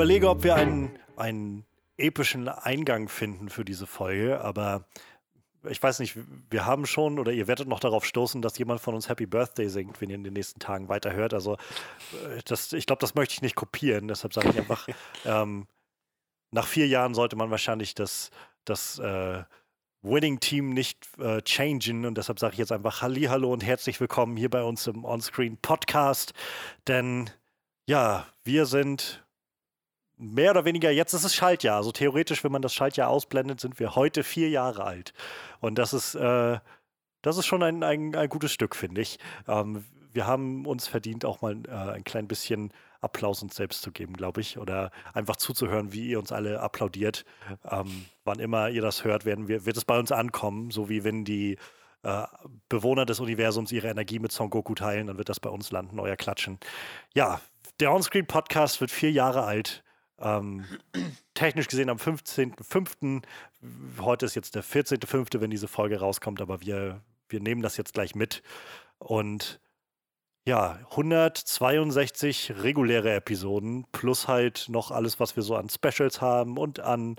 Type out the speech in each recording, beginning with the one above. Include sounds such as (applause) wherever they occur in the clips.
überlege, ob wir einen, einen epischen Eingang finden für diese Folge, aber ich weiß nicht, wir haben schon oder ihr werdet noch darauf stoßen, dass jemand von uns Happy Birthday singt, wenn ihr in den nächsten Tagen weiterhört. Also äh, das, ich glaube, das möchte ich nicht kopieren. Deshalb sage ich einfach, (laughs) ähm, nach vier Jahren sollte man wahrscheinlich das, das äh, Winning-Team nicht äh, changen. Und deshalb sage ich jetzt einfach Hallo und herzlich willkommen hier bei uns im Onscreen Podcast. Denn ja, wir sind mehr oder weniger, jetzt ist es Schaltjahr. Also theoretisch, wenn man das Schaltjahr ausblendet, sind wir heute vier Jahre alt. Und das ist, äh, das ist schon ein, ein, ein gutes Stück, finde ich. Ähm, wir haben uns verdient, auch mal äh, ein klein bisschen Applaus uns selbst zu geben, glaube ich. Oder einfach zuzuhören, wie ihr uns alle applaudiert. Ähm, wann immer ihr das hört, werden wir, wird es bei uns ankommen, so wie wenn die äh, Bewohner des Universums ihre Energie mit Son Goku teilen, dann wird das bei uns landen, euer Klatschen. Ja, der Onscreen-Podcast wird vier Jahre alt. Ähm, technisch gesehen am 15.05. Heute ist jetzt der 14.05., wenn diese Folge rauskommt, aber wir, wir nehmen das jetzt gleich mit. Und ja, 162 reguläre Episoden plus halt noch alles, was wir so an Specials haben und an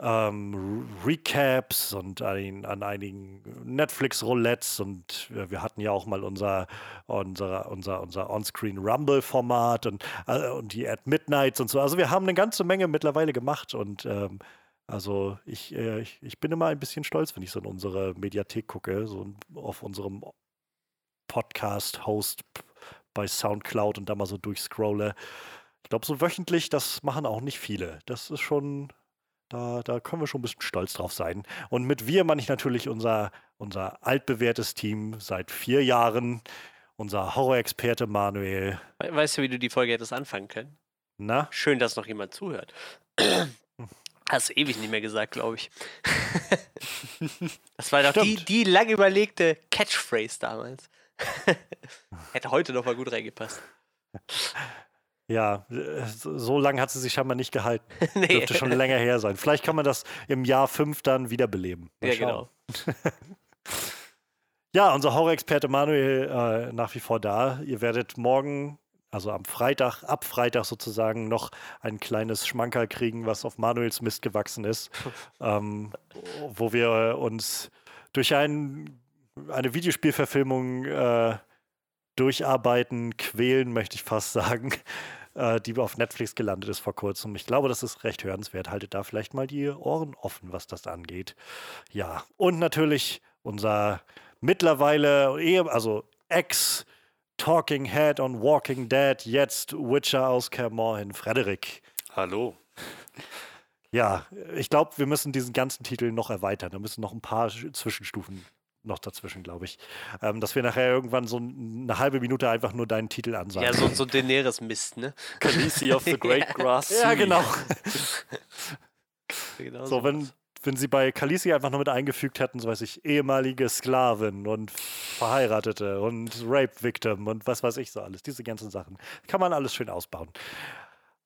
ähm, Recaps und an, an einigen Netflix-Roulettes und wir, wir, hatten ja auch mal unser, unser, unser, unser On-Screen Rumble-Format und, äh, und die At Midnights und so. Also wir haben eine ganze Menge mittlerweile gemacht und ähm, also ich, äh, ich, ich, bin immer ein bisschen stolz, wenn ich so in unsere Mediathek gucke, so auf unserem Podcast-Host bei Soundcloud und da mal so durchscrolle. Ich glaube, so wöchentlich, das machen auch nicht viele. Das ist schon, da, da können wir schon ein bisschen stolz drauf sein. Und mit wir meine ich natürlich unser, unser altbewährtes Team seit vier Jahren. Unser Horror-Experte Manuel. Weißt du, wie du die Folge hättest anfangen können? Na? Schön, dass noch jemand zuhört. (clears throat) Hast du ewig nicht mehr gesagt, glaube ich. (laughs) das war doch die, die lang überlegte Catchphrase damals. (laughs) Hätte heute noch mal gut reingepasst. (laughs) Ja, so, so lange hat sie sich scheinbar nicht gehalten. (laughs) nee. Dürfte schon länger her sein. Vielleicht kann man das im Jahr 5 dann wiederbeleben. Mal ja, schauen. genau. (laughs) ja, unser Horror-Experte Manuel äh, nach wie vor da. Ihr werdet morgen, also am Freitag, ab Freitag sozusagen, noch ein kleines Schmankerl kriegen, was auf Manuels Mist gewachsen ist. (laughs) ähm, wo wir uns durch ein, eine Videospielverfilmung äh, durcharbeiten, quälen, möchte ich fast sagen äh, die auf Netflix gelandet ist vor kurzem. Ich glaube, das ist recht hörenswert. Haltet da vielleicht mal die Ohren offen, was das angeht. Ja, und natürlich unser mittlerweile, also Ex- Talking Head on Walking Dead, jetzt Witcher aus Kermorhen, Frederik. Hallo. Ja, ich glaube, wir müssen diesen ganzen Titel noch erweitern. Da müssen noch ein paar Zwischenstufen noch dazwischen, glaube ich. Ähm, dass wir nachher irgendwann so eine halbe Minute einfach nur deinen Titel ansagen. Ja, so, so Daenerys-Mist, ne? (laughs) Khaleesi of the (laughs) Great Grass. ja, genau. (laughs) genau so, wenn, wenn sie bei Khaleesi einfach nur mit eingefügt hätten, so weiß ich, ehemalige Sklavin und Verheiratete und Rape-Victim und was weiß ich so alles, diese ganzen Sachen. Kann man alles schön ausbauen.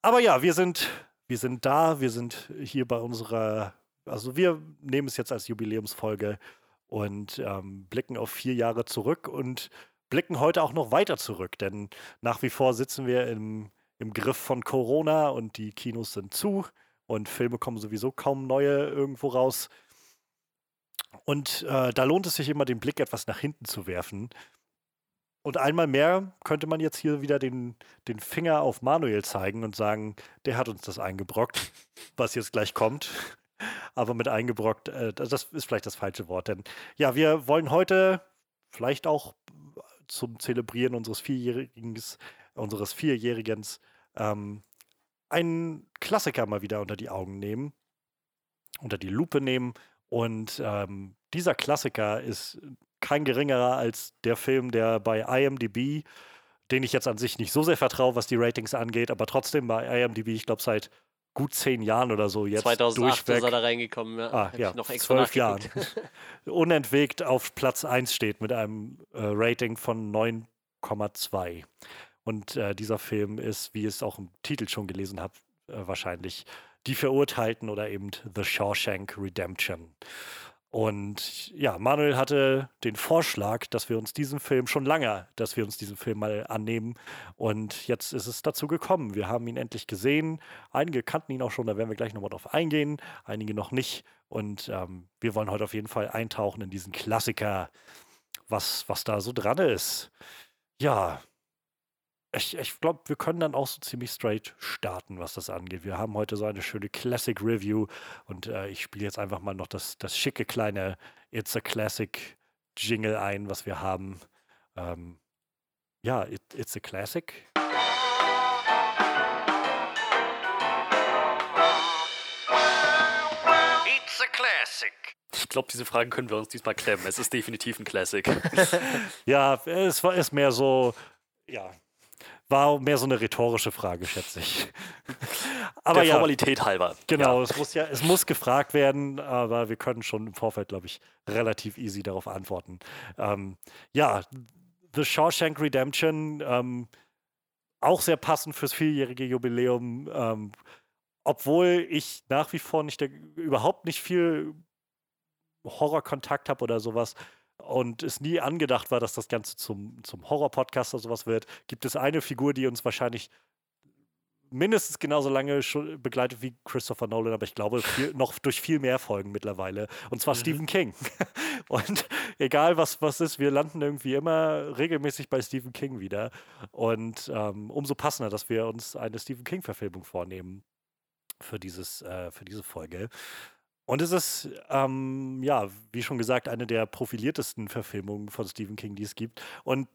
Aber ja, wir sind, wir sind da, wir sind hier bei unserer, also wir nehmen es jetzt als Jubiläumsfolge und ähm, blicken auf vier Jahre zurück und blicken heute auch noch weiter zurück, denn nach wie vor sitzen wir im, im Griff von Corona und die Kinos sind zu und Filme kommen sowieso kaum neue irgendwo raus. Und äh, da lohnt es sich immer, den Blick etwas nach hinten zu werfen. Und einmal mehr könnte man jetzt hier wieder den, den Finger auf Manuel zeigen und sagen, der hat uns das eingebrockt, was jetzt gleich kommt aber mit eingebrockt, äh, das ist vielleicht das falsche Wort. Denn ja, wir wollen heute vielleicht auch zum Zelebrieren unseres Vierjährigen, unseres Vierjährigen ähm, einen Klassiker mal wieder unter die Augen nehmen, unter die Lupe nehmen. Und ähm, dieser Klassiker ist kein geringerer als der Film, der bei IMDb, den ich jetzt an sich nicht so sehr vertraue, was die Ratings angeht, aber trotzdem bei IMDb, ich glaube, seit gut zehn Jahren oder so jetzt 2008 durchweg. ist er da reingekommen, ja. Ah, ja, noch zwölf Jahren. (laughs) Unentwegt auf Platz 1 steht mit einem äh, Rating von 9,2. Und äh, dieser Film ist, wie es auch im Titel schon gelesen habt, äh, wahrscheinlich Die Verurteilten oder eben The Shawshank Redemption. Und ja, Manuel hatte den Vorschlag, dass wir uns diesen Film schon lange, dass wir uns diesen Film mal annehmen. Und jetzt ist es dazu gekommen. Wir haben ihn endlich gesehen. Einige kannten ihn auch schon, da werden wir gleich nochmal drauf eingehen. Einige noch nicht. Und ähm, wir wollen heute auf jeden Fall eintauchen in diesen Klassiker, was, was da so dran ist. Ja, ich, ich glaube, wir können dann auch so ziemlich straight starten, was das angeht. Wir haben heute so eine schöne Classic Review und äh, ich spiele jetzt einfach mal noch das, das schicke kleine It's a Classic Jingle ein, was wir haben. Ähm, ja, it, It's a Classic. It's a Classic. Ich glaube, diese Fragen können wir uns diesmal klemmen. Es ist definitiv ein Classic. (laughs) ja, es war ist mehr so, ja, war mehr so eine rhetorische Frage, schätze ich. (laughs) Aber Der ja, Formalität halber. Genau, ja. es muss ja, es muss gefragt werden, aber wir können schon im Vorfeld, glaube ich, relativ easy darauf antworten. Ähm, ja, The Shawshank Redemption, ähm, auch sehr passend fürs vierjährige Jubiläum, ähm, obwohl ich nach wie vor nicht überhaupt nicht viel Horrorkontakt habe oder sowas und es nie angedacht war, dass das Ganze zum, zum Horror-Podcast oder sowas wird, gibt es eine Figur, die uns wahrscheinlich mindestens genauso lange begleitet wie Christopher Nolan, aber ich glaube viel, (laughs) noch durch viel mehr Folgen mittlerweile. Und zwar mhm. Stephen King. (laughs) Und egal was was ist, wir landen irgendwie immer regelmäßig bei Stephen King wieder. Und ähm, umso passender, dass wir uns eine Stephen King-Verfilmung vornehmen für, dieses, äh, für diese Folge. Und es ist, ähm, ja, wie schon gesagt, eine der profiliertesten Verfilmungen von Stephen King, die es gibt. Und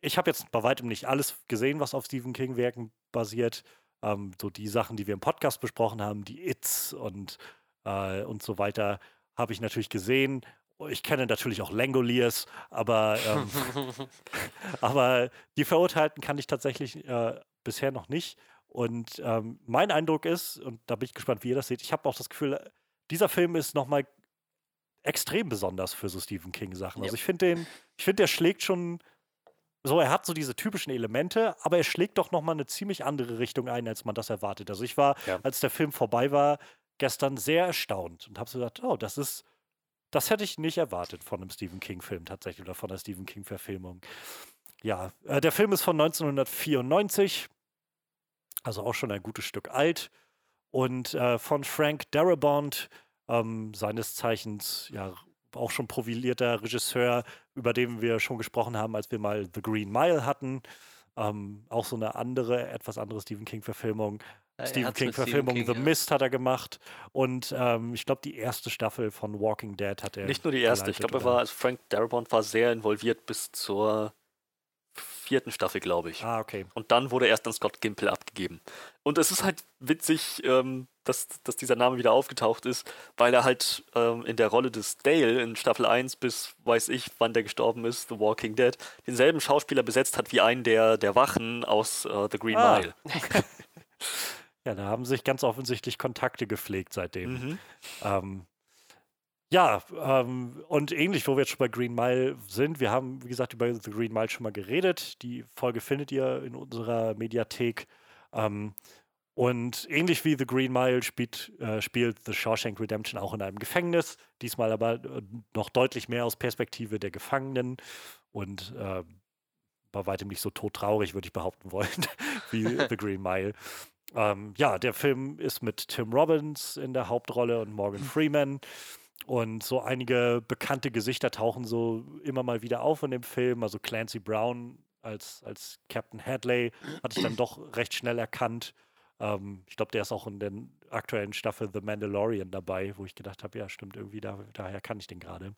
ich habe jetzt bei weitem nicht alles gesehen, was auf Stephen King-Werken basiert. Ähm, so die Sachen, die wir im Podcast besprochen haben, die It's und, äh, und so weiter, habe ich natürlich gesehen. Ich kenne natürlich auch Langoliers, aber, ähm, (laughs) (laughs) aber die Verurteilten kann ich tatsächlich äh, bisher noch nicht. Und ähm, mein Eindruck ist, und da bin ich gespannt, wie ihr das seht, ich habe auch das Gefühl, dieser Film ist nochmal extrem besonders für so Stephen King-Sachen. Also ich finde den, ich finde, der schlägt schon so, er hat so diese typischen Elemente, aber er schlägt doch nochmal eine ziemlich andere Richtung ein, als man das erwartet. Also ich war, ja. als der Film vorbei war, gestern sehr erstaunt und habe so gedacht, oh, das ist, das hätte ich nicht erwartet von einem Stephen King-Film tatsächlich oder von einer Stephen King-Verfilmung. Ja, äh, der Film ist von 1994, also auch schon ein gutes Stück alt und äh, von Frank Darabont, ähm, seines Zeichens ja auch schon profilierter Regisseur, über den wir schon gesprochen haben, als wir mal The Green Mile hatten. Ähm, auch so eine andere, etwas andere Stephen King-Verfilmung. Ja, Stephen King-Verfilmung The ja. Mist hat er gemacht. Und ähm, ich glaube, die erste Staffel von Walking Dead hat er. Nicht nur die erste, ich glaube, er war, also Frank Darabont war sehr involviert bis zur vierten Staffel, glaube ich. Ah, okay. Und dann wurde erst an Scott Gimple abgegeben. Und es ist halt witzig, ähm, dass, dass dieser Name wieder aufgetaucht ist, weil er halt ähm, in der Rolle des Dale in Staffel 1 bis weiß ich, wann der gestorben ist, The Walking Dead, denselben Schauspieler besetzt hat wie einen der, der Wachen aus äh, The Green ah. Mile. (laughs) ja, da haben sich ganz offensichtlich Kontakte gepflegt seitdem. Mhm. Ähm, ja, ähm, und ähnlich, wo wir jetzt schon bei Green Mile sind, wir haben, wie gesagt, über The Green Mile schon mal geredet. Die Folge findet ihr in unserer Mediathek. Ähm, und ähnlich wie The Green Mile spielt, äh, spielt The Shawshank Redemption auch in einem Gefängnis, diesmal aber äh, noch deutlich mehr aus Perspektive der Gefangenen und äh, bei weitem nicht so todtraurig, würde ich behaupten wollen, (laughs) wie (laughs) The Green Mile. Ähm, ja, der Film ist mit Tim Robbins in der Hauptrolle und Morgan Freeman. Und so einige bekannte Gesichter tauchen so immer mal wieder auf in dem Film. Also Clancy Brown als, als Captain Hadley hatte ich dann doch recht schnell erkannt. Ähm, ich glaube, der ist auch in der aktuellen Staffel The Mandalorian dabei, wo ich gedacht habe, ja, stimmt, irgendwie, da, daher kann ich den gerade.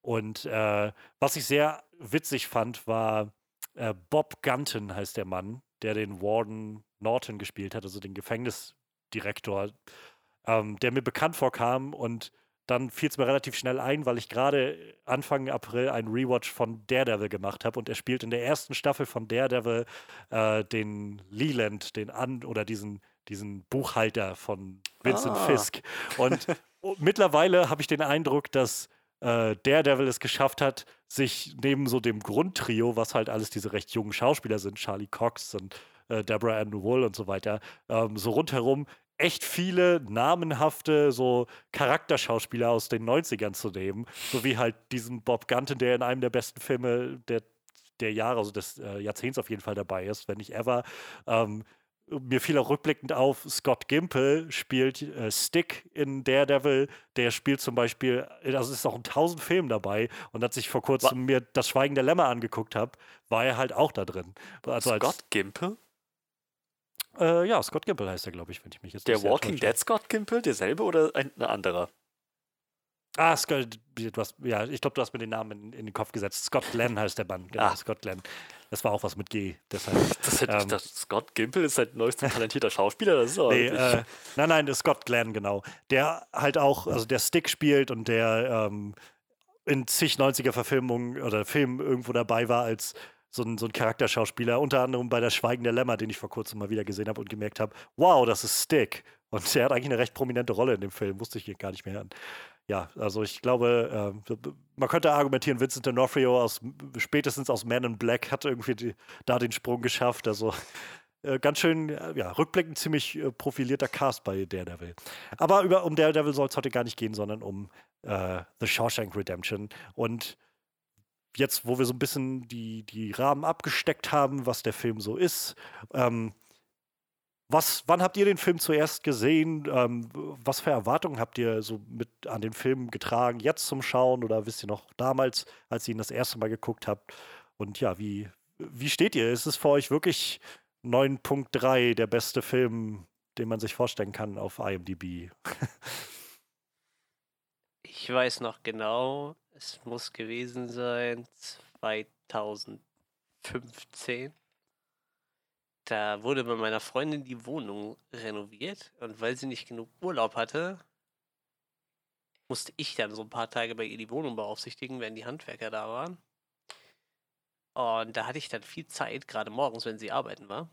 Und äh, was ich sehr witzig fand, war äh, Bob Gunton heißt der Mann, der den Warden Norton gespielt hat, also den Gefängnisdirektor, ähm, der mir bekannt vorkam und dann fiel es mir relativ schnell ein, weil ich gerade Anfang April einen Rewatch von Daredevil gemacht habe und er spielt in der ersten Staffel von Daredevil äh, den Leland, den An oder diesen, diesen Buchhalter von Vincent ah. Fisk. Und mittlerweile habe ich den Eindruck, dass äh, Daredevil es geschafft hat, sich neben so dem Grundtrio, was halt alles diese recht jungen Schauspieler sind, Charlie Cox und äh, Deborah Ann Wool und so weiter, ähm, so rundherum echt viele namenhafte so Charakterschauspieler aus den 90ern zu nehmen, so wie halt diesen Bob Gunton, der in einem der besten Filme der, der Jahre, also des äh, Jahrzehnts auf jeden Fall dabei ist, wenn nicht ever. Ähm, mir fiel auch rückblickend auf, Scott Gimple spielt äh, Stick in Daredevil. Der spielt zum Beispiel, also ist auch in tausend Filmen dabei. Und als ich vor kurzem mir das Schweigen der Lämmer angeguckt habe, war er halt auch da drin. Also Scott Gimple? Äh, ja, Scott Gimple heißt er, glaube ich, wenn ich mich jetzt Der Walking Dead Scott Gimple, derselbe oder ein, ein anderer? Ah, Scott, du hast, ja, ich glaube, du hast mir den Namen in, in, den Kopf gesetzt. Scott Glenn heißt der Mann. Genau, ah. Scott Glenn. Das war auch was mit G. Deshalb, (laughs) das hätte ähm, ich gedacht, Scott Gimple ist halt neuester talentierter Schauspieler. Das ist nee, äh, nein, nein, Scott Glenn, genau. Der halt auch, also der Stick spielt und der ähm, in zig 90er-Verfilmungen oder Filmen irgendwo dabei war als so ein, so ein Charakterschauspieler, unter anderem bei der Schweigen der Lämmer, den ich vor kurzem mal wieder gesehen habe und gemerkt habe, wow, das ist Stick. Und der hat eigentlich eine recht prominente Rolle in dem Film, wusste ich gar nicht mehr. Ja, also ich glaube, äh, man könnte argumentieren, Vincent D'Onofrio aus spätestens aus Man in Black hat irgendwie die, da den Sprung geschafft. Also äh, ganz schön, äh, ja, rückblickend ziemlich äh, profilierter Cast bei Daredevil. Aber über, um Daredevil soll es heute gar nicht gehen, sondern um äh, The Shawshank Redemption. Und jetzt, wo wir so ein bisschen die, die Rahmen abgesteckt haben, was der Film so ist, ähm, was, wann habt ihr den Film zuerst gesehen? Ähm, was für Erwartungen habt ihr so mit an den Film getragen, jetzt zum Schauen oder wisst ihr noch damals, als ihr ihn das erste Mal geguckt habt? Und ja, wie, wie steht ihr? Ist es für euch wirklich 9.3 der beste Film, den man sich vorstellen kann auf IMDb? (laughs) ich weiß noch genau, es muss gewesen sein 2015 da wurde bei meiner Freundin die Wohnung renoviert und weil sie nicht genug Urlaub hatte, musste ich dann so ein paar Tage bei ihr die Wohnung beaufsichtigen, wenn die Handwerker da waren. Und da hatte ich dann viel Zeit, gerade morgens, wenn sie arbeiten war.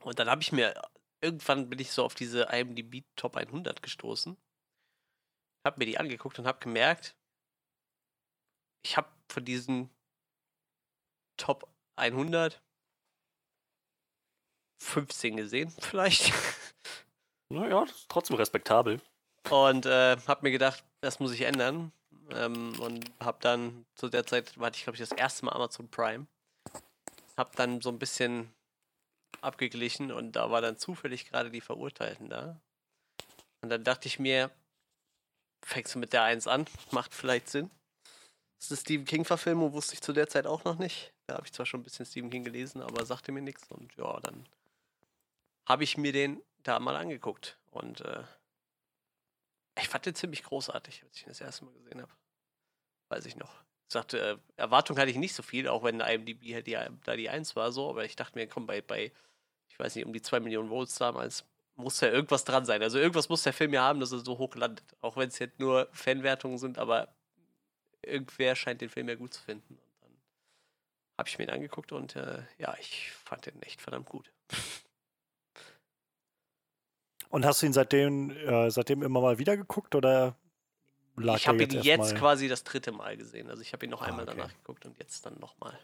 Und dann habe ich mir, irgendwann bin ich so auf diese IMDb Top 100 gestoßen, habe mir die angeguckt und habe gemerkt, ich habe von diesen Top 100 15 gesehen, (laughs) vielleicht. Naja, das ist trotzdem respektabel. Und äh, hab mir gedacht, das muss ich ändern. Ähm, und hab dann zu der Zeit, war ich glaube ich das erste Mal Amazon Prime. Hab dann so ein bisschen abgeglichen und da war dann zufällig gerade die Verurteilten da. Und dann dachte ich mir, fängst du mit der 1 an, macht vielleicht Sinn. Das ist eine Stephen King-Verfilmung, wusste ich zu der Zeit auch noch nicht. Da habe ich zwar schon ein bisschen Stephen King gelesen, aber sagte mir nichts. Und ja, dann habe ich mir den da mal angeguckt. Und äh, ich fand den ziemlich großartig, als ich ihn das erste Mal gesehen habe. Weiß ich noch. Ich sagte, äh, Erwartung hatte ich nicht so viel, auch wenn IMDb halt die, da die 1 war, so, aber ich dachte mir, komm, bei, bei, ich weiß nicht, um die 2 Millionen Volts damals, muss ja irgendwas dran sein. Also irgendwas muss der Film ja haben, dass er so hoch landet. Auch wenn es jetzt nur Fanwertungen sind, aber irgendwer scheint den Film ja gut zu finden. Und dann habe ich mir ihn angeguckt und äh, ja, ich fand den echt verdammt gut. (laughs) Und hast du ihn seitdem, äh, seitdem immer mal wieder geguckt oder lag Ich habe ihn jetzt mal... quasi das dritte Mal gesehen. Also ich habe ihn noch ah, einmal okay. danach geguckt und jetzt dann nochmal.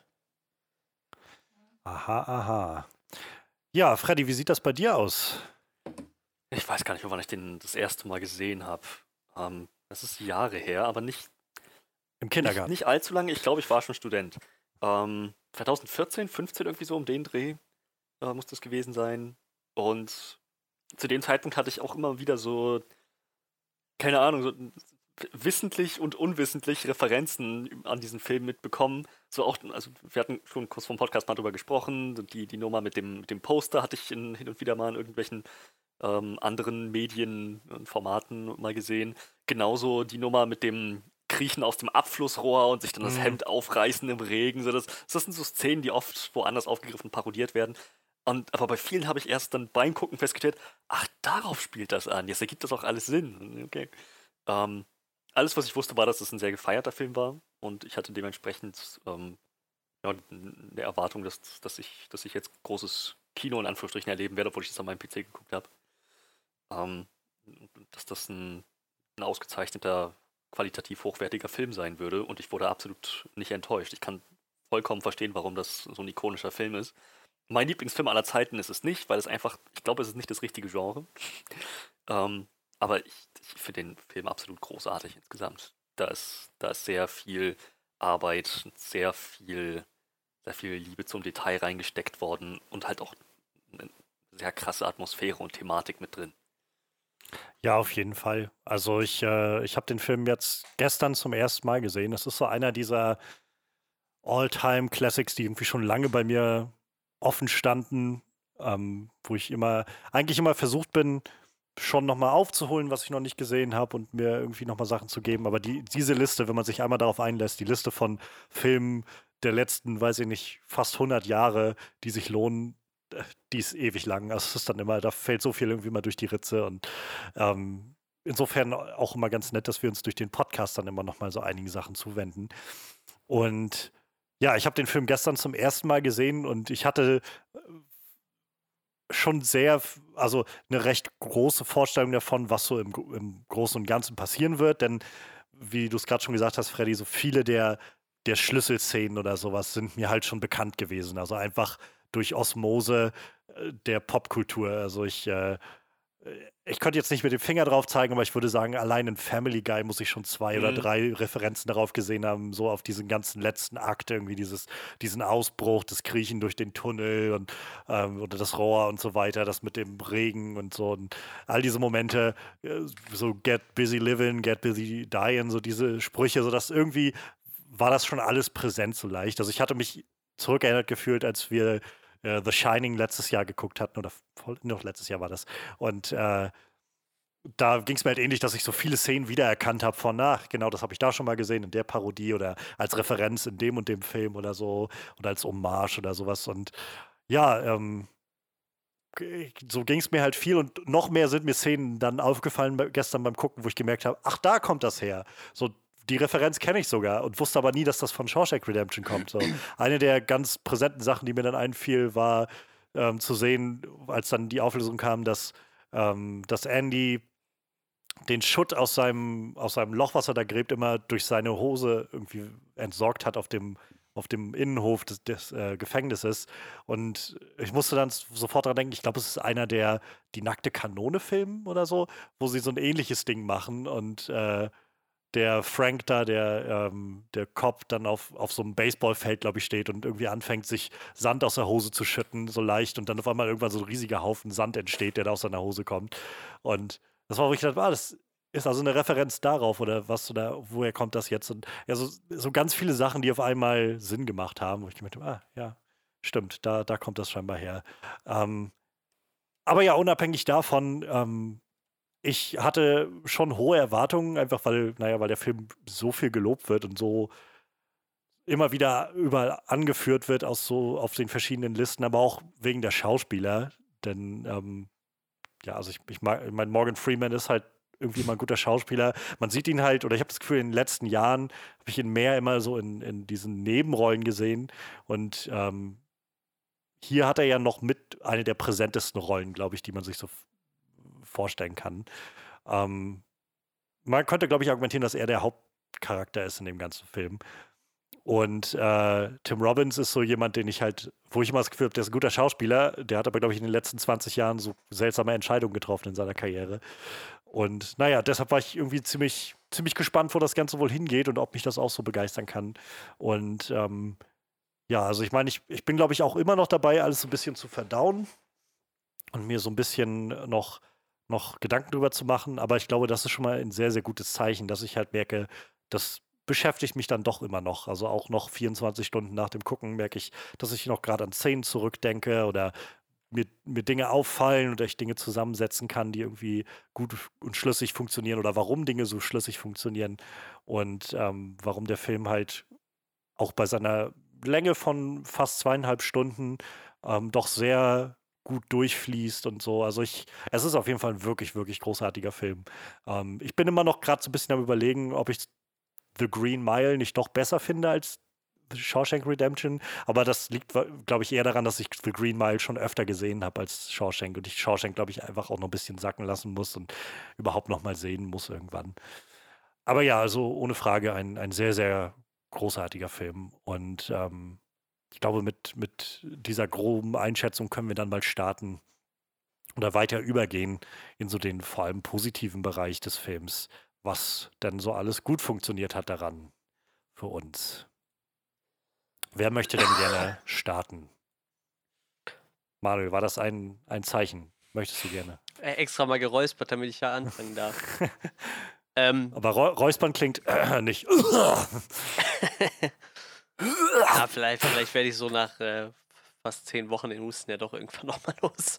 Aha, aha. Ja, Freddy, wie sieht das bei dir aus? Ich weiß gar nicht, wann ich den das erste Mal gesehen habe. Ähm, das ist Jahre her, aber nicht. Im Kindergarten. Nicht, nicht allzu lange. Ich glaube, ich war schon Student. Ähm, 2014, 15 irgendwie so um den Dreh äh, muss das gewesen sein. Und zu dem Zeitpunkt hatte ich auch immer wieder so, keine Ahnung, so wissentlich und unwissentlich Referenzen an diesen Film mitbekommen. So auch, also wir hatten schon kurz vom Podcast mal drüber gesprochen. Die, die Nummer mit dem, mit dem Poster hatte ich in, hin und wieder mal in irgendwelchen ähm, anderen Medien und Formaten mal gesehen. Genauso die Nummer mit dem Kriechen aus dem Abflussrohr und sich dann das mhm. Hemd aufreißen im Regen. So das, das sind so Szenen, die oft woanders aufgegriffen, parodiert werden. Und, aber bei vielen habe ich erst dann beim Gucken festgestellt, ach, darauf spielt das an. Jetzt ergibt das auch alles Sinn. Okay. Ähm, alles, was ich wusste, war, dass es ein sehr gefeierter Film war. Und ich hatte dementsprechend ähm, ja, eine Erwartung, dass, dass, ich, dass ich jetzt großes Kino in Anführungsstrichen erleben werde, obwohl ich das an meinem PC geguckt habe. Ähm, dass das ein, ein ausgezeichneter, qualitativ hochwertiger Film sein würde. Und ich wurde absolut nicht enttäuscht. Ich kann vollkommen verstehen, warum das so ein ikonischer Film ist. mein Lieblingsfilm aller Zeiten ist es nicht, weil es einfach, ich glaube, es ist nicht das richtige Genre. (laughs) ähm, aber ich, ich finde den Film absolut großartig insgesamt. Da ist, da ist sehr viel Arbeit, sehr viel, sehr viel Liebe zum Detail reingesteckt worden und halt auch eine sehr krasse Atmosphäre und Thematik mit drin. Ja, auf jeden Fall. Also ich, äh, ich habe den Film jetzt gestern zum ersten Mal gesehen. Das ist so einer dieser All-Time-Classics, die irgendwie schon lange bei mir offen standen, ähm, wo ich immer, eigentlich immer versucht bin, schon nochmal aufzuholen, was ich noch nicht gesehen habe und mir irgendwie nochmal Sachen zu geben. Aber die, diese Liste, wenn man sich einmal darauf einlässt, die Liste von Filmen der letzten, weiß ich nicht, fast 100 Jahre, die sich lohnen, die ist ewig lang. Also es ist dann immer, da fällt so viel irgendwie mal durch die Ritze und ähm, insofern auch immer ganz nett, dass wir uns durch den Podcast dann immer nochmal so einigen Sachen zuwenden. Und ja, ich habe den Film gestern zum ersten Mal gesehen und ich hatte äh, schon sehr, also eine recht große Vorstellung davon, was so im, im Großen und Ganzen passieren wird. Denn, wie du es gerade schon gesagt hast, Freddy, so viele der, der Schlüsselszenen oder sowas sind mir halt schon bekannt gewesen. Also einfach durch Osmose äh, der Popkultur. Also ich äh, ich könnte jetzt nicht mit dem Finger drauf zeigen, aber ich würde sagen, allein in Family Guy muss ich schon zwei mhm. oder drei Referenzen darauf gesehen haben, so auf diesen ganzen letzten Akt, irgendwie dieses, diesen Ausbruch, das Kriechen durch den Tunnel und ähm, oder das Rohr und so weiter, das mit dem Regen und so und all diese Momente, äh, so get busy living, get busy dying, so diese Sprüche, so dass irgendwie war das schon alles präsent so leicht. Also ich hatte mich zurückerinnert gefühlt, als wir äh, The Shining letztes Jahr geguckt hatten, oder voll, noch letztes Jahr war das. Und äh, da ging es mir halt ähnlich, dass ich so viele Szenen wiedererkannt habe von, ach, genau, das habe ich da schon mal gesehen, in der Parodie oder als Referenz in dem und dem Film oder so oder als Hommage oder sowas. Und ja, ähm, so ging es mir halt viel und noch mehr sind mir Szenen dann aufgefallen gestern beim Gucken, wo ich gemerkt habe, ach, da kommt das her. So die Referenz kenne ich sogar und wusste aber nie, dass das von Shawshank Redemption kommt. So. (clears throat) Eine der ganz präsenten Sachen, die mir dann einfiel, war ähm, zu sehen, als dann die Auflösung kam, dass, ähm, dass Andy den Schutt aus seinem, aus seinem Loch, was er da gräbt, immer durch seine Hose irgendwie entsorgt hat auf dem, auf dem Innenhof des, des äh, Gefängnisses. Und ich musste dann sofort daran denken, ich glaube, es ist einer der die nackte Kanone-Filmen oder so, wo sie so ein ähnliches Ding machen und äh, der Frank da, der, ähm, der Cop, dann auf, auf so einem Baseballfeld, glaube ich, steht und irgendwie anfängt, sich Sand aus der Hose zu schütten, so leicht, und dann auf einmal irgendwann so ein riesiger Haufen Sand entsteht, der da aus seiner Hose kommt. Und das war, wo ich dachte, ah, das ist also eine Referenz darauf oder was oder woher kommt das jetzt? Und ja, so, so ganz viele Sachen, die auf einmal Sinn gemacht haben, wo ich gedacht habe, ah, ja, stimmt, da, da kommt das scheinbar her. Ähm, aber ja, unabhängig davon, ähm, ich hatte schon hohe Erwartungen, einfach weil, naja, weil der Film so viel gelobt wird und so immer wieder überall angeführt wird aus so auf den verschiedenen Listen, aber auch wegen der Schauspieler. Denn ähm, ja, also ich, ich mag, ich mein Morgan Freeman ist halt irgendwie mal ein guter Schauspieler. Man sieht ihn halt, oder ich habe das Gefühl, in den letzten Jahren habe ich ihn mehr immer so in, in diesen Nebenrollen gesehen. Und ähm, hier hat er ja noch mit eine der präsentesten Rollen, glaube ich, die man sich so vorstellen kann. Ähm, man könnte, glaube ich, argumentieren, dass er der Hauptcharakter ist in dem ganzen Film. Und äh, Tim Robbins ist so jemand, den ich halt, wo ich immer das Gefühl habe, der ist ein guter Schauspieler, der hat aber, glaube ich, in den letzten 20 Jahren so seltsame Entscheidungen getroffen in seiner Karriere. Und naja, deshalb war ich irgendwie ziemlich, ziemlich gespannt, wo das Ganze wohl hingeht und ob mich das auch so begeistern kann. Und ähm, ja, also ich meine, ich, ich bin, glaube ich, auch immer noch dabei, alles so ein bisschen zu verdauen und mir so ein bisschen noch noch Gedanken drüber zu machen, aber ich glaube, das ist schon mal ein sehr, sehr gutes Zeichen, dass ich halt merke, das beschäftigt mich dann doch immer noch. Also auch noch 24 Stunden nach dem Gucken merke ich, dass ich noch gerade an Szenen zurückdenke oder mir, mir Dinge auffallen oder ich Dinge zusammensetzen kann, die irgendwie gut und schlüssig funktionieren oder warum Dinge so schlüssig funktionieren und ähm, warum der Film halt auch bei seiner Länge von fast zweieinhalb Stunden ähm, doch sehr gut durchfließt und so. Also ich, es ist auf jeden Fall ein wirklich, wirklich großartiger Film. Ähm, ich bin immer noch gerade so ein bisschen am überlegen, ob ich The Green Mile nicht doch besser finde als Shawshank Redemption. Aber das liegt, glaube ich, eher daran, dass ich The Green Mile schon öfter gesehen habe als Shawshank und ich Shawshank, glaube ich, einfach auch noch ein bisschen sacken lassen muss und überhaupt noch mal sehen muss irgendwann. Aber ja, also ohne Frage ein, ein sehr, sehr großartiger Film. Und ähm, ich glaube, mit, mit dieser groben Einschätzung können wir dann mal starten oder weiter übergehen in so den vor allem positiven Bereich des Films, was denn so alles gut funktioniert hat daran für uns. Wer möchte denn gerne (laughs) starten? Manuel, war das ein, ein Zeichen? Möchtest du gerne? Äh, extra mal geräuspert, damit ich ja anfangen darf. (laughs) ähm, Aber Räuspern klingt äh, (clears throat) nicht. (laughs) ja, vielleicht, vielleicht werde ich so nach äh, fast zehn Wochen den Husten ja doch irgendwann (laughs) nochmal los.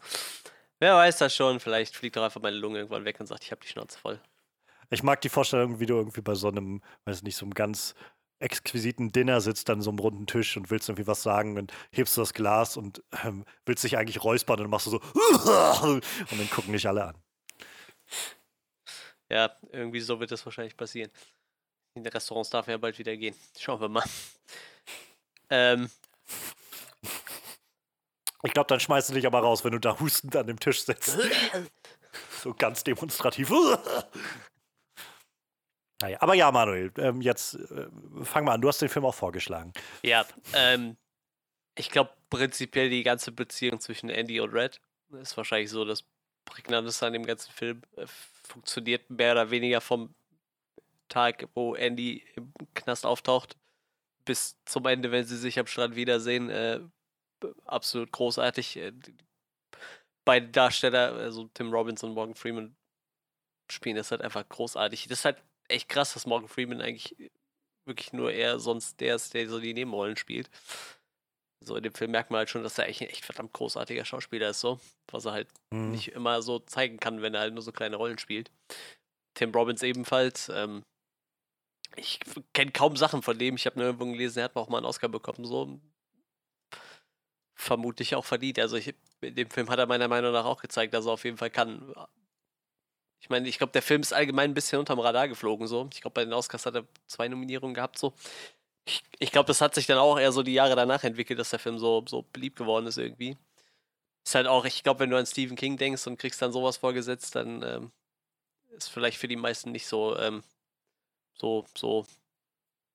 Wer weiß das schon, vielleicht fliegt doch einfach meine Lunge irgendwann weg und sagt, ich habe die Schnauze voll. Ich mag die Vorstellung, wie du irgendwie bei so einem, weiß nicht, so einem ganz exquisiten Dinner sitzt an so einem runden Tisch und willst irgendwie was sagen und hebst du das Glas und ähm, willst dich eigentlich räuspern und machst du so (laughs) und dann gucken dich alle an. Ja, irgendwie so wird das wahrscheinlich passieren. In den Restaurants darf ja bald wieder gehen. Schauen wir mal. Ähm. Ich glaube, dann schmeißt du dich aber raus, wenn du da hustend an dem Tisch sitzt. (laughs) so ganz demonstrativ. naja, aber ja, Manuel, ähm, jetzt äh, fang mal an. Du hast den Film auch vorgeschlagen. Ja, ähm, ich glaube prinzipiell die ganze Beziehung zwischen Andy und Red ist wahrscheinlich so das Prägnanteste an dem ganzen Film. Äh, funktioniert mehr oder weniger vom Tag, wo Andy im Knast auftaucht, bis zum Ende, wenn sie sich am Strand wiedersehen. Äh, absolut großartig. Äh, beide Darsteller, also Tim Robbins und Morgan Freeman, spielen das halt einfach großartig. Das ist halt echt krass, dass Morgan Freeman eigentlich wirklich nur eher sonst der ist, der so die Nebenrollen spielt. So in dem Film merkt man halt schon, dass er echt ein echt verdammt großartiger Schauspieler ist, so. Was er halt mhm. nicht immer so zeigen kann, wenn er halt nur so kleine Rollen spielt. Tim Robbins ebenfalls. Ähm, ich kenne kaum Sachen von dem. Ich habe nur irgendwo gelesen, er hat auch mal einen Oscar bekommen. So vermutlich auch verdient. Also ich, in dem Film hat er meiner Meinung nach auch gezeigt, dass er auf jeden Fall kann. Ich meine, ich glaube, der Film ist allgemein ein bisschen unterm Radar geflogen. So, ich glaube, bei den Oscars hat er zwei Nominierungen gehabt. So, ich, ich glaube, das hat sich dann auch eher so die Jahre danach entwickelt, dass der Film so, so beliebt geworden ist irgendwie. Ist halt auch, ich glaube, wenn du an Stephen King denkst und kriegst dann sowas vorgesetzt, dann ähm, ist vielleicht für die meisten nicht so ähm, so, so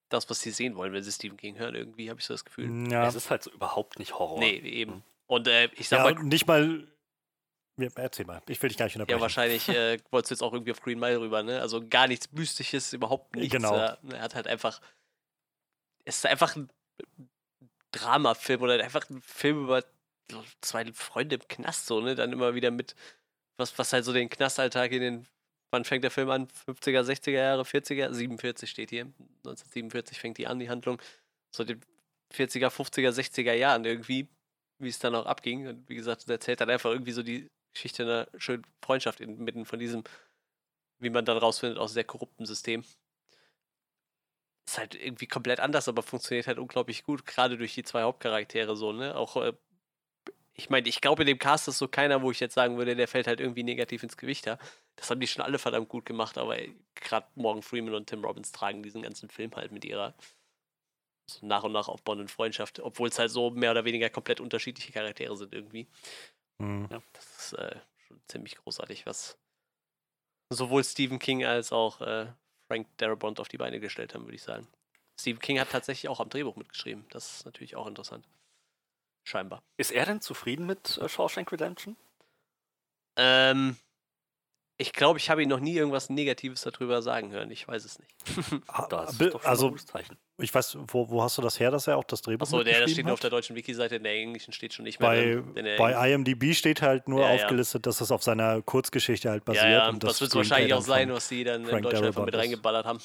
das, was sie sehen wollen, wenn sie Stephen King hören. Irgendwie habe ich so das Gefühl. Ja. Es ist halt so überhaupt nicht Horror. Nee, eben. Hm. Und äh, ich sag ja, mal. Nicht mal. Erzähl mal, ich will dich gar nicht unterbrechen. Ja, wahrscheinlich äh, wolltest du jetzt auch irgendwie auf Green Mile rüber, ne? Also gar nichts Mystisches, überhaupt nichts. Genau. Äh, er hat halt einfach. Es ist einfach ein Dramafilm oder einfach ein Film über zwei Freunde im Knast, so, ne? Dann immer wieder mit, was, was halt so den Knastalltag in den Wann fängt der Film an? 50er, 60er Jahre, 40er? 47 steht hier. 1947 fängt die an, die Handlung. So den 40er, 50er, 60er Jahren irgendwie, wie es dann auch abging. Und wie gesagt, er erzählt dann einfach irgendwie so die Geschichte einer schönen Freundschaft inmitten von diesem, wie man dann rausfindet, auch sehr korrupten System. Ist halt irgendwie komplett anders, aber funktioniert halt unglaublich gut, gerade durch die zwei Hauptcharaktere so, ne? Auch äh, ich meine, ich glaube, in dem Cast ist so keiner, wo ich jetzt sagen würde, der fällt halt irgendwie negativ ins Gewicht. Ja. Das haben die schon alle verdammt gut gemacht, aber gerade Morgan Freeman und Tim Robbins tragen diesen ganzen Film halt mit ihrer so nach und nach aufbauenden Freundschaft, obwohl es halt so mehr oder weniger komplett unterschiedliche Charaktere sind irgendwie. Mhm. Ja, das ist äh, schon ziemlich großartig, was sowohl Stephen King als auch äh, Frank Darabont auf die Beine gestellt haben, würde ich sagen. Stephen King hat tatsächlich auch am Drehbuch mitgeschrieben. Das ist natürlich auch interessant. Scheinbar. Ist er denn zufrieden mit äh, Shawshank Redemption? Ähm, ich glaube, ich habe ihn noch nie irgendwas Negatives darüber sagen hören. Ich weiß es nicht. (laughs) das ist doch also, ich weiß, wo, wo hast du das her, dass er auch das Drehbuch Achso, der, das steht nur auf der deutschen Wiki-Seite, in der englischen steht schon nicht mehr. Bei, drin, bei IMDb steht halt nur ja, aufgelistet, dass das auf seiner Kurzgeschichte halt basiert. Ja, ja. und das, das wird wahrscheinlich auch sein, was sie dann Frank in Deutschland einfach mit reingeballert haben.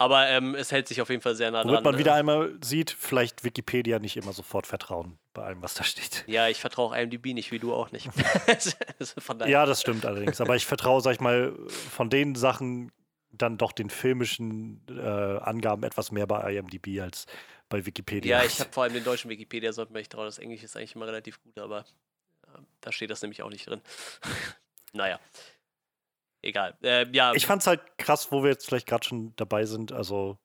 Aber ähm, es hält sich auf jeden Fall sehr nah dran. Womit man wieder einmal sieht, vielleicht Wikipedia nicht immer sofort vertrauen bei allem, was da steht. Ja, ich vertraue IMDb nicht, wie du auch nicht. (laughs) (laughs) ja, das stimmt allerdings. Aber ich vertraue, sag ich mal, von den Sachen dann doch den filmischen äh, Angaben etwas mehr bei IMDb als bei Wikipedia. Ja, ich (laughs) habe vor allem den deutschen Wikipedia, sollte man echt trauen. Das Englisch ist eigentlich immer relativ gut, aber äh, da steht das nämlich auch nicht drin. naja egal. Äh, ja. Ich fand's halt krass, wo wir jetzt vielleicht gerade schon dabei sind. Also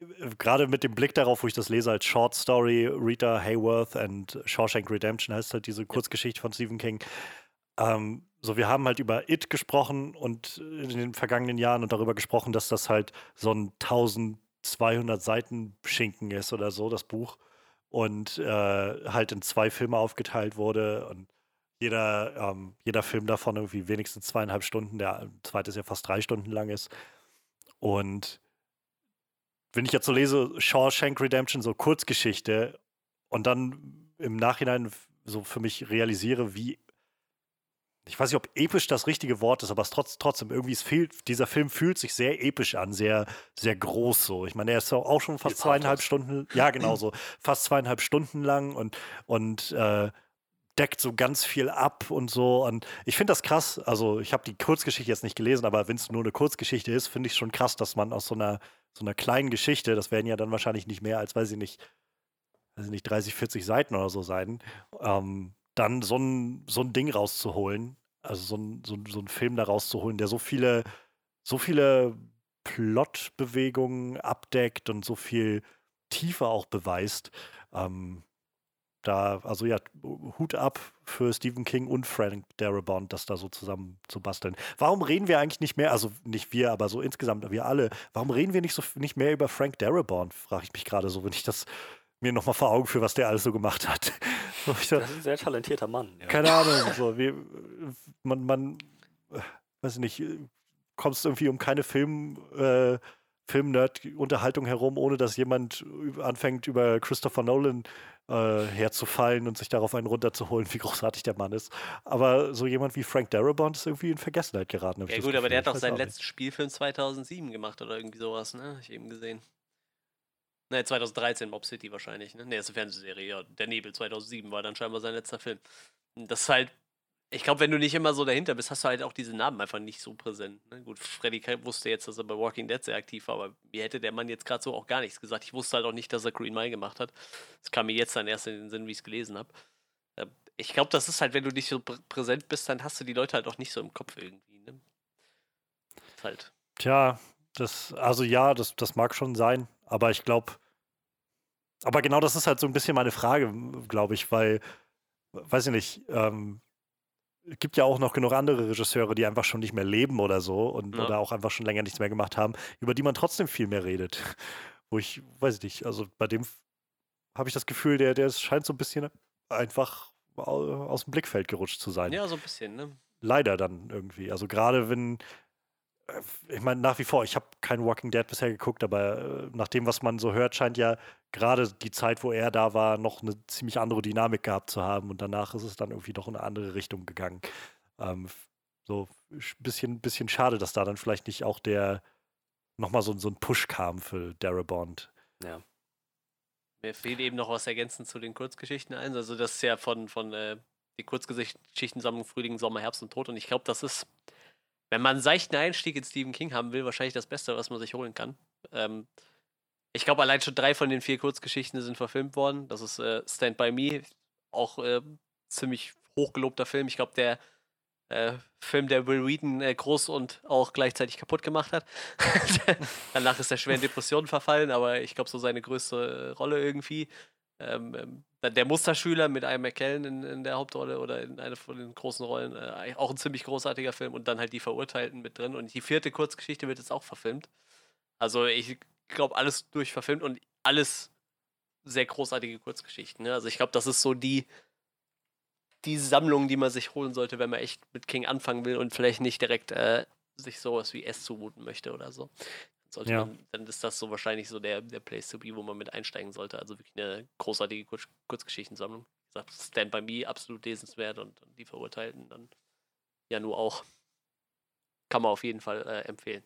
äh, gerade mit dem Blick darauf, wo ich das lese als Short Story, Rita Hayworth and Shawshank Redemption heißt halt diese Kurzgeschichte von Stephen King. Ähm, so, wir haben halt über It gesprochen und in den vergangenen Jahren und darüber gesprochen, dass das halt so ein tausend 200 Seiten Schinken ist oder so, das Buch. Und äh, halt in zwei Filme aufgeteilt wurde. Und jeder, ähm, jeder Film davon irgendwie wenigstens zweieinhalb Stunden, der zweite ist ja fast drei Stunden lang ist. Und wenn ich jetzt so lese, Shawshank Redemption, so Kurzgeschichte, und dann im Nachhinein so für mich realisiere, wie ich weiß nicht, ob episch das richtige Wort ist, aber es trotz, trotzdem irgendwie es fehlt, dieser Film fühlt sich sehr episch an, sehr, sehr groß so. Ich meine, er ist auch schon fast zweieinhalb Stunden, ja genau (clears throat) so, fast zweieinhalb Stunden lang und, und äh, deckt so ganz viel ab und so. Und ich finde das krass. Also, ich habe die Kurzgeschichte jetzt nicht gelesen, aber wenn es nur eine Kurzgeschichte ist, finde ich schon krass, dass man aus so einer, so einer kleinen Geschichte, das werden ja dann wahrscheinlich nicht mehr als, weiß ich nicht, weiß ich nicht, 30, 40 Seiten oder so sein, ähm, dann so ein, so ein Ding rauszuholen, also so ein, so, so ein Film da rauszuholen, der so viele, so viele Plotbewegungen abdeckt und so viel Tiefe auch beweist. Ähm, da, also ja, Hut ab für Stephen King und Frank Darabont, das da so zusammen zu basteln. Warum reden wir eigentlich nicht mehr, also nicht wir, aber so insgesamt, wir alle, warum reden wir nicht so nicht mehr über Frank Darabont, frage ich mich gerade so, wenn ich das mir nochmal vor Augen führe, was der alles so gemacht hat. (laughs) das ist ein sehr talentierter Mann. Ja. Keine Ahnung, so, wie, man, man, weiß ich nicht, kommst irgendwie um keine Film, äh, Film-Nerd-Unterhaltung herum, ohne dass jemand anfängt, über Christopher Nolan äh, herzufallen und sich darauf einen runterzuholen, (laughs) wie großartig der Mann ist. Aber so jemand wie Frank Darabont ist irgendwie in Vergessenheit geraten. Ja gut, aber der hat doch seinen letzten Spielfilm 2007 gemacht oder irgendwie sowas, ne? Hab ich eben gesehen. Ne, 2013 Mob City wahrscheinlich, ne? Ne, das ist eine Fernsehserie, ja. Der Nebel 2007 war dann scheinbar sein letzter Film. Das ist halt ich glaube, wenn du nicht immer so dahinter bist, hast du halt auch diese Namen einfach nicht so präsent. Ne? Gut, Freddy wusste jetzt, dass er bei Walking Dead sehr aktiv war, aber mir hätte der Mann jetzt gerade so auch gar nichts gesagt. Ich wusste halt auch nicht, dass er Green Mile gemacht hat. Das kam mir jetzt dann erst in den Sinn, wie ich es gelesen habe. Ähm, ich glaube, das ist halt, wenn du nicht so prä präsent bist, dann hast du die Leute halt auch nicht so im Kopf irgendwie. Ne? halt. Tja, das, also ja, das, das mag schon sein, aber ich glaube, aber genau das ist halt so ein bisschen meine Frage, glaube ich, weil, weiß ich nicht, ähm, gibt ja auch noch genug andere Regisseure, die einfach schon nicht mehr leben oder so und ja. oder auch einfach schon länger nichts mehr gemacht haben, über die man trotzdem viel mehr redet. (laughs) Wo ich, weiß ich nicht, also bei dem habe ich das Gefühl, der, der scheint so ein bisschen einfach aus dem Blickfeld gerutscht zu sein. Ja, so ein bisschen, ne? Leider dann irgendwie. Also gerade wenn, ich meine, nach wie vor, ich habe kein Walking Dead bisher geguckt, aber äh, nach dem, was man so hört, scheint ja gerade die Zeit, wo er da war, noch eine ziemlich andere Dynamik gehabt zu haben und danach ist es dann irgendwie noch in eine andere Richtung gegangen. Ähm, so ein bisschen, bisschen schade, dass da dann vielleicht nicht auch der nochmal so, so ein Push kam für Darabont. Ja. Mir fehlt eben noch was ergänzend zu den Kurzgeschichten ein. Also das ist ja von, von äh, die Kurzgeschichtensammlung Frühling, Sommer, Herbst und Tod und ich glaube, das ist wenn man einen seichten Einstieg in Stephen King haben will, wahrscheinlich das Beste, was man sich holen kann. Ähm, ich glaube, allein schon drei von den vier Kurzgeschichten sind verfilmt worden. Das ist äh, Stand By Me, auch äh, ziemlich hochgelobter Film. Ich glaube, der äh, Film, der Will Wheaton äh, groß und auch gleichzeitig kaputt gemacht hat. (laughs) Danach ist er schwer in Depressionen verfallen, aber ich glaube, so seine größte Rolle irgendwie. Ähm, ähm der Musterschüler mit einem McKellen in, in, der Hauptrolle oder in einer von den großen Rollen, äh, auch ein ziemlich großartiger Film und dann halt die Verurteilten mit drin. Und die vierte Kurzgeschichte wird jetzt auch verfilmt. Also ich glaube, alles durchverfilmt und alles sehr großartige Kurzgeschichten. Ne? Also ich glaube, das ist so die, die Sammlung, die man sich holen sollte, wenn man echt mit King anfangen will und vielleicht nicht direkt äh, sich sowas wie S zumuten möchte oder so sollte ja. man, dann ist das so wahrscheinlich so der, der Place to be, wo man mit einsteigen sollte. Also wirklich eine großartige Kurz Kurzgeschichtensammlung. Wie gesagt, Stand by Me absolut lesenswert und, und die Verurteilten dann ja nur auch. Kann man auf jeden Fall äh, empfehlen.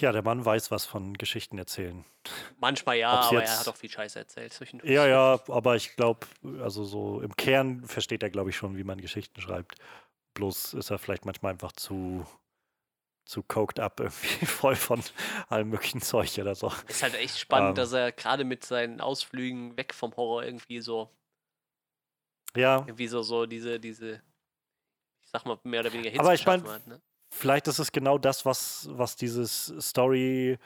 Ja, der Mann weiß was von Geschichten erzählen. Manchmal ja, Ob's aber er hat auch viel Scheiße erzählt. Ja, ja, aber ich glaube, also so im Kern versteht er, glaube ich, schon, wie man Geschichten schreibt. Bloß ist er vielleicht manchmal einfach zu, zu coked up, irgendwie (laughs) voll von allem möglichen Zeug oder so. Ist halt echt spannend, ähm, dass er gerade mit seinen Ausflügen weg vom Horror irgendwie so. Ja. Irgendwie so, so diese, diese, ich sag mal, mehr oder weniger Hits Aber ich meine, ne? vielleicht ist es genau das, was, was dieses Story,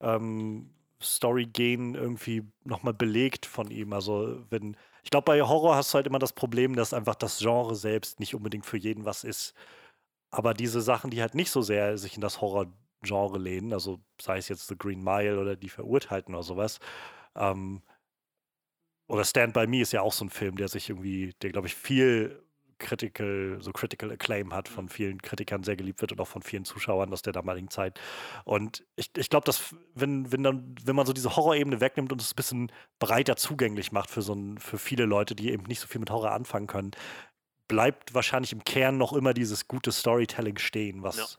ähm, Story-Gen irgendwie nochmal belegt von ihm. Also, wenn, ich glaube, bei Horror hast du halt immer das Problem, dass einfach das Genre selbst nicht unbedingt für jeden was ist. aber diese Sachen, die halt nicht so sehr sich in das Horror-Genre lehnen, also sei es jetzt The Green Mile oder die Verurteilten oder sowas, ähm, oder Stand By Me ist ja auch so ein Film, der sich irgendwie, der glaube ich viel critical, so critical acclaim hat, von vielen Kritikern sehr geliebt wird und auch von vielen Zuschauern aus der damaligen Zeit. Und ich, ich glaube, dass wenn, wenn dann, wenn man so diese Horrorebene wegnimmt und es ein bisschen breiter zugänglich macht für so ein, für viele Leute, die eben nicht so viel mit Horror anfangen können, bleibt wahrscheinlich im Kern noch immer dieses gute Storytelling stehen, was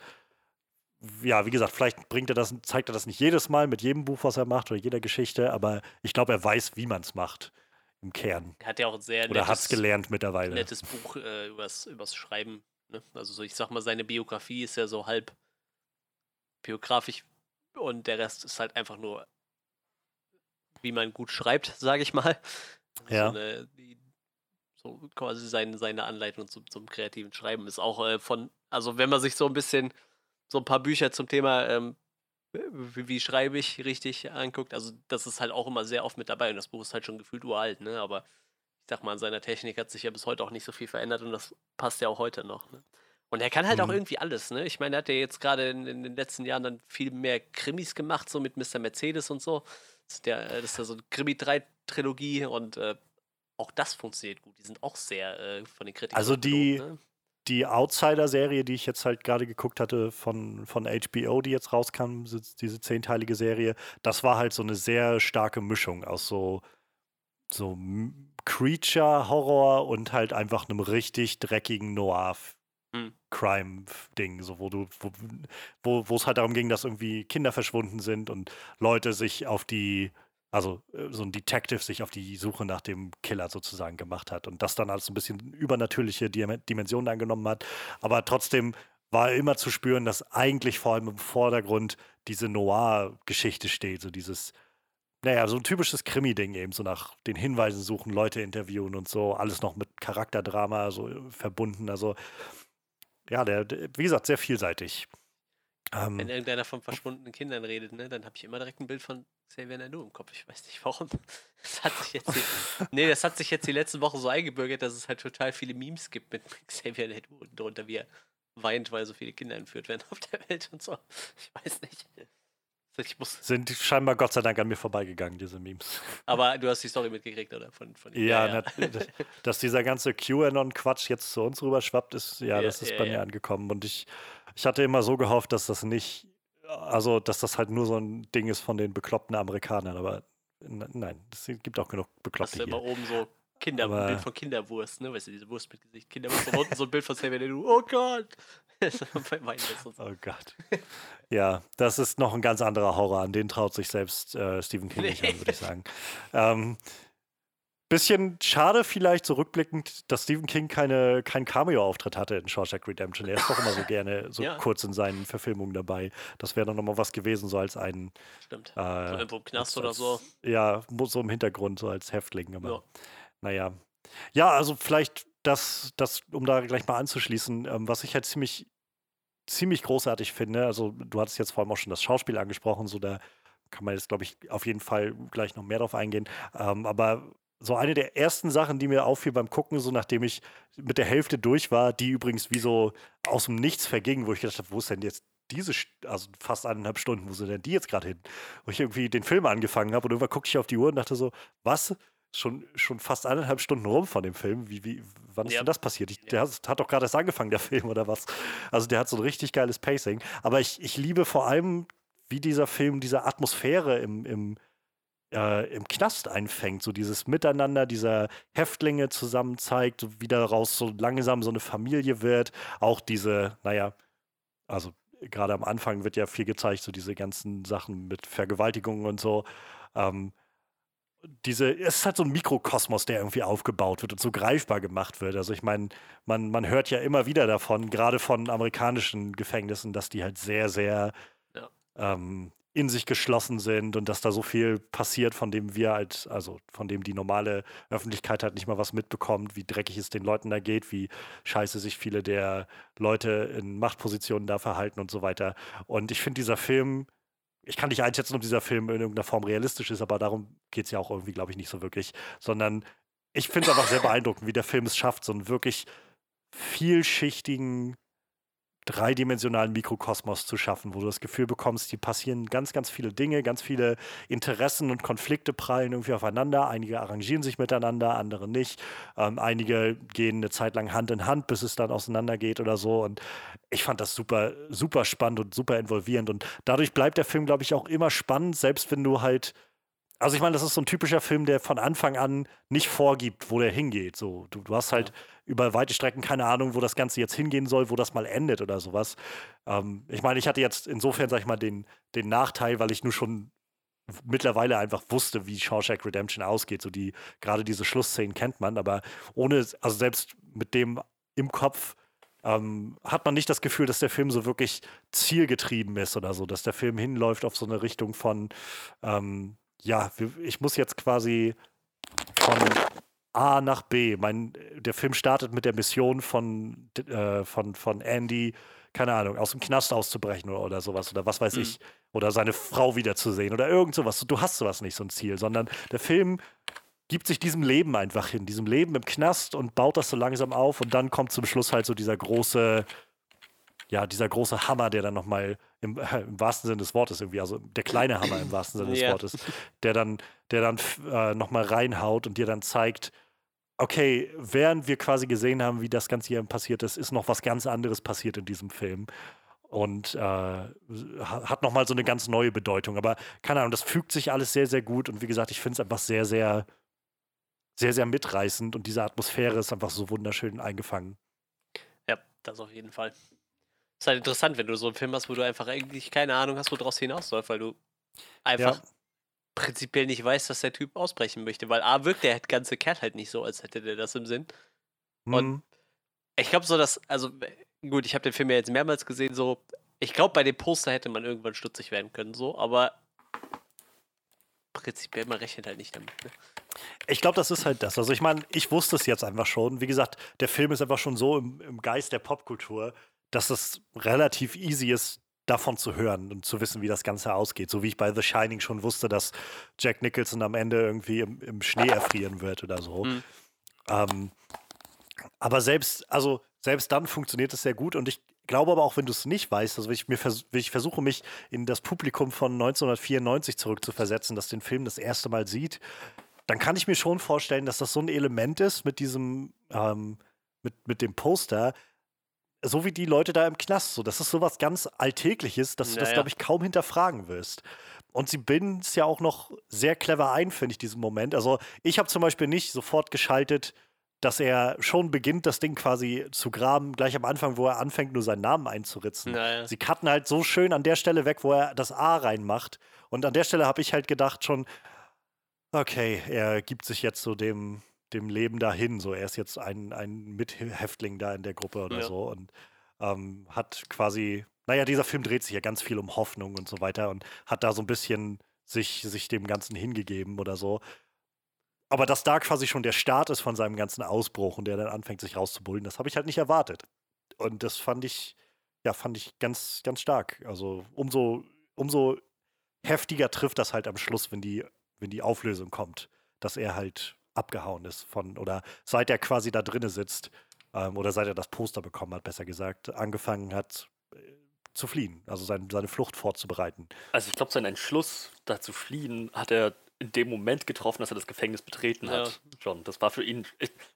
ja. ja wie gesagt, vielleicht bringt er das, zeigt er das nicht jedes Mal mit jedem Buch, was er macht oder jeder Geschichte, aber ich glaube, er weiß, wie man es macht im Kern. Er hat ja auch ein sehr Oder hat es gelernt mittlerweile. nettes Buch äh, übers, übers Schreiben. Ne? Also so, ich sag mal, seine Biografie ist ja so halb biografisch und der Rest ist halt einfach nur, wie man gut schreibt, (laughs) sage ich mal. Ja. So, eine, die, so quasi seine, seine Anleitung zum, zum kreativen Schreiben ist auch äh, von, also wenn man sich so ein bisschen so ein paar Bücher zum Thema ähm, wie, wie, schreibe ich richtig anguckt. Also das ist halt auch immer sehr oft mit dabei und das Buch ist halt schon gefühlt uralt, ne? Aber ich sag mal, an seiner Technik hat sich ja bis heute auch nicht so viel verändert und das passt ja auch heute noch. Ne? Und er kann halt mhm. auch irgendwie alles, ne? Ich meine, er hat ja jetzt gerade in, in, den letzten Jahren dann viel mehr Krimis gemacht, so mit Mr. Mercedes und so. Das ist, der, das ist ja so eine Krimi-3-Trilogie und äh, auch das funktioniert gut. Die sind auch sehr äh, von den Kritikern. Also die, ne? Die Outsider-Serie, die ich jetzt halt gerade geguckt hatte von, von HBO, die jetzt rauskam, diese zehnteilige Serie, das war halt so eine sehr starke Mischung aus so, so Creature-Horror und halt einfach einem richtig dreckigen Noir-Crime-Ding, hm. so wo du, wo es halt darum ging, dass irgendwie Kinder verschwunden sind und Leute sich auf die also äh, so ein Detective sich auf die Suche nach dem Killer sozusagen gemacht hat und das dann als ein bisschen übernatürliche Dimensionen angenommen hat. Aber trotzdem war immer zu spüren, dass eigentlich vor allem im Vordergrund diese Noir-Geschichte steht, so dieses, naja, so ein typisches Krimi-Ding eben, so nach den Hinweisen suchen, Leute interviewen und so, alles noch mit Charakterdrama so äh, verbunden. Also ja, der, der wie gesagt, sehr vielseitig. Ähm, Wenn irgendeiner von verschwundenen Kindern redet, ne, dann habe ich immer direkt ein Bild von Xavier Naidoo im Kopf. Ich weiß nicht warum. (laughs) Das hat sich jetzt die, (laughs) nee, das hat sich jetzt die letzten Wochen so eingebürgert, dass es halt total viele Memes gibt mit (laughs) Xavier Naidoo und darunter, wie er weint, weil so viele Kinder entführt werden auf der Welt und so. Ich weiß nicht. Ich muss Sind scheinbar Gott sei Dank an mir vorbeigegangen, diese Memes. Aber du hast die Story mitgekriegt, oder? Von, von ja, ja, ja. (laughs) dass dieser ganze QAnon-Quatsch jetzt zu uns rüber schwappt, ist, ja, ja das ist bei mir angekommen. Und ich, ich hatte immer so gehofft, dass das nicht also, dass das halt nur so ein Ding ist von den bekloppten Amerikanern, aber nein, es gibt auch genug Bekloppte Hast du immer oben so Kinder, aber, ein Bild von Kinderwurst, ne? Weißt du, diese Wurst mit Gesicht, Kinderwurst und unten so ein Bild von Xavier Naidoo. Oh Gott! (laughs) oh Gott. Ja, das ist noch ein ganz anderer Horror, an den traut sich selbst äh, Stephen King nicht an, würde ich sagen. Ähm, Bisschen schade vielleicht zurückblickend, so dass Stephen King keine, keinen Cameo-Auftritt hatte in Shawshank Redemption. Er ist doch immer so (laughs) gerne so ja. kurz in seinen Verfilmungen dabei. Das wäre doch nochmal was gewesen, so als ein. Stimmt. Äh, so irgendwo im Knast als, oder so. Ja, so im Hintergrund, so als Häftling. Aber ja. Naja. Ja, also vielleicht das, das, um da gleich mal anzuschließen, ähm, was ich halt ziemlich, ziemlich großartig finde. Also, du hattest jetzt vor allem auch schon das Schauspiel angesprochen, so da kann man jetzt, glaube ich, auf jeden Fall gleich noch mehr drauf eingehen. Ähm, aber so eine der ersten Sachen, die mir auffiel beim Gucken, so nachdem ich mit der Hälfte durch war, die übrigens wie so aus dem Nichts verging, wo ich gedacht habe, wo ist denn jetzt diese, also fast eineinhalb Stunden, wo sind denn die jetzt gerade hin? Wo ich irgendwie den Film angefangen habe und irgendwann guckte ich auf die Uhr und dachte so, was? Schon, schon fast eineinhalb Stunden rum von dem Film. Wie, wie, wann ist ja. denn das passiert? Ich, der hat, hat doch gerade erst angefangen, der (laughs) Film, oder was? Also der hat so ein richtig geiles Pacing. Aber ich, ich liebe vor allem, wie dieser Film diese Atmosphäre im, im, äh, im Knast einfängt, so dieses Miteinander dieser Häftlinge zusammen zeigt, wie daraus so langsam so eine Familie wird. Auch diese, naja, also gerade am Anfang wird ja viel gezeigt, so diese ganzen Sachen mit Vergewaltigungen und so. Ähm, diese, es ist halt so ein Mikrokosmos, der irgendwie aufgebaut wird und so greifbar gemacht wird. Also ich meine, man, man hört ja immer wieder davon, gerade von amerikanischen Gefängnissen, dass die halt sehr, sehr ja. ähm, in sich geschlossen sind und dass da so viel passiert, von dem wir halt, also von dem die normale Öffentlichkeit halt nicht mal was mitbekommt, wie dreckig es den Leuten da geht, wie scheiße sich viele der Leute in Machtpositionen da verhalten und so weiter. Und ich finde dieser Film, ich kann nicht einschätzen, ob dieser Film in irgendeiner Form realistisch ist, aber darum geht es ja auch irgendwie, glaube ich, nicht so wirklich, sondern ich finde es einfach sehr beeindruckend, wie der Film es schafft, so einen wirklich vielschichtigen dreidimensionalen Mikrokosmos zu schaffen, wo du das Gefühl bekommst, hier passieren ganz, ganz viele Dinge, ganz viele Interessen und Konflikte prallen irgendwie aufeinander. Einige arrangieren sich miteinander, andere nicht. Ähm, einige gehen eine Zeit lang Hand in Hand, bis es dann auseinandergeht oder so. Und ich fand das super, super spannend und super involvierend. Und dadurch bleibt der Film, glaube ich, auch immer spannend, selbst wenn du halt also ich meine, das ist so ein typischer Film, der von Anfang an nicht vorgibt, wo der hingeht. So, du, du hast halt ja. über weite Strecken keine Ahnung, wo das Ganze jetzt hingehen soll, wo das mal endet oder sowas. Ähm, ich meine, ich hatte jetzt insofern, sag ich mal, den, den Nachteil, weil ich nur schon mittlerweile einfach wusste, wie Shawshank Redemption ausgeht. So die, gerade diese Schlussszenen kennt man, aber ohne, also selbst mit dem im Kopf ähm, hat man nicht das Gefühl, dass der Film so wirklich zielgetrieben ist oder so, dass der Film hinläuft auf so eine Richtung von ähm, ja, ich muss jetzt quasi von A nach B. Mein, der Film startet mit der Mission von, äh, von, von Andy, keine Ahnung, aus dem Knast auszubrechen oder, oder sowas oder was weiß mhm. ich. Oder seine Frau wiederzusehen oder irgend sowas. Du hast sowas nicht, so ein Ziel, sondern der Film gibt sich diesem Leben einfach hin, diesem Leben im Knast und baut das so langsam auf und dann kommt zum Schluss halt so dieser große, ja, dieser große Hammer, der dann nochmal im, äh, im, wahrsten Sinne des Wortes irgendwie, also der kleine Hammer im wahrsten Sinne des ja. Wortes, der dann, der dann äh, nochmal reinhaut und dir dann zeigt, okay, während wir quasi gesehen haben, wie das Ganze hier passiert ist, ist noch was ganz anderes passiert in diesem Film. Und äh, hat nochmal so eine ganz neue Bedeutung. Aber keine Ahnung, das fügt sich alles sehr, sehr gut. Und wie gesagt, ich finde es einfach sehr, sehr, sehr, sehr mitreißend. Und diese Atmosphäre ist einfach so wunderschön eingefangen. Ja, das auf jeden Fall ist halt interessant, wenn du so einen Film hast, wo du einfach eigentlich keine Ahnung hast, wo draus hinausläuft, weil du einfach ja. prinzipiell nicht weißt, dass der Typ ausbrechen möchte. Weil A wirkt der ganze Kerl halt nicht so, als hätte der das im Sinn. Mhm. Und ich glaube so, dass, also gut, ich habe den Film ja jetzt mehrmals gesehen, so, ich glaube, bei dem Poster hätte man irgendwann stutzig werden können, so, aber prinzipiell, man rechnet halt nicht damit. Ne? Ich glaube, das ist halt das. Also ich meine, ich wusste es jetzt einfach schon. Wie gesagt, der Film ist einfach schon so im, im Geist der Popkultur, dass es relativ easy ist, davon zu hören und zu wissen, wie das Ganze ausgeht. So wie ich bei The Shining schon wusste, dass Jack Nicholson am Ende irgendwie im, im Schnee erfrieren wird oder so. Mhm. Ähm, aber selbst, also selbst dann funktioniert es sehr gut und ich glaube aber auch, wenn du es nicht weißt, also wenn ich, mir vers ich versuche, mich in das Publikum von 1994 zurückzuversetzen, das den Film das erste Mal sieht, dann kann ich mir schon vorstellen, dass das so ein Element ist mit diesem, ähm, mit, mit dem Poster, so wie die Leute da im Knast. So, das ist sowas ganz Alltägliches, dass du das, glaube ich, kaum hinterfragen wirst. Und sie binden es ja auch noch sehr clever ein, finde ich, diesen Moment. Also, ich habe zum Beispiel nicht sofort geschaltet, dass er schon beginnt, das Ding quasi zu graben, gleich am Anfang, wo er anfängt, nur seinen Namen einzuritzen. Naja. Sie cutten halt so schön an der Stelle weg, wo er das A reinmacht. Und an der Stelle habe ich halt gedacht schon, okay, er gibt sich jetzt so dem, dem Leben dahin. So, er ist jetzt ein, ein Mithäftling da in der Gruppe oder ja. so und ähm, hat quasi, naja, dieser Film dreht sich ja ganz viel um Hoffnung und so weiter und hat da so ein bisschen sich, sich dem Ganzen hingegeben oder so. Aber dass da quasi schon der Start ist von seinem ganzen Ausbruch und der dann anfängt, sich rauszubullen, das habe ich halt nicht erwartet. Und das fand ich, ja, fand ich ganz, ganz stark. Also umso, umso heftiger trifft das halt am Schluss, wenn die, wenn die Auflösung kommt, dass er halt abgehauen ist von, oder seit er quasi da drinne sitzt, ähm, oder seit er das Poster bekommen hat, besser gesagt, angefangen hat äh, zu fliehen, also sein, seine Flucht vorzubereiten. Also ich glaube, sein Entschluss, da zu fliehen, hat er in dem Moment getroffen, dass er das Gefängnis betreten ja. hat. Schon. Das war für ihn.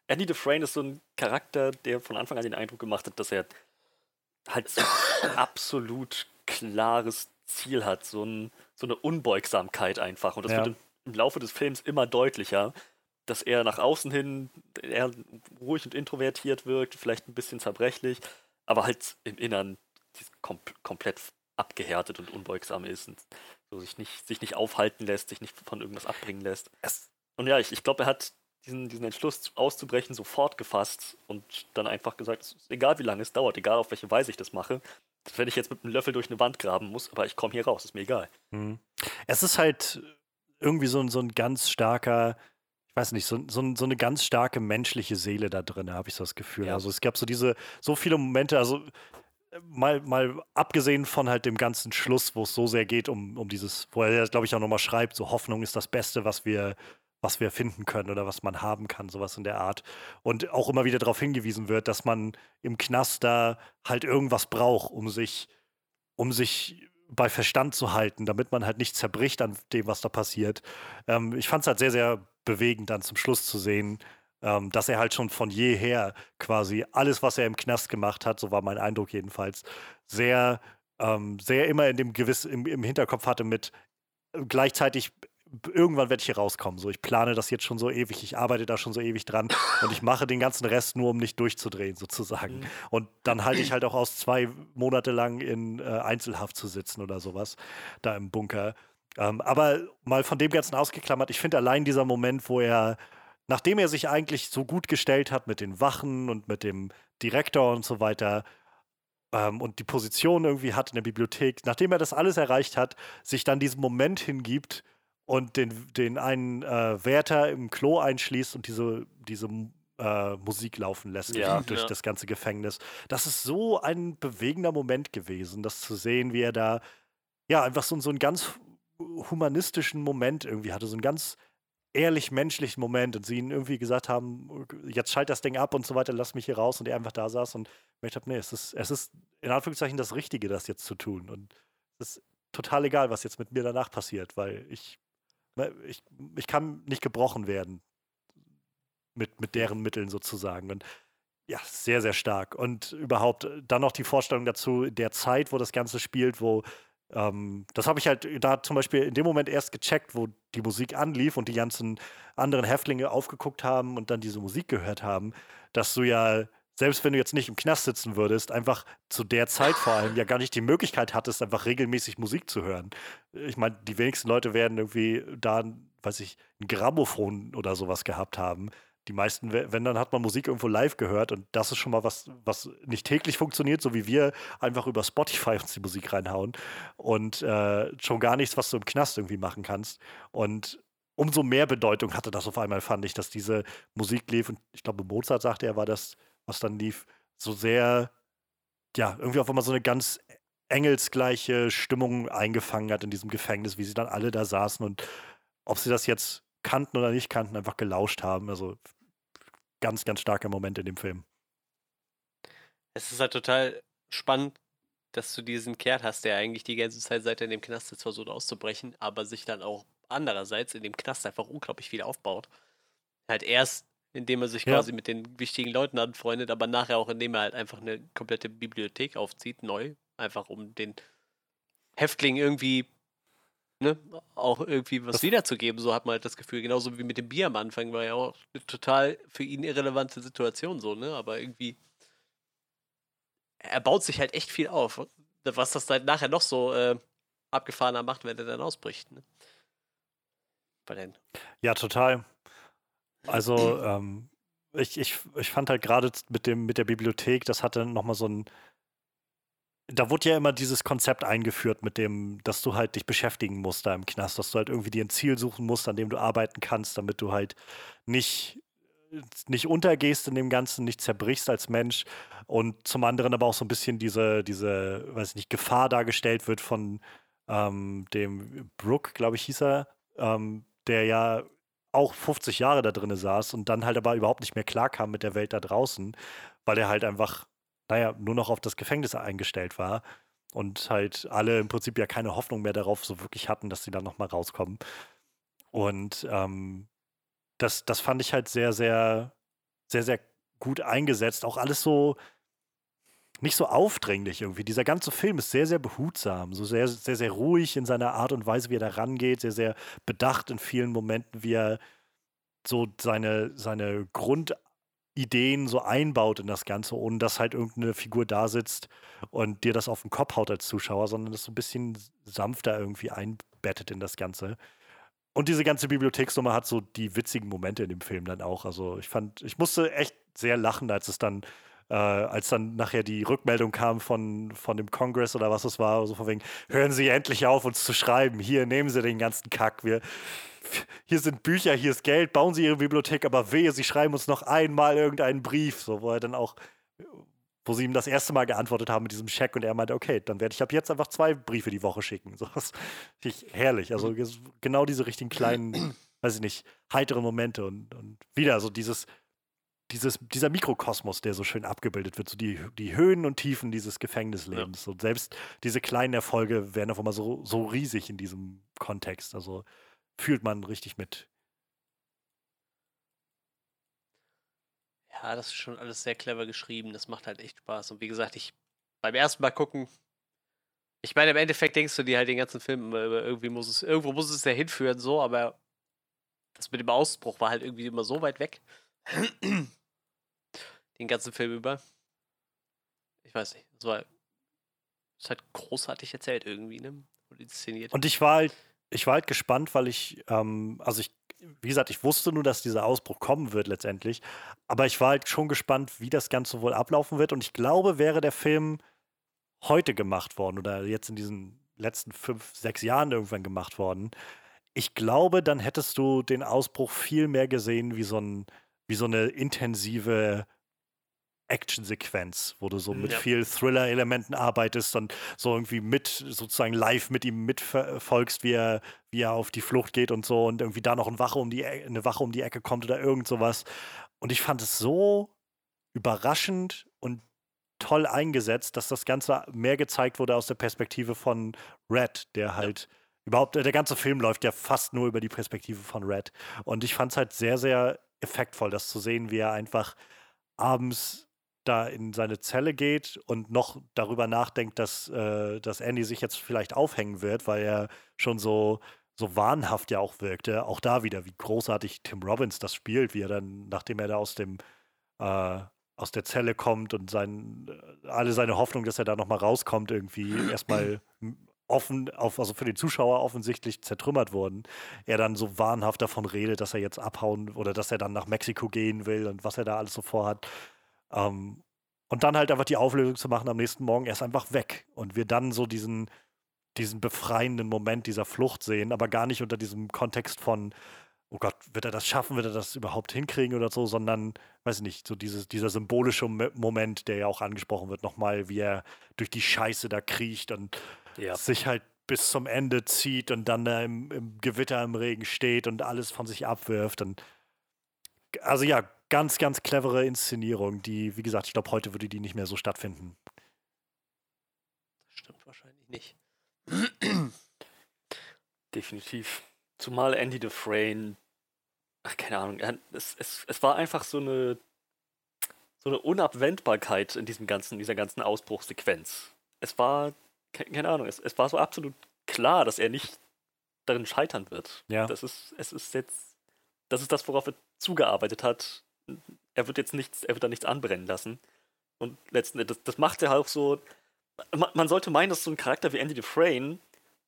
Andy Dufresne ist so ein Charakter, der von Anfang an den Eindruck gemacht hat, dass er halt so ein (coughs) absolut klares Ziel hat, so, ein, so eine Unbeugsamkeit einfach. Und das ja. wird im, im Laufe des Films immer deutlicher dass er nach außen hin eher ruhig und introvertiert wirkt, vielleicht ein bisschen zerbrechlich, aber halt im Innern kom komplett abgehärtet und unbeugsam ist und so sich nicht, sich nicht aufhalten lässt, sich nicht von irgendwas abbringen lässt. Und ja, ich, ich glaube, er hat diesen, diesen Entschluss auszubrechen sofort gefasst und dann einfach gesagt, egal wie lange es dauert, egal auf welche Weise ich das mache, wenn ich jetzt mit einem Löffel durch eine Wand graben muss, aber ich komme hier raus, ist mir egal. Mhm. Es ist halt irgendwie so, so ein ganz starker ich weiß nicht, so, so, so eine ganz starke menschliche Seele da drin, habe ich so das Gefühl. Ja. Also es gab so diese, so viele Momente, also mal, mal abgesehen von halt dem ganzen Schluss, wo es so sehr geht um, um dieses, wo er, glaube ich, auch nochmal schreibt, so Hoffnung ist das Beste, was wir, was wir finden können oder was man haben kann, sowas in der Art. Und auch immer wieder darauf hingewiesen wird, dass man im Knast da halt irgendwas braucht, um sich, um sich bei Verstand zu halten, damit man halt nicht zerbricht an dem, was da passiert. Ähm, ich fand es halt sehr, sehr bewegend, dann zum Schluss zu sehen, ähm, dass er halt schon von jeher quasi alles, was er im Knast gemacht hat, so war mein Eindruck jedenfalls, sehr, ähm, sehr immer in dem gewiss im, im Hinterkopf hatte mit äh, gleichzeitig irgendwann werde ich hier rauskommen. So, ich plane das jetzt schon so ewig, ich arbeite da schon so ewig dran und ich mache den ganzen Rest nur, um nicht durchzudrehen, sozusagen. Mhm. Und dann halte ich halt auch aus, zwei Monate lang in äh, Einzelhaft zu sitzen oder sowas, da im Bunker. Ähm, aber mal von dem Ganzen ausgeklammert, ich finde allein dieser Moment, wo er, nachdem er sich eigentlich so gut gestellt hat mit den Wachen und mit dem Direktor und so weiter, ähm, und die Position irgendwie hat in der Bibliothek, nachdem er das alles erreicht hat, sich dann diesen Moment hingibt, und den, den einen äh, Wärter im Klo einschließt und diese, diese äh, Musik laufen lässt ja, durch, ja. das ganze Gefängnis. Das ist so ein bewegender Moment gewesen, das zu sehen, wie er da ja einfach so, so einen ganz humanistischen Moment irgendwie hatte, so einen ganz ehrlich menschlichen Moment und sie ihn irgendwie gesagt haben, jetzt schalt das Ding ab und so weiter, lass mich hier raus und er einfach da saß und ich habe, nee, es ist, es ist in Anführungszeichen das Richtige, das jetzt zu tun und es ist total egal, was jetzt mit mir danach passiert, weil ich Ne, ich, ich kann nicht gebrochen werden mit, mit deren Mitteln sozusagen. Und ja, sehr, sehr stark. Und überhaupt dann noch die Vorstellung dazu, der Zeit, wo das Ganze spielt, wo ähm, das habe ich halt da zum Beispiel in dem Moment erst gecheckt, wo die Musik anlief und die ganzen anderen Häftlinge aufgeguckt haben und dann diese Musik gehört haben, dass du ja selbst wenn du jetzt nicht im Knast sitzen würdest, einfach zu der Zeit vor allem ja gar nicht die Möglichkeit hattest, einfach regelmäßig Musik zu hören. Ich meine, die wenigsten Leute werden irgendwie da, weiß ich, ein Grammophon oder sowas gehabt haben. Die meisten, wenn, dann hat man Musik irgendwo live gehört und das ist schon mal was, was nicht täglich funktioniert, so wie wir einfach über Spotify (laughs) uns die Musik reinhauen und äh, schon gar nichts, was du im Knast irgendwie machen kannst. Und umso mehr Bedeutung hatte das auf einmal, fand ich, dass diese Musik lief. Und ich glaube, Mozart sagte, er war das was dann lief, so sehr, ja, irgendwie auf einmal so eine ganz engelsgleiche Stimmung eingefangen hat in diesem Gefängnis, wie sie dann alle da saßen und ob sie das jetzt kannten oder nicht kannten, einfach gelauscht haben. Also ganz, ganz starker Moment in dem Film. Es ist halt total spannend, dass du diesen Kehrt hast, der eigentlich die ganze Zeit, seit er in dem Knast jetzt versucht auszubrechen, aber sich dann auch andererseits in dem Knast einfach unglaublich viel aufbaut. Halt erst indem er sich ja. quasi mit den wichtigen Leuten anfreundet, aber nachher auch, indem er halt einfach eine komplette Bibliothek aufzieht, neu, einfach um den Häftlingen irgendwie, ne, auch irgendwie was das wiederzugeben, so hat man halt das Gefühl, genauso wie mit dem Bier am Anfang, war ja auch eine total für ihn irrelevante Situation so, ne, aber irgendwie er baut sich halt echt viel auf, was das dann nachher noch so äh, abgefahrener macht, wenn er dann ausbricht, ne. Ja, total. Also, ähm, ich, ich, ich fand halt gerade mit, mit der Bibliothek, das hatte nochmal so ein. Da wurde ja immer dieses Konzept eingeführt, mit dem, dass du halt dich beschäftigen musst da im Knast, dass du halt irgendwie dir ein Ziel suchen musst, an dem du arbeiten kannst, damit du halt nicht, nicht untergehst in dem Ganzen, nicht zerbrichst als Mensch und zum anderen aber auch so ein bisschen diese, diese, weiß ich nicht, Gefahr dargestellt wird von ähm, dem Brooke, glaube ich, hieß er, ähm, der ja auch 50 Jahre da drin saß und dann halt aber überhaupt nicht mehr klarkam mit der Welt da draußen, weil er halt einfach, naja, nur noch auf das Gefängnis eingestellt war und halt alle im Prinzip ja keine Hoffnung mehr darauf so wirklich hatten, dass sie dann nochmal rauskommen. Und ähm, das, das fand ich halt sehr, sehr, sehr, sehr gut eingesetzt. Auch alles so, nicht so aufdringlich irgendwie. Dieser ganze Film ist sehr, sehr behutsam, so sehr, sehr, sehr ruhig in seiner Art und Weise, wie er da rangeht, sehr, sehr bedacht in vielen Momenten, wie er so seine, seine Grundideen so einbaut in das Ganze, ohne dass halt irgendeine Figur da sitzt und dir das auf den Kopf haut als Zuschauer, sondern das so ein bisschen sanfter irgendwie einbettet in das Ganze. Und diese ganze Bibliotheksnummer hat so die witzigen Momente in dem Film dann auch. Also ich fand, ich musste echt sehr lachen, als es dann äh, als dann nachher die Rückmeldung kam von, von dem Kongress oder was es war, so von wegen, hören Sie endlich auf, uns zu schreiben. Hier, nehmen Sie den ganzen Kack. Wir, hier sind Bücher, hier ist Geld, bauen Sie Ihre Bibliothek, aber wehe, Sie schreiben uns noch einmal irgendeinen Brief, so, wo er dann auch, wo sie ihm das erste Mal geantwortet haben mit diesem Scheck und er meinte, okay, dann werde ich ab jetzt einfach zwei Briefe die Woche schicken. (laughs) So, das ich herrlich. Also genau diese richtigen kleinen weiß ich nicht, heitere Momente und, und wieder so dieses, dieses, dieser Mikrokosmos, der so schön abgebildet wird, so die, die Höhen und Tiefen dieses Gefängnislebens. Ja. Und selbst diese kleinen Erfolge werden auf einmal so, so riesig in diesem Kontext. Also fühlt man richtig mit. Ja, das ist schon alles sehr clever geschrieben. Das macht halt echt Spaß. Und wie gesagt, ich beim ersten Mal gucken, ich meine, im Endeffekt denkst du dir halt den ganzen Film, irgendwie muss es, irgendwo muss es ja hinführen, so, aber das mit dem Ausbruch war halt irgendwie immer so weit weg. Den ganzen Film über. Ich weiß nicht. Es war ist halt großartig erzählt irgendwie, ne? Und inszeniert. Und ich war halt, ich war halt gespannt, weil ich, ähm, also ich wie gesagt, ich wusste nur, dass dieser Ausbruch kommen wird letztendlich. Aber ich war halt schon gespannt, wie das Ganze wohl ablaufen wird. Und ich glaube, wäre der Film heute gemacht worden oder jetzt in diesen letzten fünf, sechs Jahren irgendwann gemacht worden, ich glaube, dann hättest du den Ausbruch viel mehr gesehen wie so, ein, wie so eine intensive Actionsequenz, wo du so mit ja. viel Thriller-Elementen arbeitest und so irgendwie mit, sozusagen live mit ihm mitverfolgst, wie er, wie er auf die Flucht geht und so und irgendwie da noch eine Wache um die, e eine Wache um die Ecke kommt oder irgend sowas. Und ich fand es so überraschend und toll eingesetzt, dass das Ganze mehr gezeigt wurde aus der Perspektive von Red, der halt ja. überhaupt, der ganze Film läuft ja fast nur über die Perspektive von Red. Und ich fand es halt sehr, sehr effektvoll, das zu sehen, wie er einfach abends da in seine Zelle geht und noch darüber nachdenkt, dass, äh, dass Andy sich jetzt vielleicht aufhängen wird, weil er schon so, so wahnhaft ja auch wirkte. Auch da wieder, wie großartig Tim Robbins das spielt, wie er dann, nachdem er da aus dem äh, aus der Zelle kommt und sein, äh, alle seine Hoffnung, dass er da nochmal rauskommt, irgendwie (clears throat) erstmal offen, auf, also für den Zuschauer offensichtlich zertrümmert wurden, er dann so wahnhaft davon redet, dass er jetzt abhauen oder dass er dann nach Mexiko gehen will und was er da alles so vorhat. Ähm, und dann halt einfach die Auflösung zu machen am nächsten Morgen, er ist einfach weg. Und wir dann so diesen, diesen befreienden Moment dieser Flucht sehen, aber gar nicht unter diesem Kontext von, oh Gott, wird er das schaffen, wird er das überhaupt hinkriegen oder so, sondern, weiß ich nicht, so dieses, dieser symbolische Moment, der ja auch angesprochen wird, nochmal, wie er durch die Scheiße da kriecht und ja. sich halt bis zum Ende zieht und dann da im, im Gewitter im Regen steht und alles von sich abwirft. Und also ja, ganz, ganz clevere Inszenierung, die, wie gesagt, ich glaube, heute würde die nicht mehr so stattfinden. Das stimmt wahrscheinlich nicht. (clears throat) Definitiv. Zumal Andy Dufresne, ach, keine Ahnung, es, es, es war einfach so eine, so eine Unabwendbarkeit in diesem ganzen, dieser ganzen Ausbruchsequenz. Es war, keine Ahnung, es, es war so absolut klar, dass er nicht darin scheitern wird. Ja. Das ist, es ist jetzt, das ist das, worauf er zugearbeitet hat er wird jetzt nichts, er wird da nichts anbrennen lassen. Und letzten Endes, das, das macht er auch so. Man, man, sollte meinen, dass so ein Charakter wie Andy Dufresne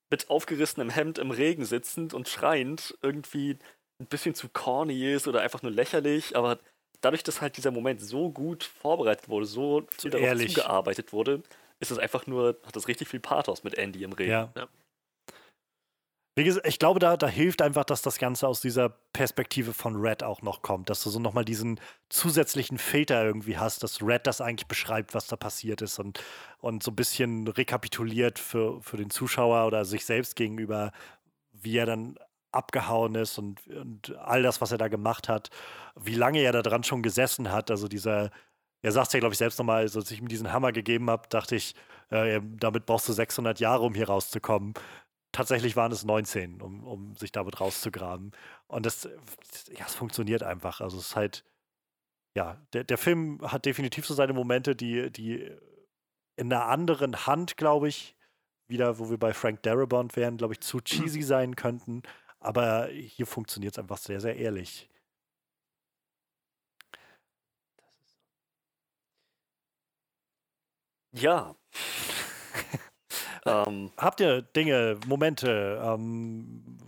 mit aufgerissenem Hemd im Regen sitzend und schreiend irgendwie ein bisschen zu corny ist oder einfach nur lächerlich, aber dadurch, dass halt dieser Moment so gut vorbereitet wurde, so zu darauf ehrlich. zugearbeitet wurde, ist es einfach nur, hat das richtig viel Pathos mit Andy im Regen. Ja. ja. Wie gesagt, ich glaube, da, da hilft einfach, dass das Ganze aus dieser Perspektive von Red auch noch kommt, dass du so nochmal diesen zusätzlichen Filter irgendwie hast, dass Red das eigentlich beschreibt, was da passiert ist und, und so ein bisschen rekapituliert für, für den Zuschauer oder sich selbst gegenüber, wie er dann abgehauen ist und, und all das, was er da gemacht hat, wie lange er da dran schon gesessen hat. Also dieser, er sagt es ja, glaube ich, selbst nochmal, als ich ihm diesen Hammer gegeben habe, dachte ich, äh, damit brauchst du 600 Jahre, um hier rauszukommen tatsächlich waren es 19, um, um sich damit rauszugraben. Und das, ja, es funktioniert einfach. Also es ist halt, ja, der, der Film hat definitiv so seine Momente, die, die in einer anderen Hand, glaube ich, wieder, wo wir bei Frank Darabont wären, glaube ich, zu cheesy sein könnten. Aber hier funktioniert es einfach sehr, sehr ehrlich. Ja. (laughs) Ähm, Habt ihr Dinge, Momente, ähm,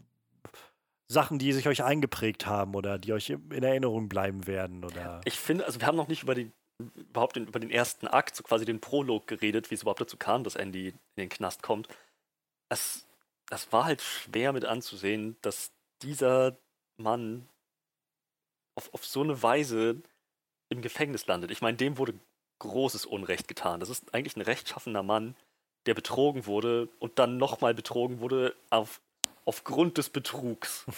Sachen, die sich euch eingeprägt haben oder die euch in Erinnerung bleiben werden? Oder? Ich finde, also wir haben noch nicht über den, überhaupt den, über den ersten Akt, so quasi den Prolog geredet, wie es überhaupt dazu kam, dass Andy in den Knast kommt. Es, es war halt schwer mit anzusehen, dass dieser Mann auf, auf so eine Weise im Gefängnis landet. Ich meine, dem wurde großes Unrecht getan. Das ist eigentlich ein rechtschaffener Mann, der betrogen wurde und dann nochmal betrogen wurde auf, aufgrund des Betrugs. (laughs)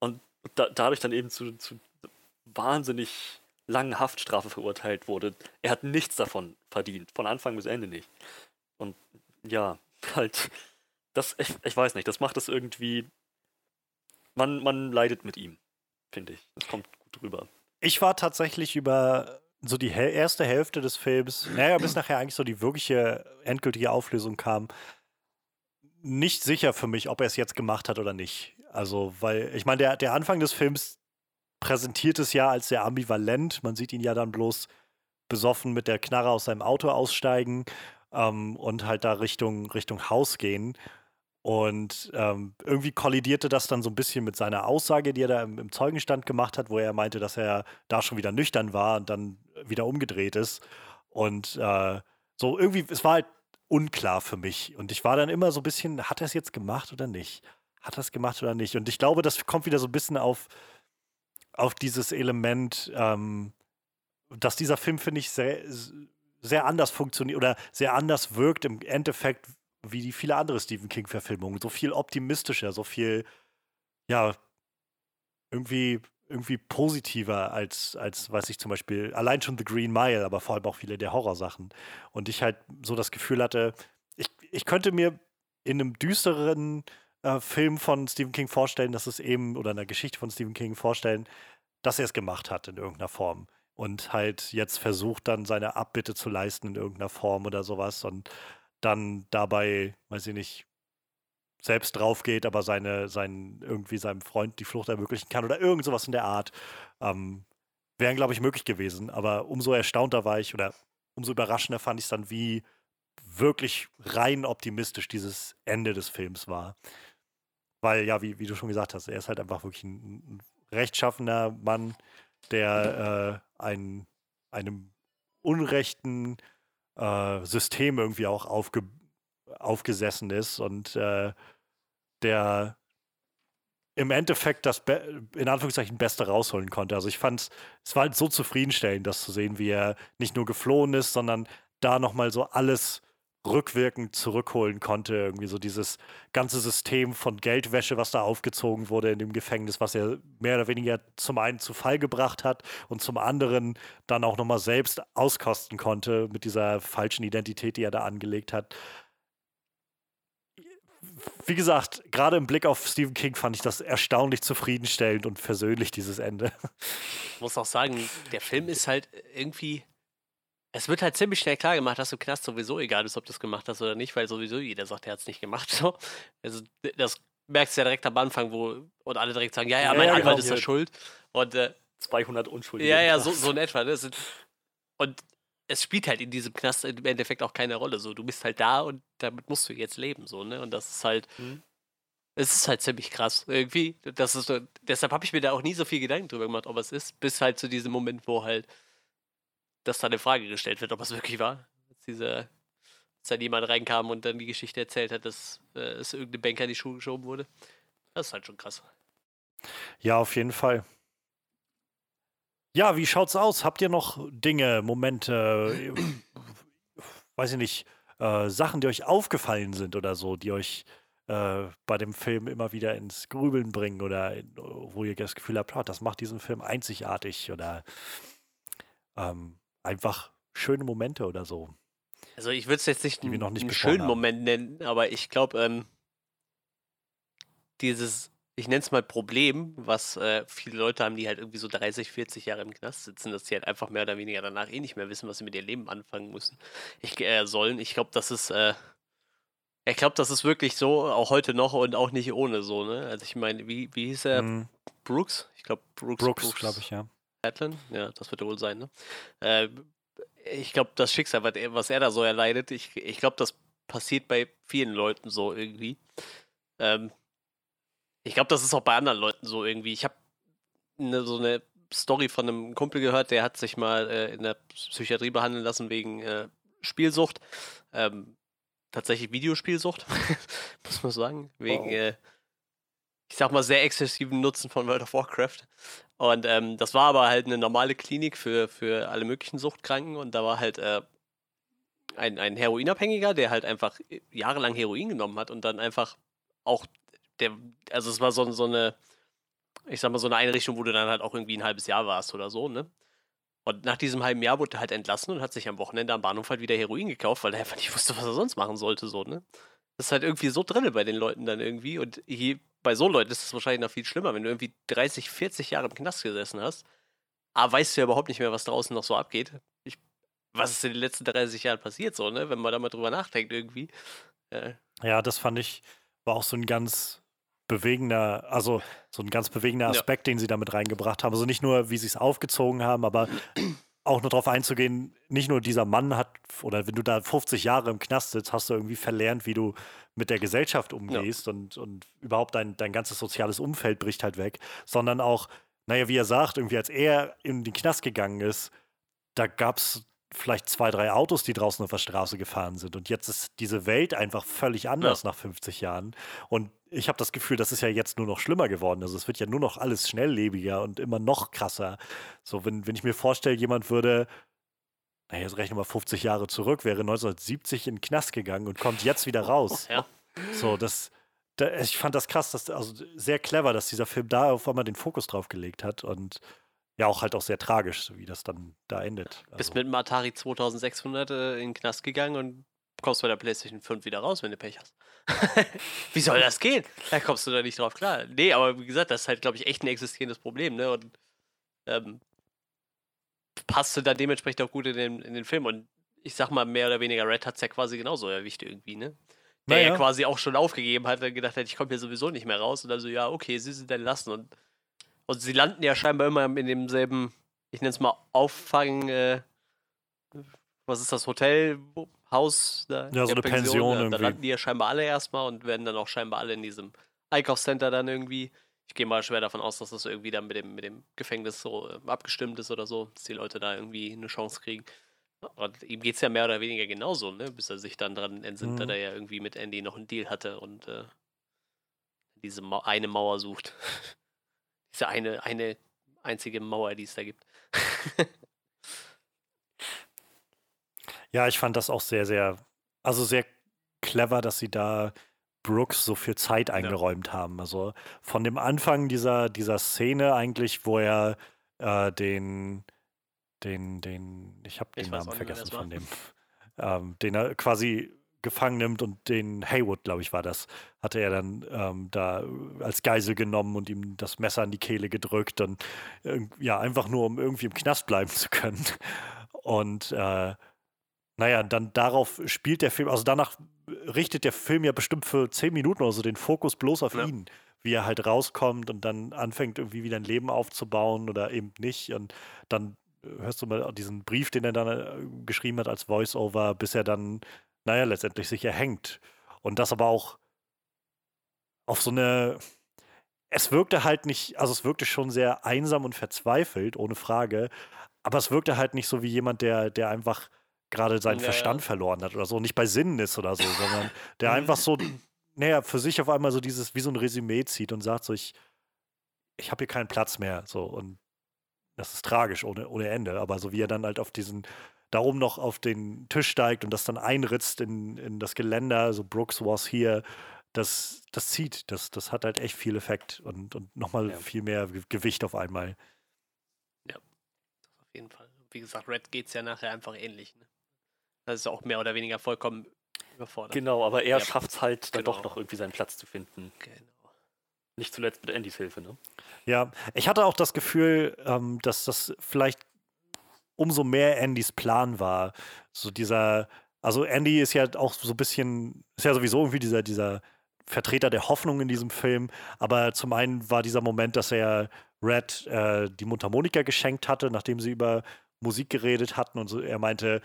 Und da, dadurch dann eben zu, zu wahnsinnig langen Haftstrafe verurteilt wurde. Er hat nichts davon verdient, von Anfang bis Ende nicht. Und ja, (laughs) halt, das, ich, ich weiß nicht, das macht es irgendwie, man, man leidet mit ihm, finde ich. Das kommt gut rüber. Ich war tatsächlich über so die erste Hälfte des Films, naja, bis nachher eigentlich so die wirkliche endgültige Auflösung kam, nicht sicher für mich, ob er es jetzt gemacht hat oder nicht. Also, weil, ich meine, der, der Anfang des Films präsentiert es ja als sehr ambivalent. Man sieht ihn ja dann bloß besoffen mit der Knarre aus seinem Auto aussteigen ähm, und halt da Richtung, Richtung Haus gehen. Und ähm, irgendwie kollidierte das dann so ein bisschen mit seiner Aussage, die er da im, im, Zeugenstand gemacht hat, wo er meinte, dass er da schon wieder nüchtern war und dann wieder umgedreht ist. Und äh, so irgendwie, es war halt unklar für mich. Und ich war dann immer so ein bisschen, hat er es jetzt gemacht oder nicht? Hat er es gemacht oder nicht? Und ich glaube, das kommt wieder so ein bisschen auf, auf dieses Element, ähm, dass dieser Film, finde ich, sehr, sehr anders funktioniert oder sehr anders wirkt im Endeffekt wie die viele andere Stephen King-Verfilmungen. So viel optimistischer, so viel, ja, irgendwie, irgendwie positiver als, als, weiß ich zum Beispiel, allein schon The Green Mile, aber vor allem auch viele der Horrorsachen. Und ich halt so das Gefühl hatte, ich, ich könnte mir in einem düsteren äh, Film von Stephen King vorstellen, dass es eben, oder einer Geschichte von Stephen King vorstellen, dass er es gemacht hat in irgendeiner Form und halt jetzt versucht dann seine Abbitte zu leisten in irgendeiner Form oder sowas und dann dabei, weiß ich nicht, selbst drauf geht, aber seine, sein, irgendwie seinem Freund die Flucht ermöglichen kann oder irgend sowas in der Art, ähm, wären, glaube ich, möglich gewesen. Aber umso erstaunter war ich oder umso überraschender fand ich es dann, wie wirklich rein optimistisch dieses Ende des Films war. Weil, ja, wie, wie du schon gesagt hast, er ist halt einfach wirklich ein, ein rechtschaffener Mann, der äh, ein, einem unrechten äh, System irgendwie auch aufge aufgesessen ist und äh, der im Endeffekt das Be in Anführungszeichen Beste rausholen konnte. Also ich fand es war halt so zufriedenstellend, das zu sehen, wie er nicht nur geflohen ist, sondern da nochmal so alles rückwirkend zurückholen konnte. Irgendwie so dieses ganze System von Geldwäsche, was da aufgezogen wurde in dem Gefängnis, was er mehr oder weniger zum einen zu Fall gebracht hat und zum anderen dann auch nochmal selbst auskosten konnte mit dieser falschen Identität, die er da angelegt hat. Wie gesagt, gerade im Blick auf Stephen King fand ich das erstaunlich zufriedenstellend und versöhnlich, dieses Ende. Ich muss auch sagen, der Film ist halt irgendwie es wird halt ziemlich schnell klar gemacht, dass du Knast sowieso egal ist, ob du es gemacht hast oder nicht, weil sowieso jeder sagt, er hat es nicht gemacht. (laughs) So. Also, das merkst du ja direkt am Anfang, wo und alle direkt sagen, ja, ja, mein ja, Anwalt genau. ist ja schuld. Und äh, 200 Unschuldige. Ja, ja, (laughs) so, so in etwa. Ne? Und es spielt halt in diesem Knast im Endeffekt auch keine Rolle. So, du bist halt da und damit musst du jetzt leben. So, ne? Und das ist halt. Mhm. Es ist halt ziemlich krass. Irgendwie. Das ist deshalb habe ich mir da auch nie so viel Gedanken drüber gemacht, ob es ist, bis halt zu diesem Moment, wo halt dass da eine Frage gestellt wird, ob es wirklich war. Als, diese, als dann jemand reinkam und dann die Geschichte erzählt hat, dass äh, es irgendeine Banker in die Schuhe geschoben wurde. Das ist halt schon krass. Ja, auf jeden Fall. Ja, wie schaut's aus? Habt ihr noch Dinge, Momente, weiß ich nicht, äh, Sachen, die euch aufgefallen sind oder so, die euch äh, bei dem Film immer wieder ins Grübeln bringen oder wo ihr das Gefühl habt, oh, das macht diesen Film einzigartig oder ähm, einfach schöne Momente oder so. Also ich würde es jetzt nicht, einen, nicht einen schönen haben. Moment nennen, aber ich glaube, ähm, dieses, ich nenne es mal Problem, was äh, viele Leute haben, die halt irgendwie so 30, 40 Jahre im Knast sitzen, dass sie halt einfach mehr oder weniger danach eh nicht mehr wissen, was sie mit ihrem Leben anfangen müssen. Ich, äh, sollen. Ich glaube, das ist, äh, ich glaube, das ist wirklich so, auch heute noch und auch nicht ohne so, ne? Also ich meine, wie, wie hieß er? Mhm. Brooks? Ich glaube, Brooks. Brooks, Brooks glaube ich, ja. Atlan? Ja, das wird wohl sein, ne? Äh, ich glaube, das Schicksal, was er da so erleidet, ich, ich glaube, das passiert bei vielen Leuten so irgendwie. Ähm, ich glaube, das ist auch bei anderen Leuten so irgendwie. Ich habe ne, so eine Story von einem Kumpel gehört, der hat sich mal äh, in der Psychiatrie behandeln lassen wegen äh, Spielsucht. Ähm, tatsächlich Videospielsucht, (laughs) muss man sagen. Wegen, wow. äh, ich sag mal, sehr exzessiven Nutzen von World of Warcraft. Und ähm, das war aber halt eine normale Klinik für, für alle möglichen Suchtkranken und da war halt äh, ein, ein Heroinabhängiger, der halt einfach jahrelang Heroin genommen hat und dann einfach auch der, also es war so, so eine ich sag mal, so eine Einrichtung, wo du dann halt auch irgendwie ein halbes Jahr warst oder so, ne? Und nach diesem halben Jahr wurde er halt entlassen und hat sich am Wochenende am Bahnhof halt wieder Heroin gekauft, weil er einfach nicht wusste, was er sonst machen sollte, so, ne? Das ist halt irgendwie so drinne bei den Leuten dann irgendwie. Und hier, bei so Leuten ist es wahrscheinlich noch viel schlimmer, wenn du irgendwie 30, 40 Jahre im Knast gesessen hast. Aber weißt du ja überhaupt nicht mehr, was draußen noch so abgeht. Ich, was ist in den letzten 30 Jahren passiert, so, ne? Wenn man da mal drüber nachdenkt, irgendwie. Äh. Ja, das fand ich, war auch so ein ganz bewegender, also so ein ganz bewegender Aspekt, ja. den sie damit reingebracht haben. Also nicht nur, wie sie es aufgezogen haben, aber auch nur darauf einzugehen, nicht nur dieser Mann hat, oder wenn du da 50 Jahre im Knast sitzt, hast du irgendwie verlernt, wie du mit der Gesellschaft umgehst ja. und, und überhaupt dein, dein ganzes soziales Umfeld bricht halt weg, sondern auch, naja, wie er sagt, irgendwie als er in den Knast gegangen ist, da gab es vielleicht zwei, drei Autos, die draußen auf der Straße gefahren sind. Und jetzt ist diese Welt einfach völlig anders ja. nach 50 Jahren. Und ich habe das Gefühl, das ist ja jetzt nur noch schlimmer geworden. Also es wird ja nur noch alles schnelllebiger und immer noch krasser. So, wenn, wenn ich mir vorstelle, jemand würde, naja, jetzt rechnen wir 50 Jahre zurück, wäre 1970 in den Knast gegangen und kommt jetzt wieder (laughs) raus. Ja. So, das, da, ich fand das krass, dass, also sehr clever, dass dieser Film da auf einmal den Fokus drauf gelegt hat und ja auch halt auch sehr tragisch, wie das dann da endet. Also. Bist mit dem Atari 2600 äh, in den Knast gegangen und kommst bei der PlayStation 5 wieder raus, wenn du Pech hast. (laughs) wie soll das gehen? Da kommst du da nicht drauf klar. Nee, aber wie gesagt, das ist halt, glaube ich, echt ein existierendes Problem, ne? Und ähm, passte dann dementsprechend auch gut in den, in den Film. Und ich sag mal, mehr oder weniger Red hat es ja quasi genauso erwischt irgendwie, ne? Der naja. ja quasi auch schon aufgegeben hat und gedacht hat, ich komme hier sowieso nicht mehr raus. Und dann so, ja, okay, sie sind dann lassen. Und und sie landen ja scheinbar immer in demselben, ich nenne es mal Auffang, äh, was ist das, Hotel, Haus? Da, ja, so eine Pension, Pension da, da landen die ja scheinbar alle erstmal und werden dann auch scheinbar alle in diesem Einkaufscenter dann irgendwie. Ich gehe mal schwer davon aus, dass das irgendwie dann mit dem, mit dem Gefängnis so äh, abgestimmt ist oder so, dass die Leute da irgendwie eine Chance kriegen. Und ihm geht es ja mehr oder weniger genauso, ne? Bis er sich dann dran entsinnt, mhm. dass er ja irgendwie mit Andy noch einen Deal hatte und äh, diese Ma eine Mauer sucht. (laughs) Diese eine, eine einzige Mauer, die es da gibt. (laughs) ja, ich fand das auch sehr, sehr, also sehr clever, dass sie da Brooks so viel Zeit eingeräumt ja. haben. Also von dem Anfang dieser, dieser Szene eigentlich, wo er äh, den, den, den, ich habe den Namen vergessen von dem, ähm, den er quasi gefangen nimmt und den Haywood, glaube ich, war das, hatte er dann ähm, da als Geisel genommen und ihm das Messer an die Kehle gedrückt und äh, ja, einfach nur, um irgendwie im Knast bleiben zu können. (laughs) Und äh, naja, dann darauf spielt der Film, also danach richtet der Film ja bestimmt für zehn Minuten oder so den Fokus bloß auf ja. ihn, wie er halt rauskommt und dann anfängt irgendwie wieder ein Leben aufzubauen oder eben nicht und dann hörst du mal diesen Brief, den er dann äh, geschrieben hat als Voice-Over, bis er dann naja, letztendlich sich erhängt. Und das aber auch auf so eine. Es wirkte halt nicht, also es wirkte schon sehr einsam und verzweifelt, ohne Frage. Aber es wirkte halt nicht so wie jemand, der, der einfach gerade seinen ja, Verstand ja. verloren hat oder so, nicht bei Sinnen ist oder so, sondern (laughs) der einfach so, naja, für sich auf einmal so dieses, wie so ein Resümee zieht und sagt so, ich, ich habe hier keinen Platz mehr. So, und das ist tragisch ohne, ohne Ende. Aber so wie er dann halt auf diesen darum noch auf den Tisch steigt und das dann einritzt in, in das Geländer, so Brooks was hier, das, das zieht, das, das hat halt echt viel Effekt und, und nochmal ja. viel mehr Gewicht auf einmal. Ja, auf jeden Fall. Wie gesagt, Red geht es ja nachher einfach ähnlich. Ne? Das ist auch mehr oder weniger vollkommen überfordert. Genau, aber er ja. schafft es halt dann genau. doch noch irgendwie seinen Platz zu finden. Genau. Nicht zuletzt mit Andys Hilfe, ne? Ja, ich hatte auch das Gefühl, ähm, dass das vielleicht umso mehr Andys Plan war. So dieser, also Andy ist ja auch so ein bisschen, ist ja sowieso irgendwie dieser, dieser Vertreter der Hoffnung in diesem Film. Aber zum einen war dieser Moment, dass er Red äh, die Mundharmonika geschenkt hatte, nachdem sie über Musik geredet hatten und so. Er meinte,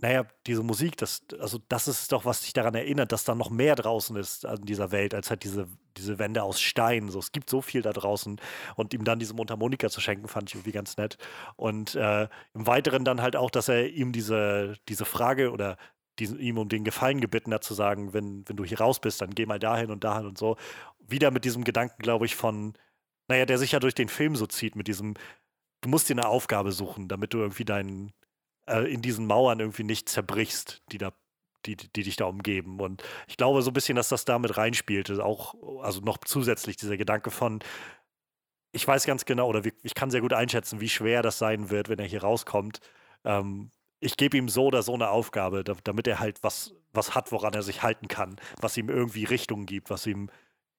naja, diese Musik, das, also das ist doch, was dich daran erinnert, dass da noch mehr draußen ist an dieser Welt, als halt diese, diese Wände aus Stein. So, es gibt so viel da draußen. Und ihm dann diese Mundharmonika zu schenken, fand ich irgendwie ganz nett. Und äh, im Weiteren dann halt auch, dass er ihm diese, diese Frage oder diesen, ihm um den Gefallen gebeten hat, zu sagen, wenn, wenn du hier raus bist, dann geh mal dahin und dahin und so. Wieder mit diesem Gedanken, glaube ich, von, naja, der sich ja durch den Film so zieht, mit diesem, du musst dir eine Aufgabe suchen, damit du irgendwie deinen äh, in diesen Mauern irgendwie nicht zerbrichst, die da die, die dich da umgeben. Und ich glaube so ein bisschen, dass das damit reinspielte. Auch, also noch zusätzlich dieser Gedanke von, ich weiß ganz genau, oder ich kann sehr gut einschätzen, wie schwer das sein wird, wenn er hier rauskommt. Ähm, ich gebe ihm so oder so eine Aufgabe, damit er halt was, was hat, woran er sich halten kann, was ihm irgendwie Richtung gibt, was ihm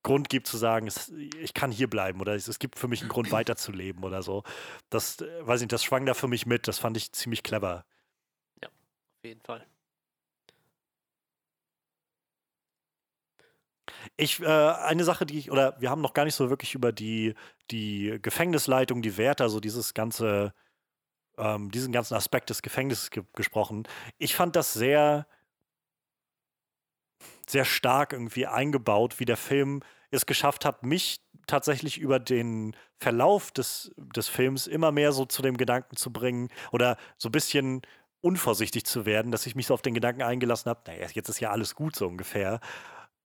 Grund gibt zu sagen, es, ich kann hier bleiben oder es, es, gibt für mich einen Grund weiterzuleben oder so. Das, äh, weiß ich nicht, das schwang da für mich mit. Das fand ich ziemlich clever. Ja, auf jeden Fall. Ich, äh, eine Sache, die ich, oder wir haben noch gar nicht so wirklich über die, die Gefängnisleitung, die Wärter, so dieses ganze, ähm, diesen ganzen Aspekt des Gefängnisses ge gesprochen. Ich fand das sehr, sehr stark irgendwie eingebaut, wie der Film es geschafft hat, mich tatsächlich über den Verlauf des, des Films immer mehr so zu dem Gedanken zu bringen oder so ein bisschen unvorsichtig zu werden, dass ich mich so auf den Gedanken eingelassen habe, naja, jetzt ist ja alles gut so ungefähr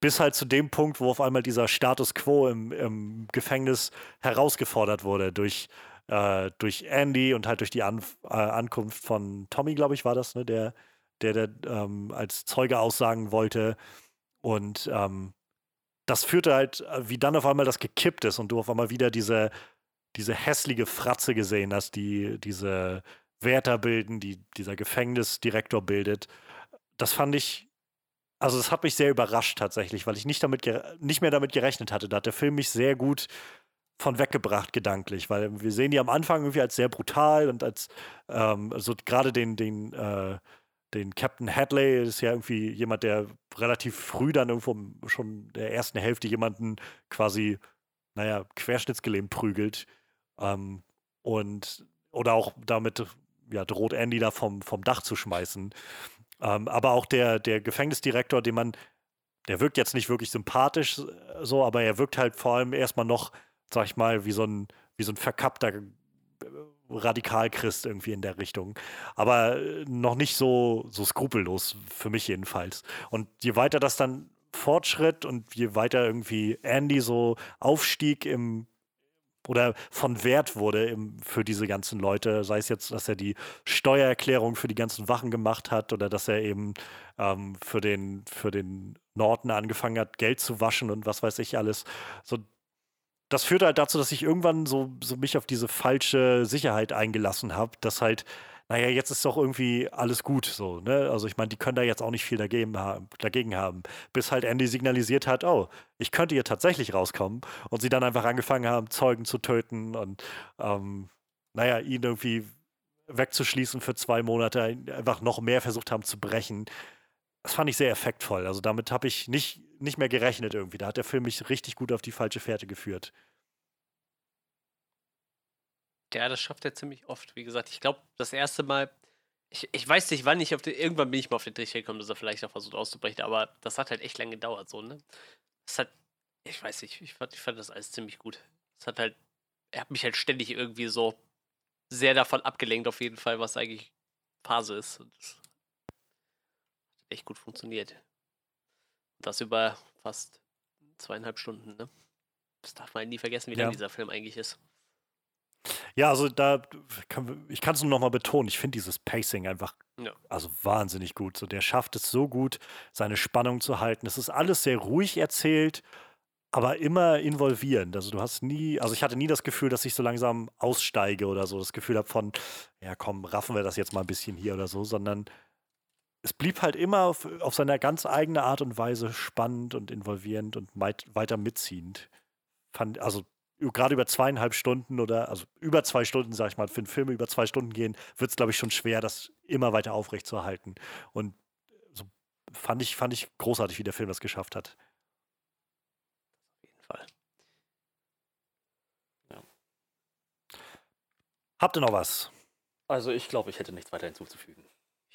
bis halt zu dem Punkt, wo auf einmal dieser Status quo im, im Gefängnis herausgefordert wurde durch, äh, durch Andy und halt durch die An äh, Ankunft von Tommy, glaube ich, war das, ne, der, der, der ähm, als Zeuge aussagen wollte. Und ähm, das führte halt, äh, wie dann auf einmal das gekippt ist und du auf einmal wieder diese, diese hässliche Fratze gesehen hast, die diese Wärter bilden, die dieser Gefängnisdirektor bildet. Das fand ich also es hat mich sehr überrascht tatsächlich, weil ich nicht, damit nicht mehr damit gerechnet hatte. Da hat der Film mich sehr gut von weggebracht gedanklich, weil wir sehen die am Anfang irgendwie als sehr brutal und als ähm, also gerade den den äh, den Captain Hadley ist ja irgendwie jemand, der relativ früh dann irgendwo schon der ersten Hälfte jemanden quasi, naja, querschnittsgelähmt prügelt ähm, und oder auch damit ja droht Andy da vom vom Dach zu schmeißen. Ähm, aber auch der, der Gefängnisdirektor, den man, der wirkt jetzt nicht wirklich sympathisch so, aber er wirkt halt vor allem erstmal noch, sag ich mal, wie so ein, wie so ein verkappter äh, Radikalchrist irgendwie in der Richtung. Aber äh, noch nicht so, so skrupellos, für mich jedenfalls. Und je weiter das dann fortschritt und je weiter irgendwie Andy so aufstieg im, oder von Wert wurde im, für diese ganzen Leute, sei es jetzt, dass er die Steuererklärung für die ganzen Wachen gemacht hat oder dass er eben ähm, für, den, für den Norton angefangen hat, Geld zu waschen und was weiß ich alles. So, das führte halt dazu, dass ich irgendwann so, so mich auf diese falsche Sicherheit eingelassen habe, dass halt naja, jetzt ist doch irgendwie alles gut so, ne? Also ich meine, die können da jetzt auch nicht viel dagegen haben, dagegen haben. Bis halt Andy signalisiert hat, oh, ich könnte hier tatsächlich rauskommen und sie dann einfach angefangen haben, Zeugen zu töten und ähm, naja, ihn irgendwie wegzuschließen für zwei Monate, einfach noch mehr versucht haben zu brechen. Das fand ich sehr effektvoll. Also damit habe ich nicht, nicht mehr gerechnet irgendwie. Da hat der Film mich richtig gut auf die falsche Fährte geführt. Ja, das schafft er ziemlich oft. Wie gesagt, ich glaube, das erste Mal, ich, ich weiß nicht, wann ich auf den, irgendwann bin ich mal auf den Trichter gekommen, dass er vielleicht noch versucht auszubrechen, aber das hat halt echt lange gedauert, so, ne? Das hat, ich weiß nicht, ich fand, ich fand das alles ziemlich gut. Es hat halt, er hat mich halt ständig irgendwie so sehr davon abgelenkt, auf jeden Fall, was eigentlich Phase ist. Und das hat echt gut funktioniert. Das über fast zweieinhalb Stunden, ne? Das darf man nie vergessen, wie ja. lang dieser Film eigentlich ist. Ja, also da, kann, ich kann es nur noch mal betonen, ich finde dieses Pacing einfach ja. also wahnsinnig gut. So, der schafft es so gut, seine Spannung zu halten. Es ist alles sehr ruhig erzählt, aber immer involvierend. Also du hast nie, also ich hatte nie das Gefühl, dass ich so langsam aussteige oder so, das Gefühl habe von, ja komm, raffen wir das jetzt mal ein bisschen hier oder so, sondern es blieb halt immer auf, auf seiner ganz eigene Art und Weise spannend und involvierend und weit, weiter mitziehend. Fand, also gerade über zweieinhalb Stunden oder also über zwei Stunden, sag ich mal, für einen Film über zwei Stunden gehen, wird es, glaube ich, schon schwer, das immer weiter aufrechtzuerhalten. Und so fand ich, fand ich großartig, wie der Film das geschafft hat. Auf jeden Fall. Ja. Habt ihr noch was? Also ich glaube, ich hätte nichts weiter hinzuzufügen.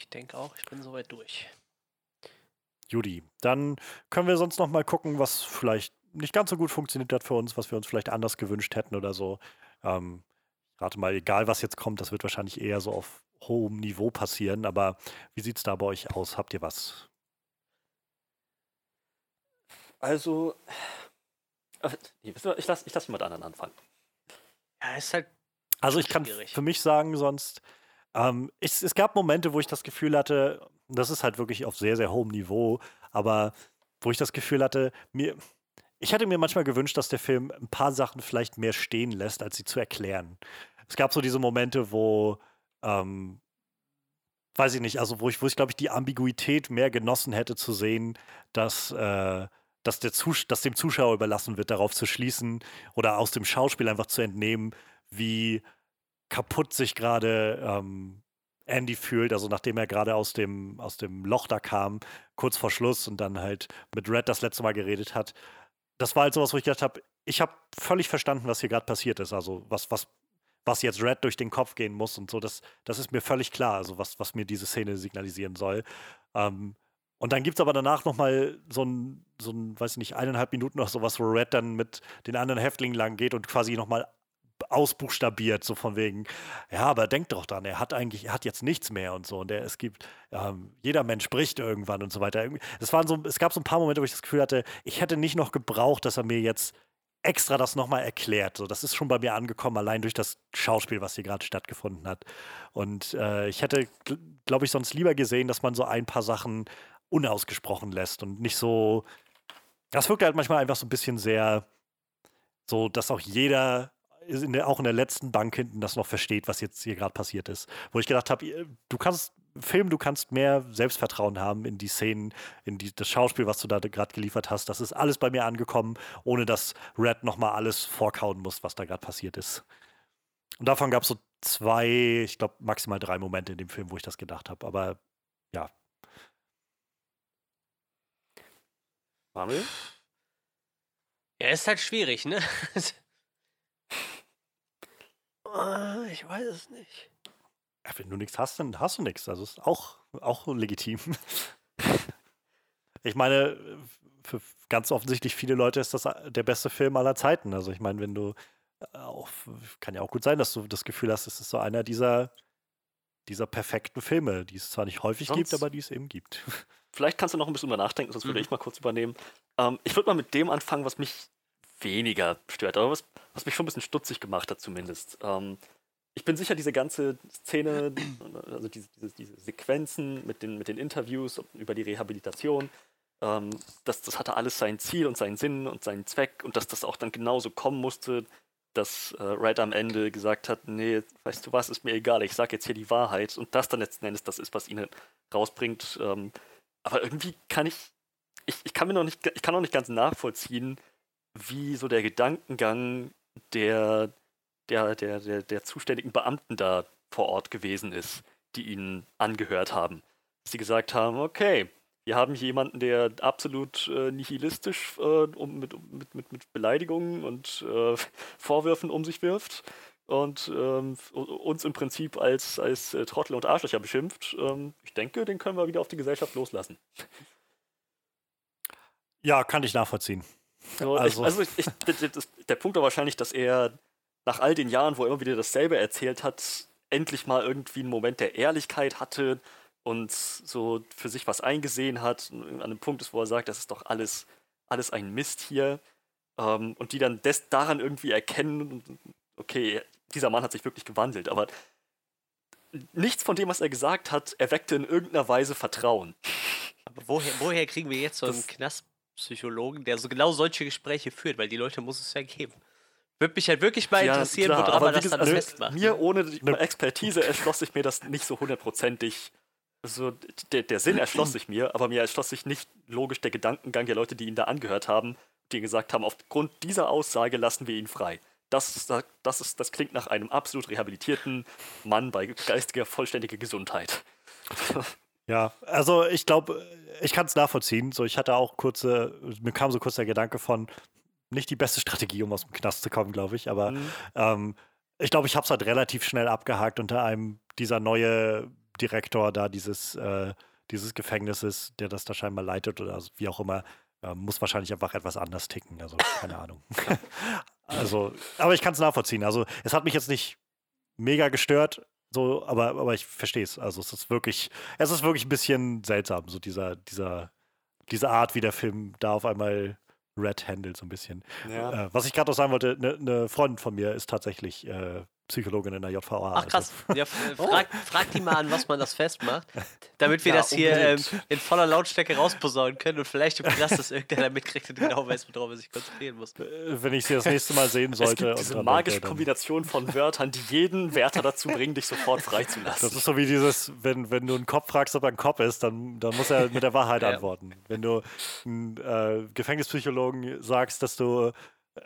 Ich denke auch, ich bin soweit durch. Judy, dann können wir sonst noch mal gucken, was vielleicht nicht ganz so gut funktioniert hat für uns, was wir uns vielleicht anders gewünscht hätten oder so. Ähm, rate mal, egal was jetzt kommt, das wird wahrscheinlich eher so auf hohem Niveau passieren. Aber wie sieht es da bei euch aus? Habt ihr was? Also, äh, ich lasse ich lass mit anderen anfangen. Ja, ist halt. Also, ich kann schwierig. für mich sagen, sonst. Ähm, es, es gab Momente, wo ich das Gefühl hatte, das ist halt wirklich auf sehr, sehr hohem Niveau, aber wo ich das Gefühl hatte, mir, ich hätte mir manchmal gewünscht, dass der Film ein paar Sachen vielleicht mehr stehen lässt, als sie zu erklären. Es gab so diese Momente, wo, ähm, weiß ich nicht, also wo ich, wo ich glaube ich, die Ambiguität mehr genossen hätte zu sehen, dass, äh, dass, der Zus dass dem Zuschauer überlassen wird, darauf zu schließen oder aus dem Schauspiel einfach zu entnehmen, wie kaputt sich gerade ähm, Andy fühlt, also nachdem er gerade aus dem, aus dem Loch da kam, kurz vor Schluss und dann halt mit Red das letzte Mal geredet hat. Das war halt sowas, wo ich gedacht habe, ich habe völlig verstanden, was hier gerade passiert ist. Also was, was, was jetzt Red durch den Kopf gehen muss und so, das, das ist mir völlig klar, also was, was mir diese Szene signalisieren soll. Ähm, und dann gibt es aber danach nochmal so ein, so ein, weiß ich nicht, eineinhalb Minuten oder sowas, wo Red dann mit den anderen Häftlingen lang geht und quasi nochmal ausbuchstabiert, so von wegen, ja, aber denk doch dran, er hat eigentlich, er hat jetzt nichts mehr und so. Und er, es gibt, ähm, jeder Mensch spricht irgendwann und so weiter. Es, waren so, es gab so ein paar Momente, wo ich das Gefühl hatte, ich hätte nicht noch gebraucht, dass er mir jetzt extra das nochmal erklärt. So, das ist schon bei mir angekommen, allein durch das Schauspiel, was hier gerade stattgefunden hat. Und äh, ich hätte, glaube ich, sonst lieber gesehen, dass man so ein paar Sachen unausgesprochen lässt und nicht so. Das wirkt halt manchmal einfach so ein bisschen sehr so, dass auch jeder der, auch in der letzten Bank hinten das noch versteht, was jetzt hier gerade passiert ist. Wo ich gedacht habe, du kannst Film, du kannst mehr Selbstvertrauen haben in die Szenen, in die, das Schauspiel, was du da gerade geliefert hast. Das ist alles bei mir angekommen, ohne dass Red nochmal alles vorkauen muss, was da gerade passiert ist. Und davon gab es so zwei, ich glaube maximal drei Momente in dem Film, wo ich das gedacht habe. Aber ja. Marvel? Ja, ist halt schwierig, ne? (laughs) Ah, ich weiß es nicht. Ja, wenn du nichts hast, dann hast du nichts. Also ist auch, auch legitim. (laughs) ich meine, für ganz offensichtlich viele Leute ist das der beste Film aller Zeiten. Also ich meine, wenn du äh, auch, kann ja auch gut sein, dass du das Gefühl hast, es ist so einer dieser, dieser perfekten Filme, die es zwar nicht häufig Sonst gibt, aber die es eben gibt. (laughs) Vielleicht kannst du noch ein bisschen drüber nachdenken, sonst würde mhm. ich mal kurz übernehmen. Ähm, ich würde mal mit dem anfangen, was mich weniger stört, aber was, was mich schon ein bisschen stutzig gemacht hat zumindest. Ähm, ich bin sicher, diese ganze Szene, (clears throat) also diese, diese, diese Sequenzen mit den, mit den Interviews über die Rehabilitation, ähm, das, das hatte alles sein Ziel und seinen Sinn und seinen Zweck und dass das auch dann genauso kommen musste, dass äh, Red am Ende gesagt hat, nee, weißt du was, ist mir egal, ich sage jetzt hier die Wahrheit und das dann letzten Endes das ist, was ihn rausbringt. Ähm, aber irgendwie kann ich, ich, ich kann mir noch nicht, ich kann noch nicht ganz nachvollziehen, wie so der Gedankengang der, der, der, der, der zuständigen Beamten da vor Ort gewesen ist, die ihn angehört haben. Sie gesagt haben, okay, wir haben jemanden, der absolut äh, nihilistisch äh, um, mit, mit, mit, mit Beleidigungen und äh, (laughs) Vorwürfen um sich wirft und ähm, uns im Prinzip als, als äh, Trottel und Arschlöcher beschimpft. Ähm, ich denke, den können wir wieder auf die Gesellschaft loslassen. Ja, kann ich nachvollziehen. So, also, ich, also ich, ich, der Punkt war wahrscheinlich, dass er nach all den Jahren, wo er immer wieder dasselbe erzählt hat, endlich mal irgendwie einen Moment der Ehrlichkeit hatte und so für sich was eingesehen hat, an einem Punkt ist, wo er sagt, das ist doch alles, alles ein Mist hier. Ähm, und die dann des, daran irgendwie erkennen, okay, dieser Mann hat sich wirklich gewandelt, aber nichts von dem, was er gesagt hat, erweckte in irgendeiner Weise Vertrauen. Aber woher, woher kriegen wir jetzt so einen Knast Psychologen, der so genau solche Gespräche führt, weil die Leute muss es ja geben. Würde mich halt wirklich mal ja, interessieren, klar, woran man das dann also festmacht. Mir ohne die Expertise (laughs) erschloss sich mir das nicht so hundertprozentig. Also der, der Sinn erschloss sich mir, aber mir erschloss sich nicht logisch der Gedankengang der Leute, die ihn da angehört haben, die gesagt haben, aufgrund dieser Aussage lassen wir ihn frei. Das, das, ist, das klingt nach einem absolut rehabilitierten Mann bei geistiger, vollständiger Gesundheit. Ja, also ich glaube, ich kann es nachvollziehen. So, ich hatte auch kurze, mir kam so kurz der Gedanke von, nicht die beste Strategie, um aus dem Knast zu kommen, glaube ich, aber mhm. ähm, ich glaube, ich habe es halt relativ schnell abgehakt unter einem dieser neue Direktor da dieses, äh, dieses Gefängnisses, der das da scheinbar leitet oder wie auch immer, äh, muss wahrscheinlich einfach etwas anders ticken. Also keine Ahnung. (laughs) also, aber ich kann es nachvollziehen. Also es hat mich jetzt nicht mega gestört. So, aber, aber ich verstehe es. Also es ist wirklich, es ist wirklich ein bisschen seltsam, so dieser, dieser, diese Art, wie der Film da auf einmal Red handelt, so ein bisschen. Ja. Äh, was ich gerade noch sagen wollte, eine ne Freundin von mir ist tatsächlich äh, Psychologin in der JVA. Ach krass. Also. Ja, f- (laughs) frag, frag die mal an, was man das festmacht, (laughs) damit wir Ja, das hier ähm, in voller Lautstärke rausposaunen können und vielleicht im Knast das irgendeiner mitkriegt und genau weiß, worauf er sich konzentrieren muss. Äh, Wenn ich sie das nächste Mal sehen Es sollte. gibt und diese magische dann- Kombination von Wörtern, die jeden Wärter dazu bringen, dich sofort freizulassen. Das ist so wie dieses, wenn, wenn du einen Cop fragst, ob er ein Cop ist, dann, dann muss er mit der Wahrheit (laughs) Ja. antworten. Wenn du einen äh, Gefängnispsychologen sagst, dass du, äh,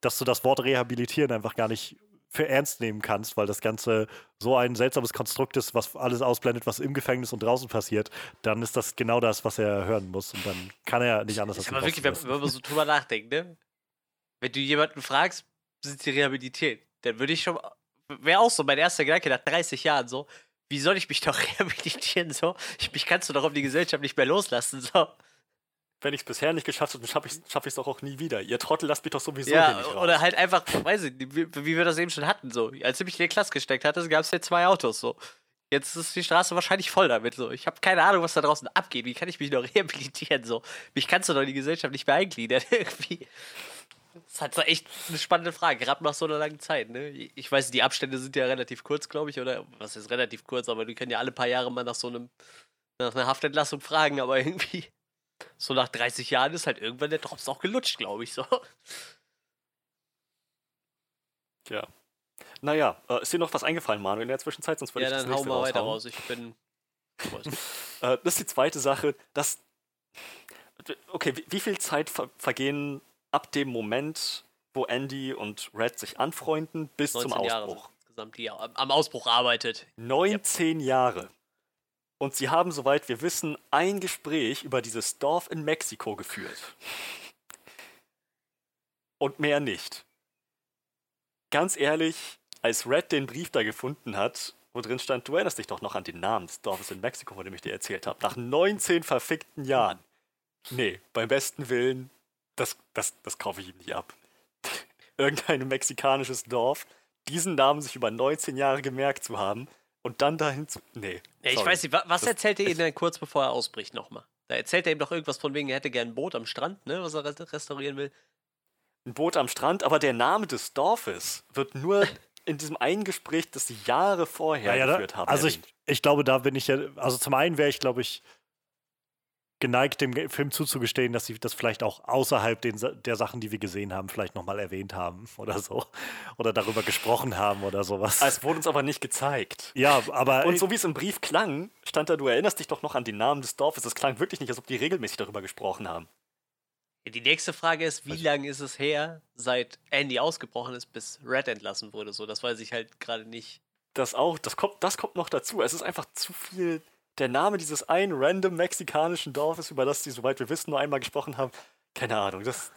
dass du das Wort rehabilitieren einfach gar nicht für ernst nehmen kannst, weil das Ganze so ein seltsames Konstrukt ist, was alles ausblendet, was im Gefängnis und draußen passiert, dann ist das genau das, was er hören muss. Und dann kann er nicht anders als aber wirklich, wenn, wenn man so drüber (laughs) nachdenkt, ne? Wenn du jemanden fragst, sind sie rehabilitiert, dann würde ich schon. Wäre auch so mein erster Gedanke nach 30 Jahren so. Wie soll ich mich doch (laughs) rehabilitieren? So, ich, mich kannst du doch auf die Gesellschaft nicht mehr loslassen. So. Wenn ich es bisher nicht geschafft habe, dann schaffe ich es schaff doch auch nie wieder. Ihr Trottel lasst mich doch sowieso hier Ja, nicht raus. oder halt einfach, weiß ich, nicht, wie, wie wir das eben schon hatten. So. Als du mich in die Klasse gesteckt hattest, gab es ja zwei Autos. So. Jetzt ist die Straße wahrscheinlich voll damit. So. Ich habe keine Ahnung, was da draußen abgeht. Wie kann ich mich noch (laughs) rehabilitieren? So. Mich kannst du doch in die Gesellschaft nicht mehr eingliedern. (laughs) Irgendwie. Das ist halt so echt eine spannende Frage, gerade nach so einer langen Zeit. Ne? Ich weiß, die Abstände sind ja relativ kurz, glaube ich, oder was ist relativ kurz, aber die können ja alle paar Jahre mal nach so einem, nach einer Haftentlassung fragen, aber irgendwie, so nach 30 Jahren ist halt irgendwann der Drops auch gelutscht, glaube ich, so. Ja. Naja, äh, ist dir noch was eingefallen, Manu, in der Zwischenzeit? Sonst würde Ja, ich das dann hau nächste mal weiter raushauen. raus. Ich bin. (laughs) Äh, das ist die zweite Sache. Das. Okay, wie, wie viel Zeit ver vergehen ab dem Moment, wo Andy und Red sich anfreunden, bis zum 19 Jahre Ausbruch? sind insgesamt, die am am Ausbruch arbeitet. 19 Jahre. Und sie haben, soweit wir wissen, ein Gespräch über dieses Dorf in Mexiko geführt. Und mehr nicht. Ganz ehrlich, als Red den Brief da gefunden hat, wo drin stand, du erinnerst dich doch noch an den Namen des Dorfes in Mexiko, von dem ich dir erzählt habe, nach 19 verfickten Jahren. Nee, beim besten Willen, das, das, das kaufe ich ihm nicht ab. (laughs) Irgendein mexikanisches Dorf, diesen Namen sich über 19 Jahre gemerkt zu haben und dann dahin zu. Nee. Ja, ich sorry. weiß nicht, wa- was Das- erzählt er ihm denn kurz bevor er ausbricht nochmal? Da erzählt er ihm doch irgendwas von wegen, er hätte gern ein Boot am Strand, ne, was er rest- restaurieren will. Ein Boot am Strand, aber der Name des Dorfes wird nur (laughs) in diesem einen Gespräch, das sie Jahre vorher Ja, ja, geführt haben. also ich, ich glaube, da bin ich ja, also zum einen wäre ich, glaube ich, geneigt, dem Film zuzugestehen, dass sie das vielleicht auch außerhalb den, der Sachen, die wir gesehen haben, vielleicht nochmal erwähnt haben (laughs) oder so. Oder darüber gesprochen haben oder sowas. Es wurde uns aber nicht gezeigt. ja, aber Und so wie es im Brief klang, stand da, du erinnerst dich doch noch an den Namen des Dorfes. Es klang wirklich nicht, als ob die regelmäßig darüber gesprochen haben. Die nächste Frage ist, wie Also- lange ist es her, seit Andy ausgebrochen ist, bis Red entlassen wurde? So, das weiß ich halt gerade nicht. Das auch, das kommt, das kommt noch dazu. Es ist einfach zu viel. Der Name dieses einen random mexikanischen Dorfes, über das sie, soweit wir wissen, nur einmal gesprochen haben. Keine Ahnung, das.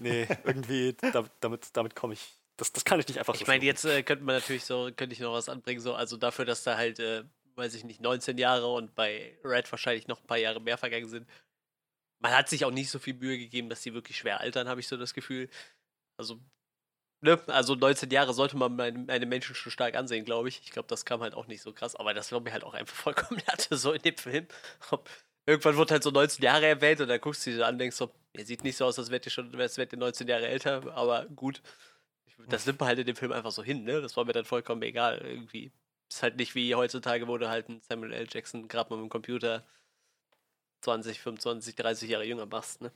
Nee, (laughs) irgendwie, damit, damit, komme ich. Das, das kann ich nicht einfach so Ich meine, schlucken. jetzt äh, könnte man natürlich so, könnte ich noch was anbringen, so, also dafür, dass da halt, äh, weiß ich nicht, 19 Jahre und bei Red wahrscheinlich noch ein paar Jahre mehr vergangen sind. Man hat sich auch nicht so viel Mühe gegeben, dass die wirklich schwer altern, habe ich so das Gefühl. Also, ne, also 19 Jahre sollte man einem Menschen schon stark ansehen, glaube ich. Ich glaube, das kam halt auch nicht so krass, aber das war mir halt auch einfach (laughs) vollkommen Latte, so in dem Film. Irgendwann wird halt so 19 Jahre erwähnt und dann guckst du dir an und denkst so, er sieht nicht so aus, als wärt ihr schon, als wärt ihr 19 Jahre älter, aber gut. Das nimmt man halt in dem Film einfach so hin, ne? Das war mir dann vollkommen egal irgendwie. Ist halt nicht wie heutzutage, wo du halt einen Samuel L. Jackson gerade mal mit dem Computer 20, 25, 30 Jahre jünger machst, ne?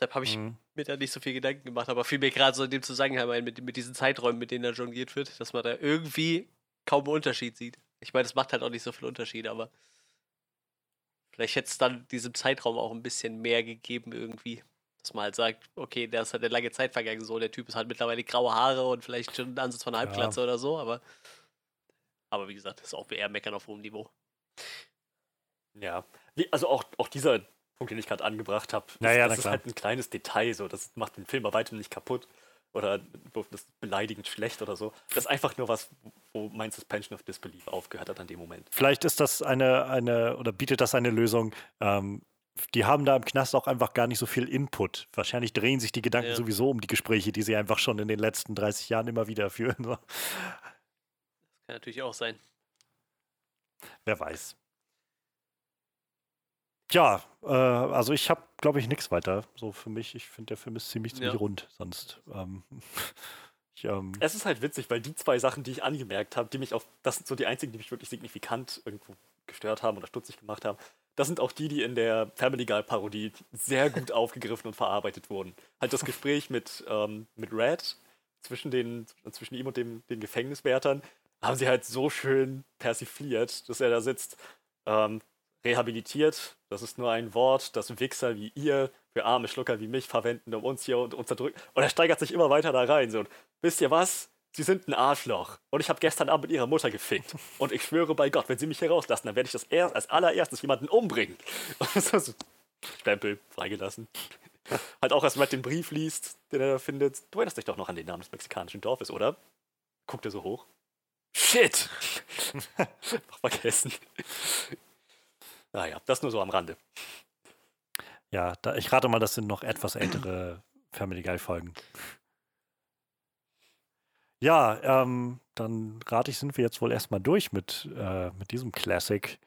Deshalb habe ich Mhm. mir da nicht so viel Gedanken gemacht, aber fiel mir gerade so in dem Zusammenhang ein, mit, mit diesen Zeiträumen, mit denen da jongliert wird, dass man da irgendwie kaum einen Unterschied sieht. Ich meine, das macht halt auch nicht so viel Unterschied, aber vielleicht hätte es dann diesem Zeitraum auch ein bisschen mehr gegeben irgendwie. Dass man halt sagt, okay, da ist halt eine lange Zeit vergangen, so, der Typ ist halt mittlerweile graue Haare und vielleicht schon ein Ansatz von einer Ja. Halbglatze oder so, aber aber wie gesagt, das ist auch eher meckern auf hohem Niveau. Ja, also auch, auch dieser Punkt, den ich gerade angebracht habe, das, Naja, das ist klar. halt ein kleines Detail, so, das macht den Film bei weitem nicht kaputt oder das ist beleidigend schlecht oder so. Das ist einfach nur was, wo mein Suspension of Disbelief aufgehört hat an dem Moment. vielleicht ist das eine, eine, oder bietet das eine Lösung. Ähm, die haben da im Knast auch einfach gar nicht so viel Input. Wahrscheinlich drehen sich die Gedanken Ja. sowieso um die Gespräche, die sie einfach schon in den letzten 30 Jahren immer wieder führen. So. Kann natürlich auch sein. Wer weiß. Ja, äh, also ich habe, glaube ich, nichts weiter. So für mich, ich finde, der Film ist ziemlich, ziemlich Ja. rund. Sonst, ähm, (laughs) Ich, ähm, Es ist halt witzig, weil die zwei Sachen, die ich angemerkt habe, die mich auf, das sind so die einzigen, die mich wirklich signifikant irgendwo gestört haben oder stutzig gemacht haben. Das sind auch die, die in der Family Guy Parodie sehr gut (laughs) aufgegriffen und verarbeitet wurden. Halt das Gespräch mit, ähm, mit Red zwischen, den, zwischen ihm und dem, den Gefängniswärtern haben sie halt so schön persifliert, dass er da sitzt. Ähm, rehabilitiert, das ist nur ein Wort, das Wichser wie ihr für arme Schlucker wie mich verwenden, um uns hier und unterdrücken. Und er steigert sich immer weiter da rein. So. Und wisst ihr was? Sie sind ein Arschloch. Und ich habe gestern Abend mit ihrer Mutter gefickt. Und ich schwöre bei Gott, wenn sie mich hier rauslassen, dann werde ich das erst, als allererstes jemanden umbringen. (laughs) So, Stempel, freigelassen. halt auch, als Matt den Brief liest, den er da findet. Du erinnerst dich doch noch an den Namen des mexikanischen Dorfes, oder? Guckt er so hoch. Shit! Einfach (laughs) vergessen. Naja, das nur so am Rande. ja, da, ich rate mal, das sind noch etwas ältere Family Guy-Folgen. Ja, ähm, dann rate ich, sind wir jetzt wohl erstmal durch mit, äh, mit diesem Classic.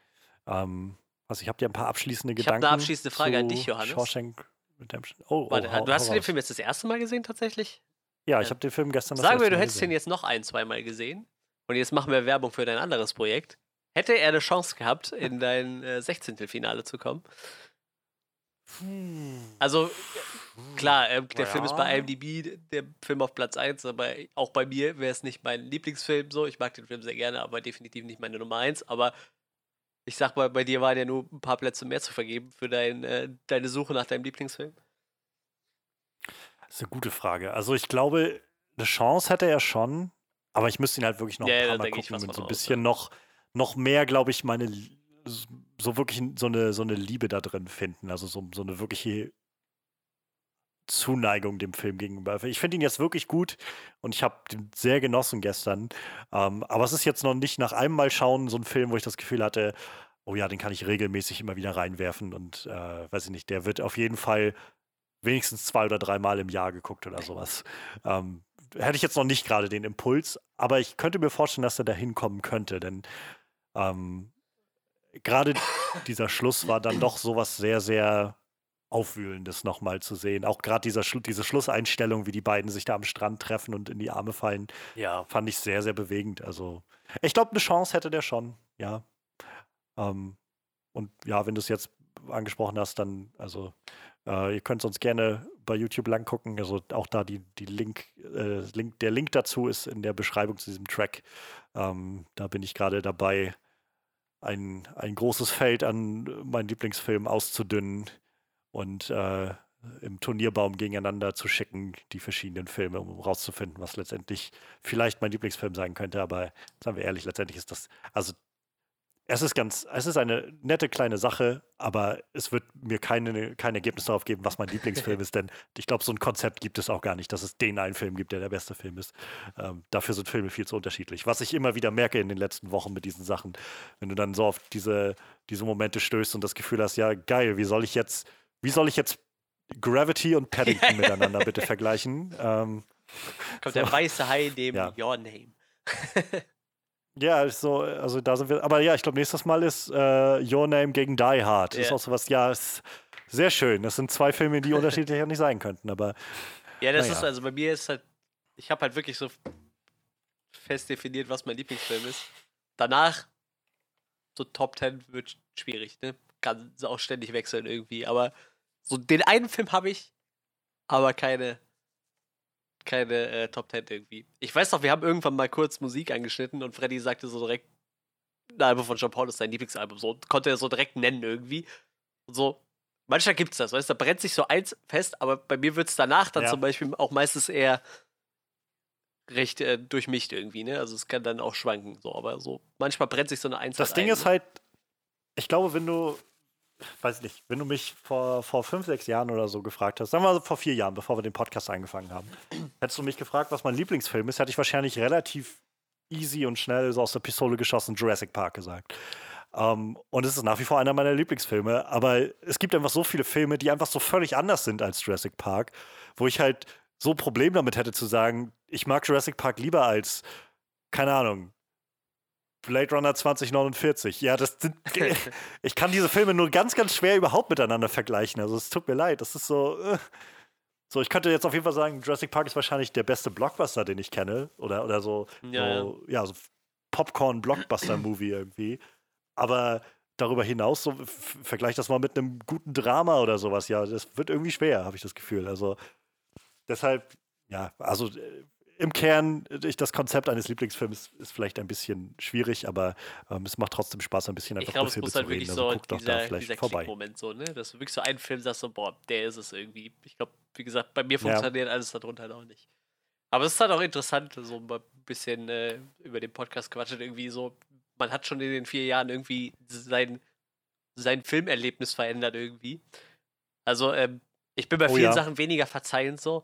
Ähm, also ich habe dir ein paar abschließende Ich habe Gedanken. eine abschließende Frage an dich, Johannes. Shawshank Redemption. Oh, oh Warte, hau- du hast hau den raus. Film jetzt das erste Mal gesehen tatsächlich? Ja, ich habe den Film gestern das Sagen wir, du Mal hättest den gesehen. jetzt noch ein, zweimal gesehen und jetzt machen wir Werbung für dein anderes Projekt. Hätte er eine Chance gehabt, in dein äh, 16. Finale zu kommen? Also, äh, klar, ähm, der Film ist bei Ja. IMDb der Film auf Platz 1, aber auch bei mir wäre es nicht mein Lieblingsfilm so. Ich mag den Film sehr gerne, aber definitiv nicht meine Nummer 1. Aber ich sag mal, bei dir waren ja nur ein paar Plätze mehr zu vergeben für dein, äh, deine Suche nach deinem Lieblingsfilm. Das ist eine gute Frage. Also ich glaube, eine Chance hätte er schon, aber ich müsste ihn halt wirklich noch Ja, ein ja, paar da Mal gucken und so ein bisschen noch, noch mehr, glaube ich, meine so wirklich so eine, so eine Liebe da drin finden. Also so, so eine wirkliche Zuneigung dem Film gegenüber. Ich finde ihn jetzt wirklich gut und ich habe den sehr genossen gestern. Ähm, aber es ist jetzt noch nicht nach einem Mal schauen so ein Film, wo ich das Gefühl hatte, oh ja, den kann ich regelmäßig immer wieder reinwerfen und äh, weiß ich nicht, der wird auf jeden Fall wenigstens zwei oder dreimal im Jahr geguckt oder sowas. Ähm, hätte ich jetzt noch nicht gerade den Impuls, aber ich könnte mir vorstellen, dass er da hinkommen könnte, denn ähm, gerade dieser Schluss war dann doch sowas sehr, sehr Aufwühlendes nochmal zu sehen. Auch gerade dieser Schlu diese Schlusseinstellung, wie die beiden sich da am Strand treffen und in die Arme fallen, Ja, fand ich sehr, sehr bewegend. Also, ich glaube, eine Chance hätte der schon, ja. Ähm, und ja, wenn du es jetzt angesprochen hast, dann, also, äh, ihr könnt sonst gerne bei YouTube lang gucken. Also auch da die, die Link, äh, Link, der Link dazu ist in der Beschreibung zu diesem Track. Ähm, da bin ich gerade dabei, ein, ein großes Feld an meinen Lieblingsfilmen auszudünnen und äh, im Turnierbaum gegeneinander zu schicken, die verschiedenen Filme, um rauszufinden, was letztendlich vielleicht mein Lieblingsfilm sein könnte. Aber sagen wir ehrlich, letztendlich ist das, also es ist ganz, es ist eine nette kleine Sache, aber es wird mir keine, kein Ergebnis darauf geben, was mein Lieblingsfilm (laughs) ist, denn ich glaube, so ein Konzept gibt es auch gar nicht, dass es den einen Film gibt, der der beste Film ist. Ähm, dafür sind Filme viel zu unterschiedlich. Was ich immer wieder merke in den letzten Wochen mit diesen Sachen, wenn du dann so auf diese, diese Momente stößt und das Gefühl hast, ja, geil, wie soll ich jetzt, wie soll ich jetzt Gravity und Paddington (laughs) miteinander bitte vergleichen? Ähm, Kommt der weiße Hai neben Ja. Your Name. (laughs) Ja, so, also da sind wir. Aber ja, ich glaube, nächstes Mal ist äh, Your Name gegen Die Hard. Das ist auch sowas, ja, ist sehr schön. Das sind zwei Filme, die unterschiedlicher nicht sein könnten, aber Ja, das Naja. ist also bei mir ist halt, ich habe halt wirklich so fest definiert, was mein Lieblingsfilm ist. Danach, so Top 10 wird schwierig, ne? Kann auch ständig wechseln irgendwie, aber so den einen Film habe ich, aber keine, keine äh, Top 10 irgendwie. Ich weiß noch, wir haben irgendwann mal kurz Musik angeschnitten und Freddy sagte so direkt, ein Album von Jean Paul ist sein Lieblingsalbum, so konnte er so direkt nennen irgendwie. Und so, manchmal gibt's das, weißt du, da brennt sich so eins fest, aber bei mir wird's danach dann Ja. zum Beispiel auch meistens eher recht äh, durchmischt irgendwie, ne? Also es kann dann auch schwanken, so, aber so, manchmal brennt sich so eine Eins das Ding ein, ist ne? halt, ich glaube, wenn du, weiß nicht, wenn du mich vor, vor fünf, sechs Jahren oder so gefragt hast, sagen wir mal vor vier Jahren, bevor wir den Podcast angefangen haben, hättest du mich gefragt, was mein Lieblingsfilm ist, hätte ich wahrscheinlich relativ easy und schnell so aus der Pistole geschossen Jurassic Park gesagt. Ähm, und es ist nach wie vor einer meiner Lieblingsfilme, aber es gibt einfach so viele Filme, die einfach so völlig anders sind als Jurassic Park, wo ich halt so ein Problem damit hätte zu sagen, ich mag Jurassic Park lieber als, keine Ahnung, Blade Runner 2049. Ja, das sind, (laughs) ich kann diese Filme nur ganz, ganz schwer überhaupt miteinander vergleichen. Also es tut mir leid, das ist so, äh, So, ich könnte jetzt auf jeden Fall sagen, Jurassic Park ist wahrscheinlich der beste Blockbuster, den ich kenne. Oder, oder so, Ja, so, ja, so Popcorn-Blockbuster-Movie irgendwie. Aber darüber hinaus, so, vergleich das mal mit einem guten Drama oder sowas, ja, das wird irgendwie schwer, habe ich das Gefühl. Also deshalb, ja, also äh, im Kern, äh, ich, das Konzept eines Lieblingsfilms ist vielleicht ein bisschen schwierig, aber ähm, es macht trotzdem Spaß, ein bisschen Ich einfach glaube, über es muss zu halt reden. wirklich Also so guck doch da dieser, vielleicht dieser vorbei. Klickmoment so, ne? Dass du wirklich so einen Film sagst, so, boah, der ist es irgendwie. Ich glaube, wie gesagt, bei mir Ja. funktioniert alles darunter halt auch nicht. Aber es ist halt auch interessant, so ein bisschen äh, über den Podcast quatschen, irgendwie so. Man hat schon in den vier Jahren irgendwie sein, sein Filmerlebnis verändert irgendwie. Also, ähm, ich bin bei Oh vielen ja. Sachen weniger verzeihend so.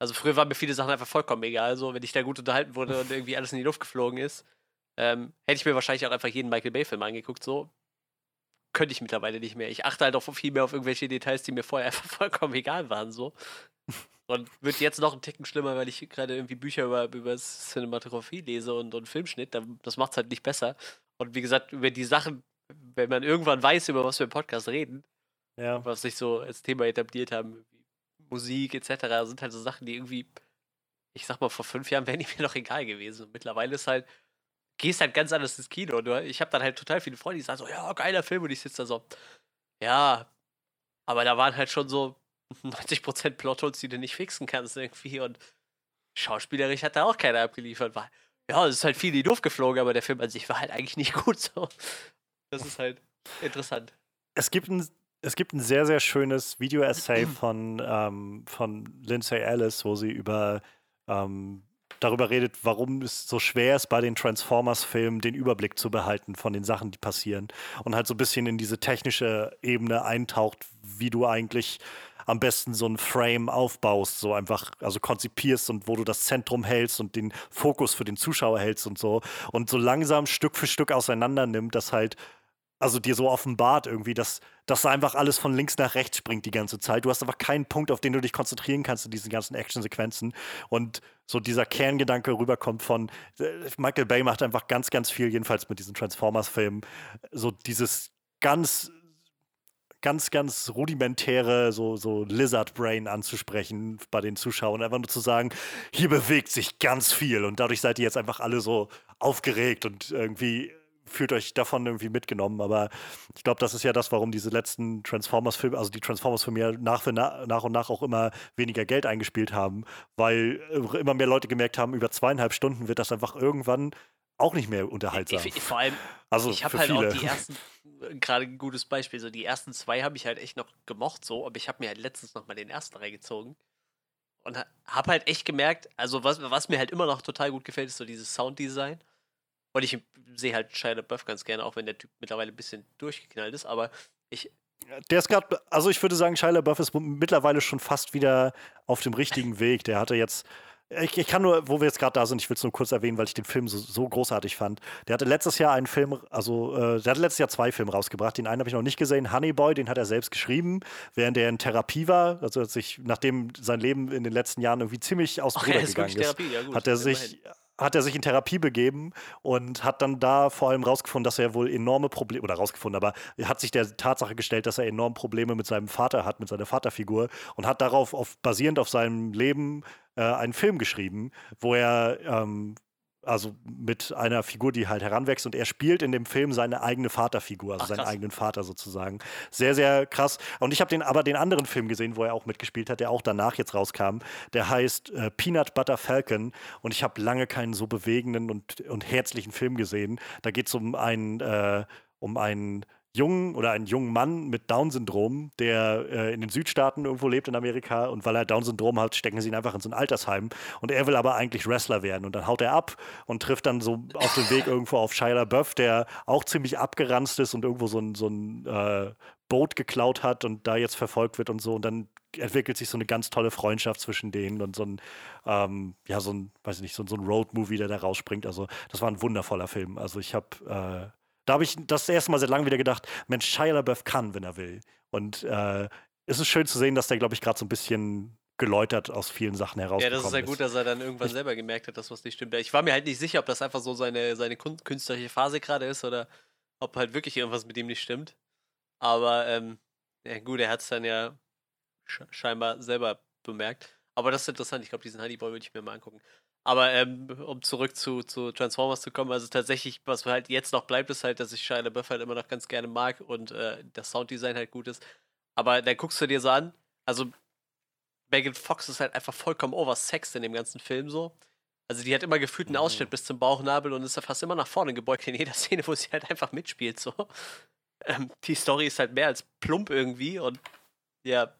Also früher waren mir viele Sachen einfach vollkommen egal, so wenn ich da gut unterhalten wurde und irgendwie alles in die Luft geflogen ist. Ähm, hätte ich mir wahrscheinlich auch einfach jeden Michael Bay-Film angeguckt, so. Könnte ich mittlerweile nicht mehr. Ich achte halt auch viel mehr auf irgendwelche Details, die mir vorher einfach (laughs) vollkommen egal waren, so. Und wird jetzt noch einen Ticken schlimmer, weil ich gerade irgendwie Bücher über, über Cinematografie lese und, und Filmschnitt. Da- Das macht es halt nicht besser. Und wie gesagt, über die Sachen, wenn man irgendwann weiß, über was wir im Podcast reden, Ja. was sich so als Thema etabliert haben, wie Musik etc., sind halt so Sachen, die irgendwie, ich sag mal, vor fünf Jahren wären die (laughs) mir noch egal gewesen. Und mittlerweile ist halt, gehst halt ganz anders ins Kino. Du- ich habe dann halt total viele Freunde, die sagen so, ja, geiler Film. Und ich sitze da so, ja, aber da waren halt schon so (laughs) 90% Plotholes, die du nicht fixen kannst irgendwie. Und schauspielerisch hat da auch keiner abgeliefert. War, ja, es ist halt viel in die Luft geflogen, aber der Film an sich war halt eigentlich nicht (laughs) gut so. Das ist halt interessant. Es gibt ein, es gibt ein sehr, sehr schönes Video-Essay (clears throat) von, ähm, von Lindsay Ellis, wo sie über ähm, darüber redet, warum es so schwer ist, bei den Transformers-Filmen den Überblick zu behalten von den Sachen, die passieren. Und halt so ein bisschen in diese technische Ebene eintaucht, wie du eigentlich am besten so ein Frame aufbaust, so einfach, also konzipierst und wo du das Zentrum hältst und den Fokus für den Zuschauer hältst und so. Und so langsam Stück für Stück auseinander nimmt, dass halt also dir so offenbart irgendwie, dass, dass einfach alles von links nach rechts springt die ganze Zeit. Du hast einfach keinen Punkt, auf den du dich konzentrieren kannst in diesen ganzen Actionsequenzen. Und so dieser Kerngedanke rüberkommt von äh, Michael Bay macht einfach ganz, ganz viel, jedenfalls mit diesen Transformers-Filmen, so dieses ganz ganz, ganz rudimentäre, so, so Lizard-Brain anzusprechen bei den Zuschauern. Einfach nur zu sagen, hier bewegt sich ganz viel und dadurch seid ihr jetzt einfach alle so aufgeregt und irgendwie fühlt euch davon irgendwie mitgenommen. Aber ich glaube, das ist ja das, warum diese letzten Transformers-Filme, also die Transformers-Filme ja nach, nach und nach auch immer weniger Geld eingespielt haben, weil äh, immer mehr Leute gemerkt haben, über zweieinhalb Stunden wird das einfach irgendwann auch nicht mehr unterhaltsam. Ich, ich, vor allem, also ich habe halt viele. auch die ersten, gerade ein gutes Beispiel, so die ersten zwei habe ich halt echt noch gemocht, so, aber ich habe mir halt letztens noch mal den ersten reingezogen und ha- habe halt echt gemerkt, also was, was mir halt immer noch total gut gefällt, ist so dieses Sounddesign. Und ich sehe halt Shia LaBeouf ganz gerne, auch wenn der Typ mittlerweile ein bisschen durchgeknallt ist, aber ich, Der ist gerade, also ich würde sagen, Shia LaBeouf ist mittlerweile schon fast wieder auf dem richtigen Weg. Der hatte jetzt, ich, ich kann nur, wo wir jetzt gerade da sind, ich will es nur kurz erwähnen, weil ich den Film so, so großartig fand. Der hatte letztes Jahr einen Film, also äh, der hatte letztes Jahr zwei Filme rausgebracht. Den einen habe ich noch nicht gesehen, Honey Boy, den hat er selbst geschrieben, während er in Therapie war. Also hat sich, nachdem sein Leben in den letzten Jahren irgendwie ziemlich aus dem Ruder er ist gegangen ist, Therapie, ja gut. hat er immerhin. Hat er sich in Therapie begeben und hat dann da vor allem rausgefunden, dass er wohl enorme Probleme, oder rausgefunden, aber er hat sich der Tatsache gestellt, dass er enorme Probleme mit seinem Vater hat, mit seiner Vaterfigur und hat darauf, auf, basierend auf seinem Leben, äh, einen Film geschrieben, wo er ähm, also mit einer Figur, die halt heranwächst und er spielt in dem Film seine eigene Vaterfigur, also Ach, seinen eigenen Vater sozusagen. Sehr, sehr krass. Und ich habe den aber den anderen Film gesehen, wo er auch mitgespielt hat, der auch danach jetzt rauskam. Der heißt äh, Peanut Butter Falcon und ich habe lange keinen so bewegenden und, und herzlichen Film gesehen. Da geht es um einen, äh, um einen jungen oder einen jungen Mann mit Down-Syndrom, der äh, in den Südstaaten irgendwo lebt in Amerika und weil er Down-Syndrom hat, stecken sie ihn einfach in so ein Altersheim und er will aber eigentlich Wrestler werden und dann haut er ab und trifft dann so auf dem Weg irgendwo auf Shia LaBeouf, der auch ziemlich abgeranzt ist und irgendwo so ein, so ein äh, Boot geklaut hat und da jetzt verfolgt wird und so und dann entwickelt sich so eine ganz tolle Freundschaft zwischen denen und so ein, ähm, ja, so ein, weiß ich nicht, so, so ein Road-Movie, der da rausspringt. Also, das war ein wundervoller Film. Also, ich habe, äh, da habe ich das erste Mal seit langem wieder gedacht, Mensch, Shia LaBeouf kann, wenn er will. Und äh, es ist schön zu sehen, dass der, glaube ich, gerade so ein bisschen geläutert aus vielen Sachen Ja, herausgekommen das ist ja gut, dass er dann irgendwann Ich- selber gemerkt hat, dass was nicht stimmt. Ich war mir halt nicht sicher, ob das einfach so seine, seine künstlerische Phase gerade ist oder ob halt wirklich irgendwas mit ihm nicht stimmt. Aber ähm, ja, gut, er hat es dann ja sch scheinbar selber bemerkt. Aber das ist interessant. Ich glaube, diesen Honeyboy würde ich mir mal angucken. Aber ähm, um zurück zu, zu Transformers zu kommen, also tatsächlich, was halt jetzt noch bleibt, ist halt, dass ich Shia LaBeouf halt immer noch ganz gerne mag und äh, das Sounddesign halt gut ist. Aber dann guckst du dir so an, also Megan Fox ist halt einfach vollkommen oversexed in dem ganzen Film so. Also die hat immer gefühlt einen Ausschnitt mhm. bis zum Bauchnabel und ist ja fast immer nach vorne gebeugt in jeder (laughs) Szene, wo sie halt einfach mitspielt so. Ähm, die Story ist halt mehr als plump irgendwie und ja,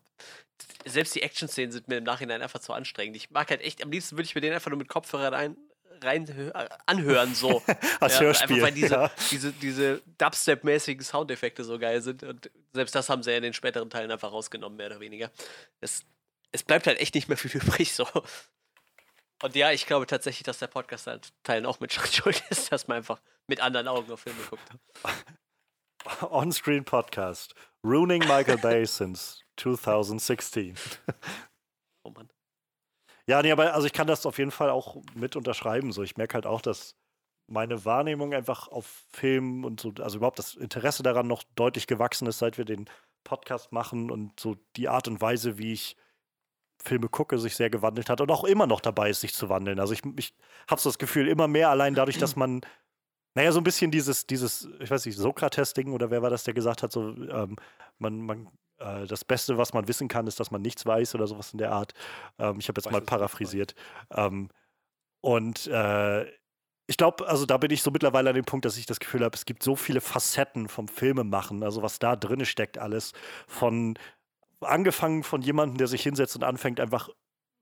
selbst die Action-Szenen sind mir im Nachhinein einfach zu anstrengend. Ich mag halt echt, am liebsten würde ich mir den einfach nur mit Kopfhörern ein, rein äh, anhören, so. (laughs) Als ja, Hörspiel. Einfach weil diese, ja. diese, diese Dubstep-mäßigen Soundeffekte so geil sind. Und selbst das haben sie ja in den späteren Teilen einfach rausgenommen, mehr oder weniger. Es, es bleibt halt echt nicht mehr viel (laughs) übrig, so. Und ja, ich glaube tatsächlich, dass der Podcast halt Teilen auch mit (laughs) schuld ist, dass man einfach mit anderen Augen auf Filme guckt. On-Screen Podcast. Ruining Michael Bay since 2016. (laughs) oh Mann. Ja, nee, aber also ich kann das auf jeden Fall auch mit unterschreiben. So, ich merke halt auch, dass meine Wahrnehmung einfach auf Film und so, also überhaupt das Interesse daran noch deutlich gewachsen ist, seit wir den Podcast machen und so die Art und Weise, wie ich Filme gucke, sich sehr gewandelt hat und auch immer noch dabei ist, sich zu wandeln. Also ich, ich habe so das Gefühl, immer mehr allein dadurch, dass man, naja, so ein bisschen dieses, dieses, ich weiß nicht, Sokrates-Ding oder wer war das, der gesagt hat, so, ähm, man, man äh, das Beste, was man wissen kann, ist, dass man nichts weiß oder sowas in der Art. Ähm, ich habe jetzt weiß mal paraphrasiert. Ähm, und äh, ich glaube, also da bin ich so mittlerweile an dem Punkt, dass ich das Gefühl habe, es gibt so viele Facetten vom Filmemachen, also was da drin steckt alles, von angefangen von jemandem, der sich hinsetzt und anfängt einfach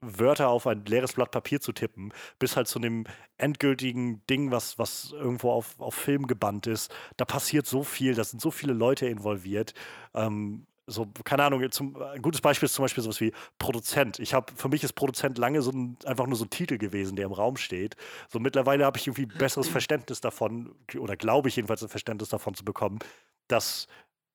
Wörter auf ein leeres Blatt Papier zu tippen, bis halt zu einem endgültigen Ding, was, was irgendwo auf, auf Film gebannt ist. Da passiert so viel, da sind so viele Leute involviert. Ähm, so, keine Ahnung, zum, ein gutes Beispiel ist zum Beispiel sowas wie Produzent. Ich habe, für mich ist Produzent lange so ein, einfach nur so ein Titel gewesen, der im Raum steht. So mittlerweile habe ich irgendwie ein besseres Verständnis davon, oder glaube ich jedenfalls ein Verständnis davon zu bekommen, dass,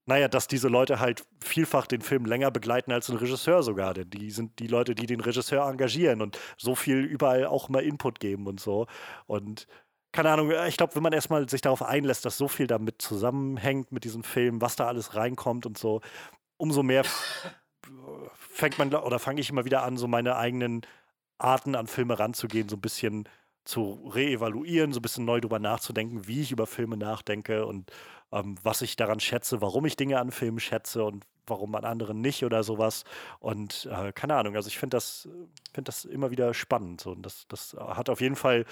naja, dass diese Leute halt vielfach den Film länger begleiten als ein Regisseur sogar. Denn die sind die Leute, die den Regisseur engagieren und so viel überall auch mal Input geben und so. Und keine Ahnung, äh, ich glaube, wenn man erstmal sich darauf einlässt, dass so viel damit zusammenhängt mit diesem Film, was da alles reinkommt und so, umso mehr fängt man oder fange ich immer wieder an, so meine eigenen Arten an Filme ranzugehen, so ein bisschen zu reevaluieren, so ein bisschen neu drüber nachzudenken, wie ich über Filme nachdenke und ähm, was ich daran schätze, warum ich Dinge an Filmen schätze und warum an anderen nicht oder sowas. Und äh, keine Ahnung, also ich finde das, find das immer wieder spannend. So. Und das, das hat auf jeden Fall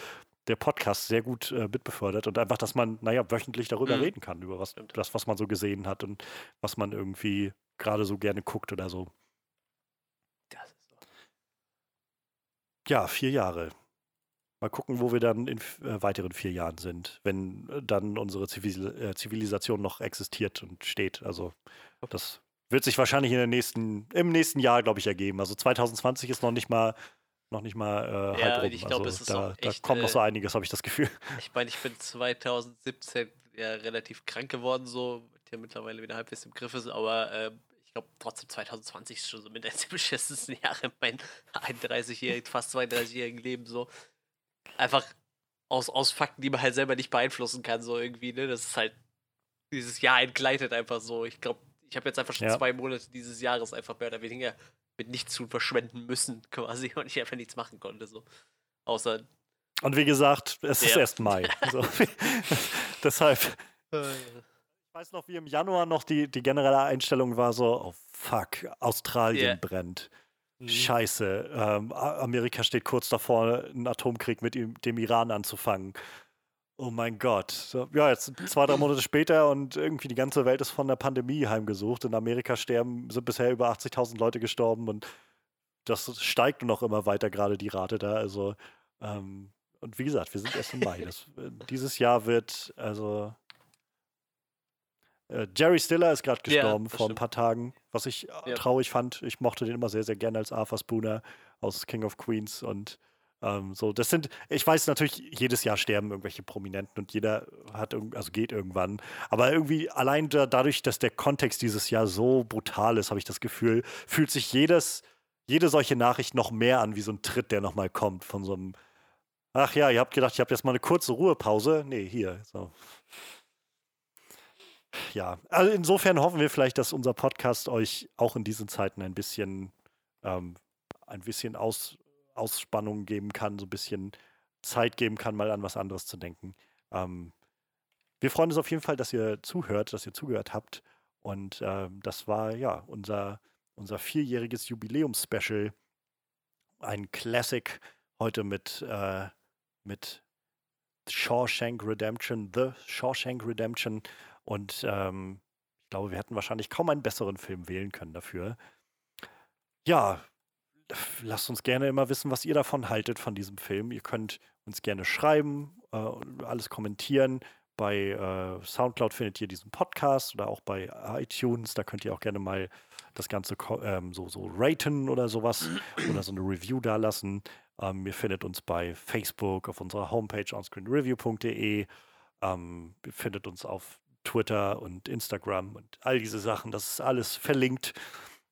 der Podcast sehr gut äh, mitbefördert und einfach, dass man, naja, wöchentlich darüber mhm. reden kann, über was, das, was man so gesehen hat und was man irgendwie gerade so gerne guckt oder so. Das ist so. Ja, vier Jahre. Mal gucken, wo wir dann in äh, weiteren vier Jahren sind, wenn äh, dann unsere Zivil äh, Zivilisation noch existiert und steht. Also das wird sich wahrscheinlich in der nächsten, im nächsten Jahr, glaube ich, ergeben. Also 2020 ist noch nicht mal noch nicht mal äh, ja, halb rum. Ich glaube, also es ist da, echt, da kommt noch so äh, einiges, habe ich das Gefühl. (laughs) Ich meine, ich bin 2017 ja relativ krank geworden, so, der mittlerweile wieder halbwegs im Griff ist, aber äh, ich glaube trotzdem 2020 ist schon so mit eines der (laughs) beschissensten Jahre in meinem 31-jährigen, fast 32-jährigen Leben so. Einfach aus, aus Fakten, die man halt selber nicht beeinflussen kann, so irgendwie, ne? Das ist halt, dieses Jahr entgleitet einfach so. Ich glaube, ich habe jetzt einfach schon ja. zwei Monate dieses Jahres einfach mehr oder weniger mit nichts zu verschwenden müssen, (laughs) quasi, und ich einfach nichts machen konnte, so. Außer. Und wie gesagt, es ja. ist erst Mai. so. (laughs) Deshalb. Ich weiß noch, wie im Januar noch die, die generelle Einstellung war so, oh fuck, Australien yeah. brennt. Mhm. Scheiße, ähm, Amerika steht kurz davor, einen Atomkrieg mit dem Iran anzufangen. Oh mein Gott. So, ja, jetzt zwei, drei Monate später und irgendwie die ganze Welt ist von der Pandemie heimgesucht. In Amerika sterben, sind bisher über 80.000 Leute gestorben und das steigt noch immer weiter gerade die Rate da. Also, ähm, und wie gesagt, wir sind erst im Mai. Das, dieses Jahr wird, also Jerry Stiller ist gerade gestorben ja, vor ein paar Tagen, was ich äh, ja. traurig fand. Ich mochte den immer sehr, sehr gerne als Arthur Spooner aus King of Queens und ähm, so. Das sind, ich weiß natürlich, jedes Jahr sterben irgendwelche Prominenten und jeder hat, also geht irgendwann. Aber irgendwie allein da, dadurch, dass der Kontext dieses Jahr so brutal ist, habe ich das Gefühl, fühlt sich jedes, jede solche Nachricht noch mehr an wie so ein Tritt, der nochmal kommt von so einem. Ach ja, ihr habt gedacht, ich habe jetzt mal eine kurze Ruhepause. Nee, hier. So ja, also insofern hoffen wir vielleicht, dass unser Podcast euch auch in diesen Zeiten ein bisschen ähm, ein bisschen Aus, Ausspannung geben kann, so ein bisschen Zeit geben kann, mal an was anderes zu denken. Ähm, wir freuen uns auf jeden Fall, dass ihr zuhört, dass ihr zugehört habt. Und ähm, das war ja unser, unser vierjähriges Jubiläumspecial. Ein Classic heute mit, äh, mit Shawshank Redemption, The Shawshank Redemption. Und ähm, ich glaube, wir hätten wahrscheinlich kaum einen besseren Film wählen können dafür. Ja, lasst uns gerne immer wissen, was ihr davon haltet von diesem Film. Ihr könnt uns gerne schreiben, äh, alles kommentieren. Bei äh, Soundcloud findet ihr diesen Podcast oder auch bei iTunes. Da könnt ihr auch gerne mal das Ganze ähm, so, so raten oder sowas oder so eine Review da lassen. Ähm, ihr findet uns bei Facebook, auf unserer Homepage onscreenreview.de. Ähm, ihr findet uns auf Twitter und Instagram und all diese Sachen. Das ist alles verlinkt.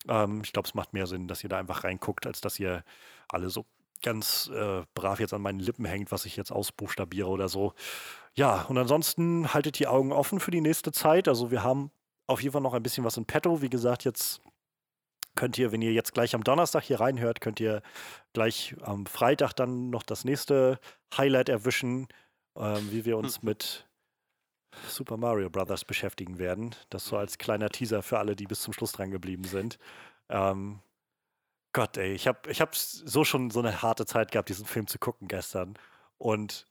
Ähm, ich glaube, es macht mehr Sinn, dass ihr da einfach reinguckt, als dass ihr alle so ganz äh, brav jetzt an meinen Lippen hängt, was ich jetzt ausbuchstabiere oder so. Ja, und ansonsten haltet die Augen offen für die nächste Zeit. Also wir haben auf jeden Fall noch ein bisschen was in petto. Wie gesagt, jetzt könnt ihr, wenn ihr jetzt gleich am Donnerstag hier reinhört, könnt ihr gleich am Freitag dann noch das nächste Highlight erwischen, ähm, wie wir uns hm. mit Super Mario Brothers beschäftigen werden. Das so als kleiner Teaser für alle, die bis zum Schluss dran geblieben sind. Ähm, Gott, ey, ich habe ich hab so schon so eine harte Zeit gehabt, diesen Film zu gucken gestern. Und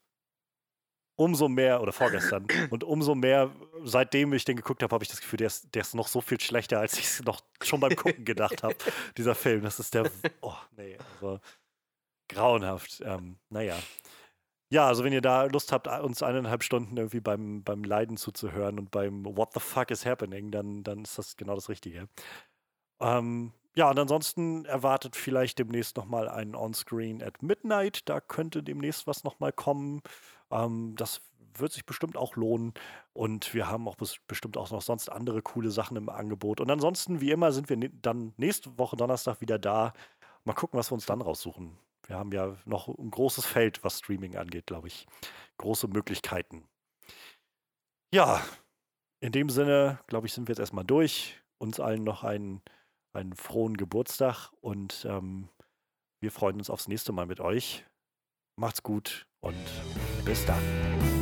umso mehr, oder vorgestern, (clears throat) und umso mehr, seitdem ich den geguckt habe, habe ich das Gefühl, der ist, der ist noch so viel schlechter, als ich es noch schon beim Gucken gedacht habe. Dieser Film, das ist der, (laughs) oh nee, also grauenhaft. Ähm, naja. Ja, also wenn ihr da Lust habt, uns eineinhalb Stunden irgendwie beim, beim Leiden zuzuhören und beim What the fuck is happening, dann, dann ist das genau das Richtige. Ähm, ja, und ansonsten erwartet vielleicht demnächst nochmal ein On-Screen at Midnight. Da könnte demnächst was nochmal kommen. Ähm, das wird sich bestimmt auch lohnen. Und wir haben auch bestimmt auch noch sonst andere coole Sachen im Angebot. Und ansonsten, wie immer, sind wir ne dann nächste Woche Donnerstag wieder da. Mal gucken, was wir uns dann raussuchen. Wir haben ja noch ein großes Feld, was Streaming angeht, glaube ich. Große Möglichkeiten. Ja, in dem Sinne, glaube ich, sind wir jetzt erstmal durch. Uns allen noch einen, einen frohen Geburtstag und ähm, wir freuen uns aufs nächste Mal mit euch. Macht's gut und bis dann.